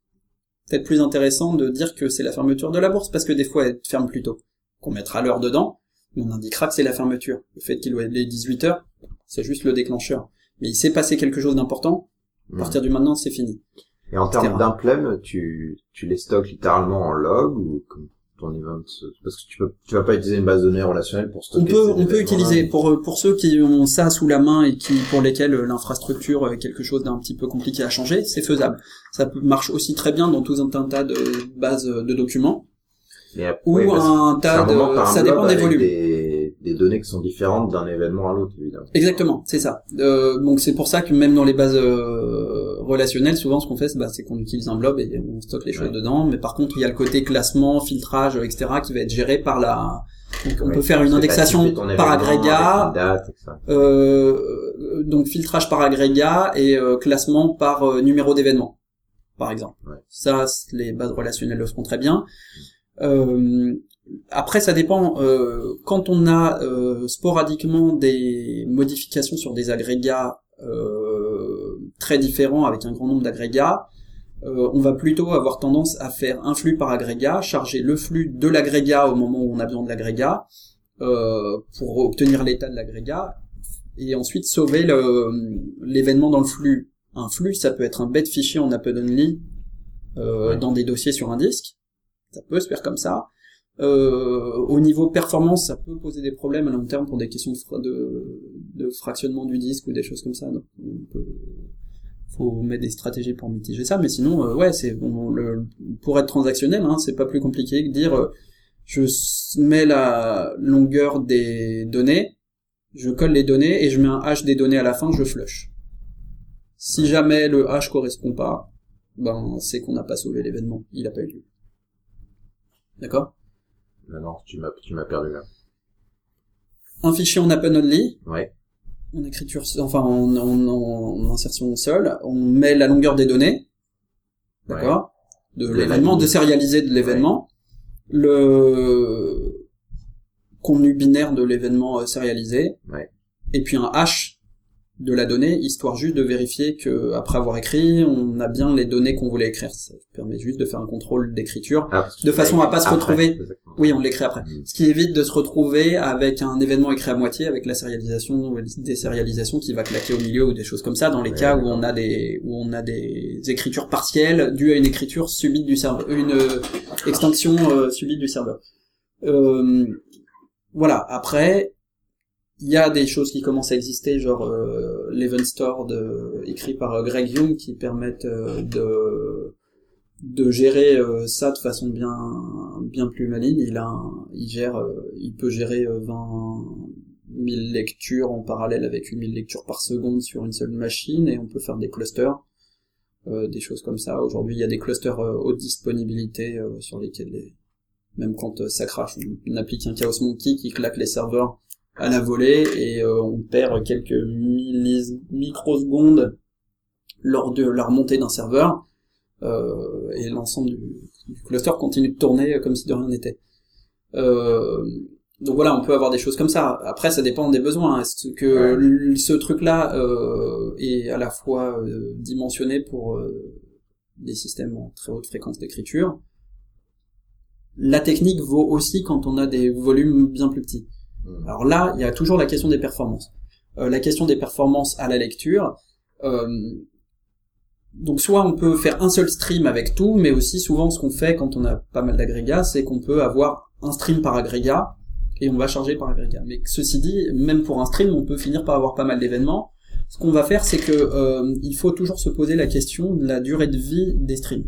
Peut-être plus intéressant de dire que c'est la fermeture de la bourse parce que des fois elle ferme plus tôt. Qu'on mettra l'heure dedans, mais on indiquera que c'est la fermeture. Le fait qu'il est 18 heures, c'est juste le déclencheur. Mais il s'est passé quelque chose d'important, à partir du maintenant c'est fini. Et en termes d'implem, tu, tu les stockes littéralement en log ou comme ton event Parce que tu peux, tu vas pas utiliser une base de données relationnelle pour stocker On peut, on peut utiliser pour euh, pour ceux qui ont ça sous la main et qui pour lesquels euh, l'infrastructure est quelque chose d'un petit peu compliqué à changer, c'est faisable. Ça marche aussi très bien dans tout un tas de bases de documents après, ou un tas de un ça dépend des volumes. Des, des données qui sont différentes d'un événement à l'autre, évidemment. Exactement, c'est ça. Euh, donc c'est pour ça que même dans les bases euh, relationnelles, souvent ce qu'on fait, c'est bah, c'est qu'on utilise un blob et on stocke les choses Ouais. dedans. Mais par contre, il y a le côté classement, filtrage, etc., qui va être géré par la. Donc, on Ouais, peut faire une indexation par agrégat, date, etc. euh, donc filtrage par agrégat et euh, classement par euh, numéro d'événement, par exemple. Ouais. Ça, les bases relationnelles le feront très bien. Euh, après, ça dépend. euh, quand on a euh, sporadiquement des modifications sur des agrégats euh, très différents avec un grand nombre d'agrégats, euh, on va plutôt avoir tendance à faire un flux par agrégat, charger le flux de l'agrégat au moment où on a besoin de l'agrégat euh, pour obtenir l'état de l'agrégat et ensuite sauver l'événement dans le flux. Un flux, ça peut être un bête fichier en Apple Only euh, Ouais. dans des dossiers sur un disque. Ça peut se faire comme ça. Euh, au niveau performance, ça peut poser des problèmes à long terme pour des questions de, fra- de, de fractionnement du disque ou des choses comme ça. Donc, on peut, faut mettre des stratégies pour mitiger ça. Mais sinon, euh, ouais, c'est bon, le, pour être transactionnel, hein, c'est pas plus compliqué que dire euh, je mets la longueur des données, je colle les données et je mets un hash des données à la fin, je flush. Si jamais le hash correspond pas, ben c'est qu'on n'a pas sauvé l'événement, il a pas eu lieu. D'accord? Non, non, tu m'as, tu m'as perdu là. Un fichier en append only, Ouais. En écriture, enfin en, en- en insertion seule, on met la longueur des données, d'accord, de De l'événement, la de l'événement, le contenu binaire de l'événement euh, sérialisé, Ouais. et puis un hash de la donnée, histoire juste de vérifier que après avoir écrit, on a bien les données qu'on voulait écrire. Ça permet juste de faire un contrôle d'écriture Ah, De façon à pas se retrouver. exactement. Oui, on l'écrit après. Mm. Ce qui évite de se retrouver avec un événement écrit à moitié, avec la sérialisation ou des sérialisations qui va claquer au milieu ou des choses comme ça, dans les Ouais, cas où on a des où on a des écritures partielles dues à une écriture subite du serveur, une euh, extinction euh, subite du serveur. Euh, voilà. Après, il y a des choses qui commencent à exister, genre euh, l'Event Store de, écrit par euh, Greg Young, qui permettent euh, de de gérer euh, ça de façon bien bien plus maligne. Il a un- il gère euh, il peut gérer euh, 20 000 lectures en parallèle avec 1000 lectures par seconde sur une seule machine et on peut faire des clusters des choses comme ça. Aujourd'hui, il y a des clusters haute disponibilité sur lesquels les- même quand ça crache, on, on applique un Chaos Monkey qui claque les serveurs à la volée et euh, on perd quelques microsecondes lors de la remontée d'un serveur euh, et l'ensemble du, du cluster continue de tourner comme si de rien n'était. Euh, donc voilà, on peut avoir des choses comme ça. Après, ça dépend des besoins. Est-ce que ce truc-là euh, est à la fois dimensionné pour des systèmes en très haute fréquence d'écriture? La technique vaut aussi quand on a des volumes bien plus petits. Mm. Alors là, il y a toujours la question des performances. Euh, la question des performances à la lecture. euh, donc soit on peut faire un seul stream avec tout, mais aussi souvent ce qu'on fait quand on a pas mal d'agrégats, c'est qu'on peut avoir un stream par agrégat et on va charger par agrégat. Mais ceci dit, même pour un stream, on peut finir par avoir pas mal d'événements. Ce qu'on va faire, c'est que euh, il faut toujours se poser la question de la durée de vie des streams.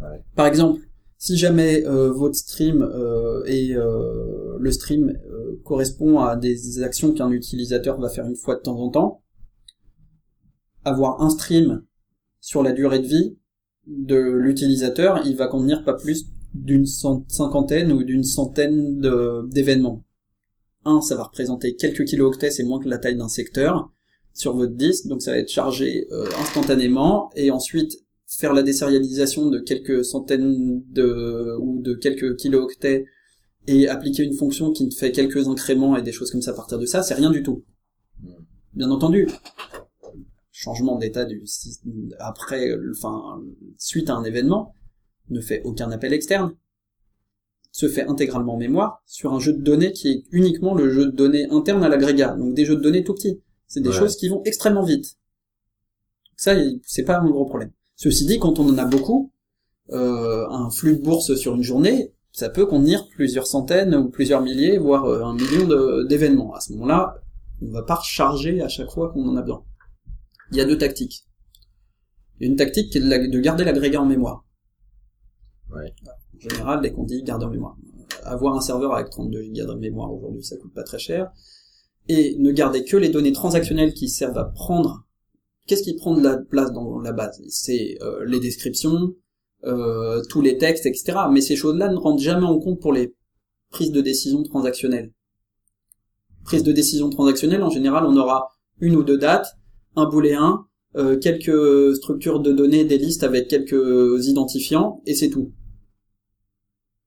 Ouais. Par exemple, si jamais euh, votre stream euh, et euh, le stream euh, correspond à des actions qu'un utilisateur va faire une fois de temps en temps, avoir un stream sur la durée de vie de l'utilisateur, il va contenir pas plus d'une cinquantaine ou d'une centaine d'événements. Un, ça va représenter quelques kilooctets, c'est moins que la taille d'un secteur sur votre disque, donc ça va être chargé euh, instantanément, et ensuite faire la désérialisation de quelques centaines de ou de quelques kilooctets et appliquer une fonction qui fait quelques incréments et des choses comme ça à partir de ça, c'est rien du tout. Mm. Bien entendu, changement d'état du après, enfin suite à un événement, ne fait aucun appel externe, se fait intégralement en mémoire sur un jeu de données qui est uniquement le jeu de données interne à l'agrégat, donc des jeux de données tout petits. C'est des Ouais. choses qui vont extrêmement vite. Ça, c'est pas un gros problème. Ceci dit, quand on en a beaucoup, euh, un flux de bourse sur une journée, ça peut contenir plusieurs centaines ou plusieurs milliers, voire euh, un million d'événements. À ce moment-là, on va pas recharger à chaque fois qu'on en a besoin. Il y a deux tactiques. Il y a une tactique qui est de, la- de garder l'agrégat en mémoire. Ouais. En général, dès qu'on dit garder en mémoire. Euh, Avoir un serveur avec 32 Go de mémoire aujourd'hui, ça coûte pas très cher. Et ne garder que les données transactionnelles qui servent à prendre. Qu'est-ce qui prend de la place dans la base? C'est euh, les descriptions, euh, tous les textes, etc. Mais ces choses-là ne rentrent jamais en compte pour les prises de décision transactionnelles. Prise de décision transactionnelle, en général, on aura une ou deux dates, un booléen, euh, quelques structures de données, des listes avec quelques identifiants, et c'est tout.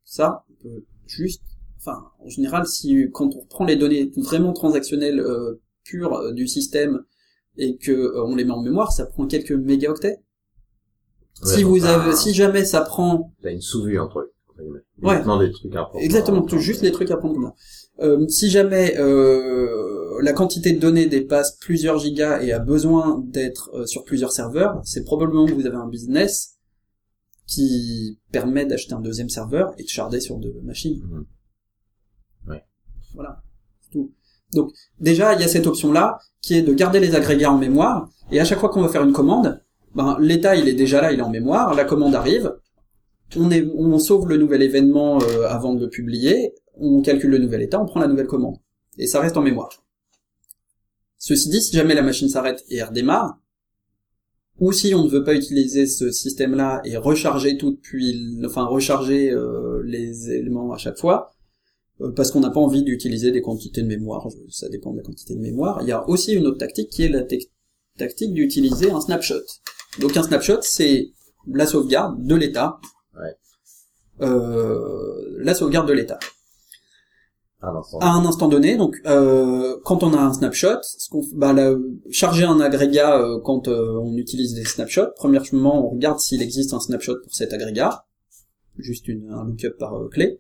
Ça, on peut juste, enfin, en général, si quand on prend les données vraiment transactionnelles euh, pures euh, du système et que euh, on les met en mémoire, ça prend quelques mégaoctets. Ouais, si vous avez, si jamais ça prend T'as une sous-vue entre eux. Ouais. Uniquement des trucs importants. Exactement, tout- juste les trucs à prendre. Euh, si jamais euh, la quantité de données dépasse plusieurs gigas et a besoin d'être euh, sur plusieurs serveurs, c'est probablement que vous avez un business qui permet d'acheter un deuxième serveur et de charder sur deux machines. Mhm. Ouais. Voilà, c'est tout. Donc déjà, il y a cette option-là qui est de garder les agrégats en mémoire et à chaque fois qu'on va faire une commande, ben, l'état il est déjà là, il est en mémoire, la commande arrive, on, sauve le nouvel événement euh, avant de le publier, on calcule le nouvel état, on prend la nouvelle commande. Et ça reste en mémoire. Ceci dit, si jamais la machine s'arrête et redémarre, ou si on ne veut pas utiliser ce système-là et recharger tout depuis, enfin recharger euh, les éléments à chaque fois, euh, parce qu'on n'a pas envie d'utiliser des quantités de mémoire, ça dépend de la quantité de mémoire, il y a aussi une autre tactique qui est la tactique d'utiliser un snapshot. Donc un snapshot, c'est la sauvegarde de l'état. Ouais. Euh, la sauvegarde de l'état À un instant donné. Donc, euh, quand on a un snapshot, ce qu'on, bah, charger un agrégat euh, quand euh, on utilise des snapshots. Premièrement, on regarde s'il existe un snapshot pour cet agrégat, juste une, un lookup par clé.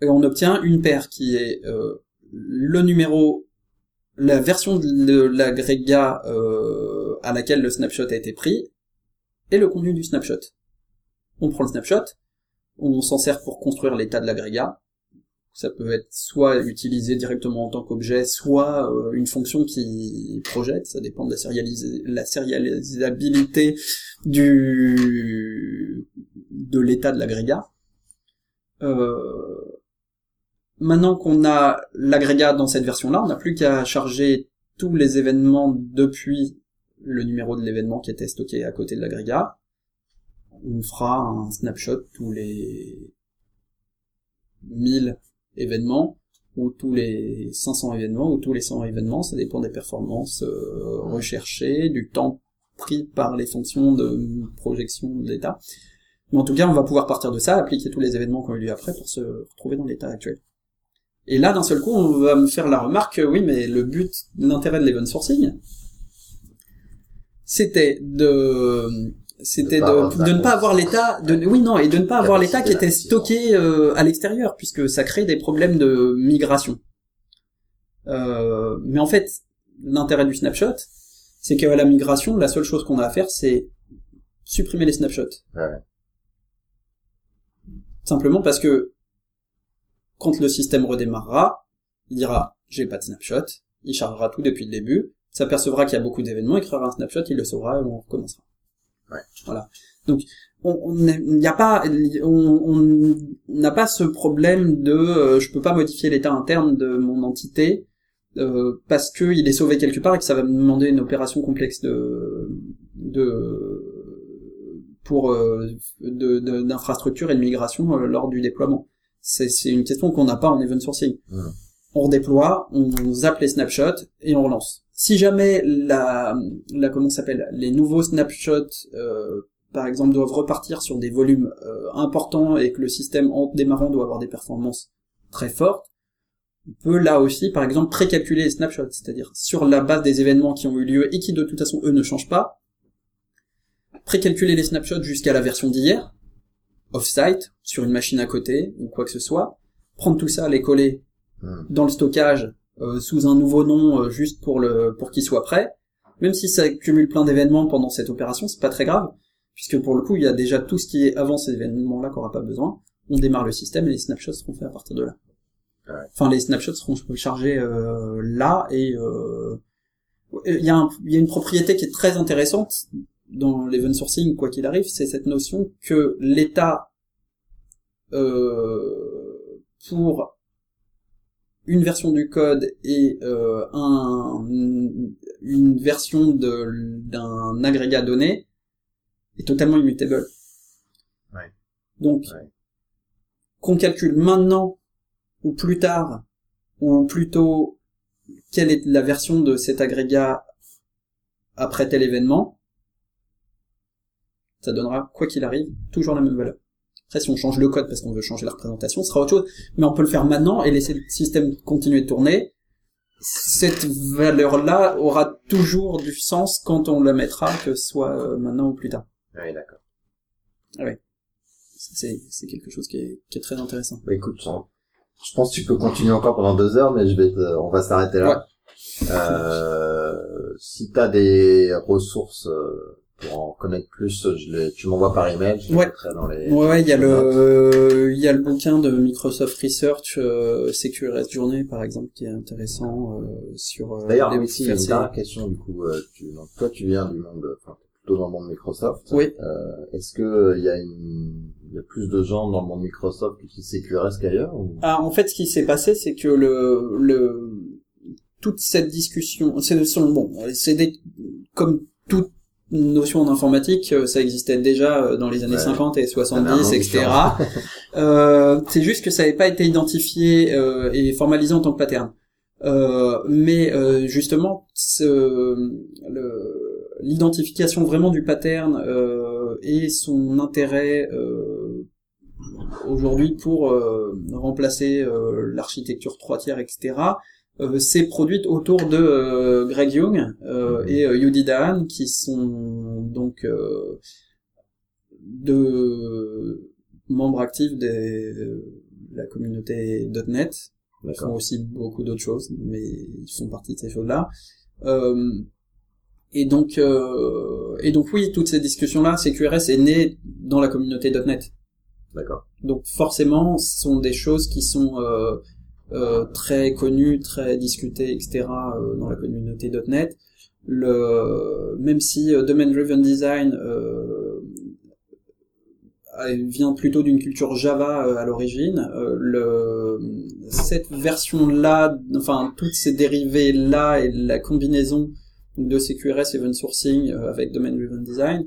et on obtient une paire qui est euh, le numéro, la version de l'agrégat euh, à laquelle le snapshot a été pris, et le contenu du snapshot. On prend le snapshot, on s'en sert pour construire l'état de l'agrégat. Ça peut être soit utilisé directement en tant qu'objet, soit euh, une fonction qui projette, ça dépend de la, sérialis- la sérialisabilité du de l'état de l'agrégat. Euh, maintenant qu'on a l'agrégat dans cette version-là, on n'a plus qu'à charger tous les événements depuis le numéro de l'événement qui était stocké à côté de l'agrégat. On fera un snapshot tous les 1000 événements, ou tous les 500 événements, ou tous les 100 événements, ça dépend des performances euh, recherchées, du temps pris par les fonctions de projection de l'état. Mais en tout cas, on va pouvoir partir de ça, appliquer tous les événements qui ont eu lieu après pour se retrouver dans l'état actuel. Et là, d'un seul coup, on va me faire la remarque, oui, mais le but, l'intérêt de l'event sourcing, c'était de, c'était De ne pas avoir l'état, de, oui, non, et de ne pas avoir l'état qui était stocké euh, à l'extérieur, puisque ça crée des problèmes de migration. Euh, mais en fait, l'intérêt du snapshot, c'est qu'à la migration, la seule chose qu'on a à faire, c'est supprimer les snapshots. Ouais. Simplement parce que quand le système redémarrera, il dira j'ai pas de snapshot, il chargera tout depuis le début, s'apercevra qu'il y a beaucoup d'événements, il créera un snapshot, il le saura et on recommencera. Ouais. Voilà. Donc on on n'y a pas on n'a pas ce problème de euh, je peux pas modifier l'état interne de mon entité euh, parce que il est sauvé quelque part et que ça va me demander une opération complexe de de pour euh, d'infrastructure et de migration euh, lors du déploiement. C'est une question qu'on n'a pas en event sourcing. Mhm. On redéploie, on zappe les snapshots et on relance. Si jamais la, la comment s'appelle, les nouveaux snapshots, euh, par exemple, doivent repartir sur des volumes euh, importants et que le système en démarrant doit avoir des performances très fortes, on peut là aussi, par exemple, précalculer les snapshots, c'est-à-dire sur la base des événements qui ont eu lieu et qui de toute façon eux ne changent pas, précalculer les snapshots jusqu'à la version d'hier, off-site, sur une machine à côté, ou quoi que ce soit, prendre tout ça, les coller Hmm. dans le stockage euh, sous un nouveau nom euh, juste pour le pour qu'il soit prêt, même si ça cumule plein d'événements pendant cette opération, c'est pas très grave, puisque pour le coup il y a déjà tout ce qui est avant ces événements-là qu'on aura pas besoin. On démarre le système et les snapshots seront faits à partir de là. Ouais. Enfin les snapshots seront chargés euh, là et euh, il y a un- il y a une propriété qui est très intéressante dans l'event sourcing quoi qu'il arrive, c'est cette notion que l'état euh, pour une version du code et euh, un, une version d'un agrégat donné est totalement immutable. Ouais. Donc, Ouais. qu'on calcule maintenant ou plus tard, ou plutôt quelle est la version de cet agrégat après tel événement, ça donnera, quoi qu'il arrive, toujours la même valeur. Après, si on change le code parce qu'on veut changer la représentation, ce sera autre chose. Mais on peut le faire maintenant et laisser le système continuer de tourner. Cette valeur-là aura toujours du sens quand on la mettra, que ce soit euh, maintenant ou plus tard. Oui, d'accord. C'est c'est quelque chose qui est, qui est très intéressant. Bah, écoute, je je pense que tu peux continuer encore pendant deux heures, mais je vais te- on va s'arrêter là. Euh, si t'as des ressources euh, pour en connaître plus, je les, tu m'envoies par email, je Ouais. mettrai dans les... Ouais, il y a le, il y a le bouquin de Microsoft Research, euh, CQRS Journée, par exemple, qui est intéressant, euh, sur, euh, D'ailleurs, les aussi, une outils dernière question, du coup, euh, tu, donc, toi, tu viens du monde, enfin, plutôt dans le monde Microsoft. Oui. Euh, est-ce que il y a une, il y a plus de gens dans le monde Microsoft qui utilisent CQRS qu'ailleurs ou... Ah, en fait, ce qui s'est passé, c'est que le, le, toute cette discussion, c'est bon, c'est des, comme toute notion en informatique, euh, ça existait déjà euh, dans les années Ouais. 50 et Ça avait un 70, nom etc. Euh, c'est juste que ça n'avait pas été identifié euh, et formalisé en tant que pattern. Euh, mais euh, justement, l'identification vraiment du pattern euh, et son intérêt euh, aujourd'hui pour euh, remplacer euh, l'architecture trois tiers, etc., s'est produite autour de euh, Greg Young euh, et euh, Yudi Dahan, qui sont donc euh, deux membres actifs des la communauté .NET. Ils font aussi beaucoup d'autres choses, mais ils font partie de ces choses-là. Euh, et donc, euh, et donc oui, toutes ces discussions-là, CQRS est né dans la communauté .NET. D'accord. Donc forcément, ce sont des choses qui sont euh, euh, très connues, très discutées, etc. euh, dans la communauté .NET. Le, même si euh, Domain Driven Design euh, vient plutôt d'une culture Java euh, à l'origine, euh, cette version-là, enfin toutes ces dérivés-là et la combinaison de CQRS Event Sourcing euh, avec Domain Driven Design,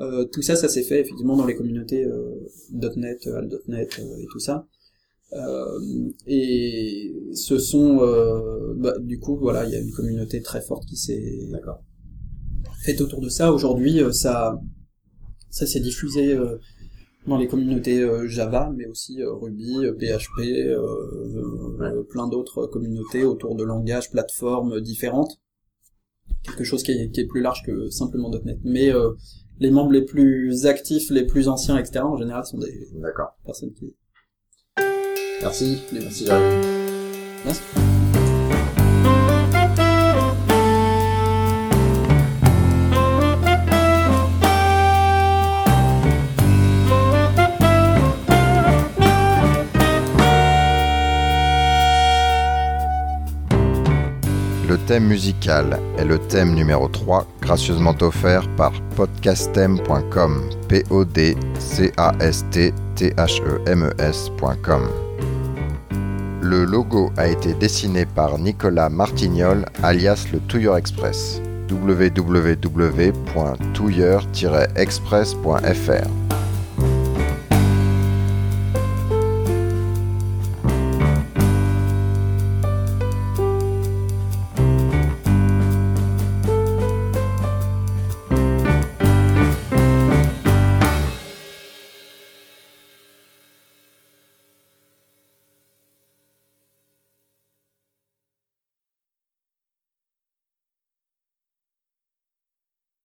euh, tout ça, ça s'est fait effectivement dans les communautés euh, .NET, euh, Al.NET euh, et tout ça. Euh, et ce sont, euh, bah, du coup, voilà, il y a une communauté très forte qui s'est faite autour de ça. Aujourd'hui, euh, ça, ça s'est diffusé euh, dans les communautés Java, mais aussi Ruby, PHP, euh, plein d'autres communautés autour de langages, plateformes différentes. Quelque chose qui est, qui est plus large que simplement .NET. Mais euh, les membres les plus actifs, les plus anciens, etc., en général, sont des personnes qui... Merci. Merci, Jérémy. Le thème musical est le thème numéro 3, gracieusement offert par podcastem.com. P-O-D-C-A-S-T-T-H-E-M-E-S.com. Le logo a été dessiné par Nicolas Martignol, alias le Touilleur Express. www.touilleur-express.fr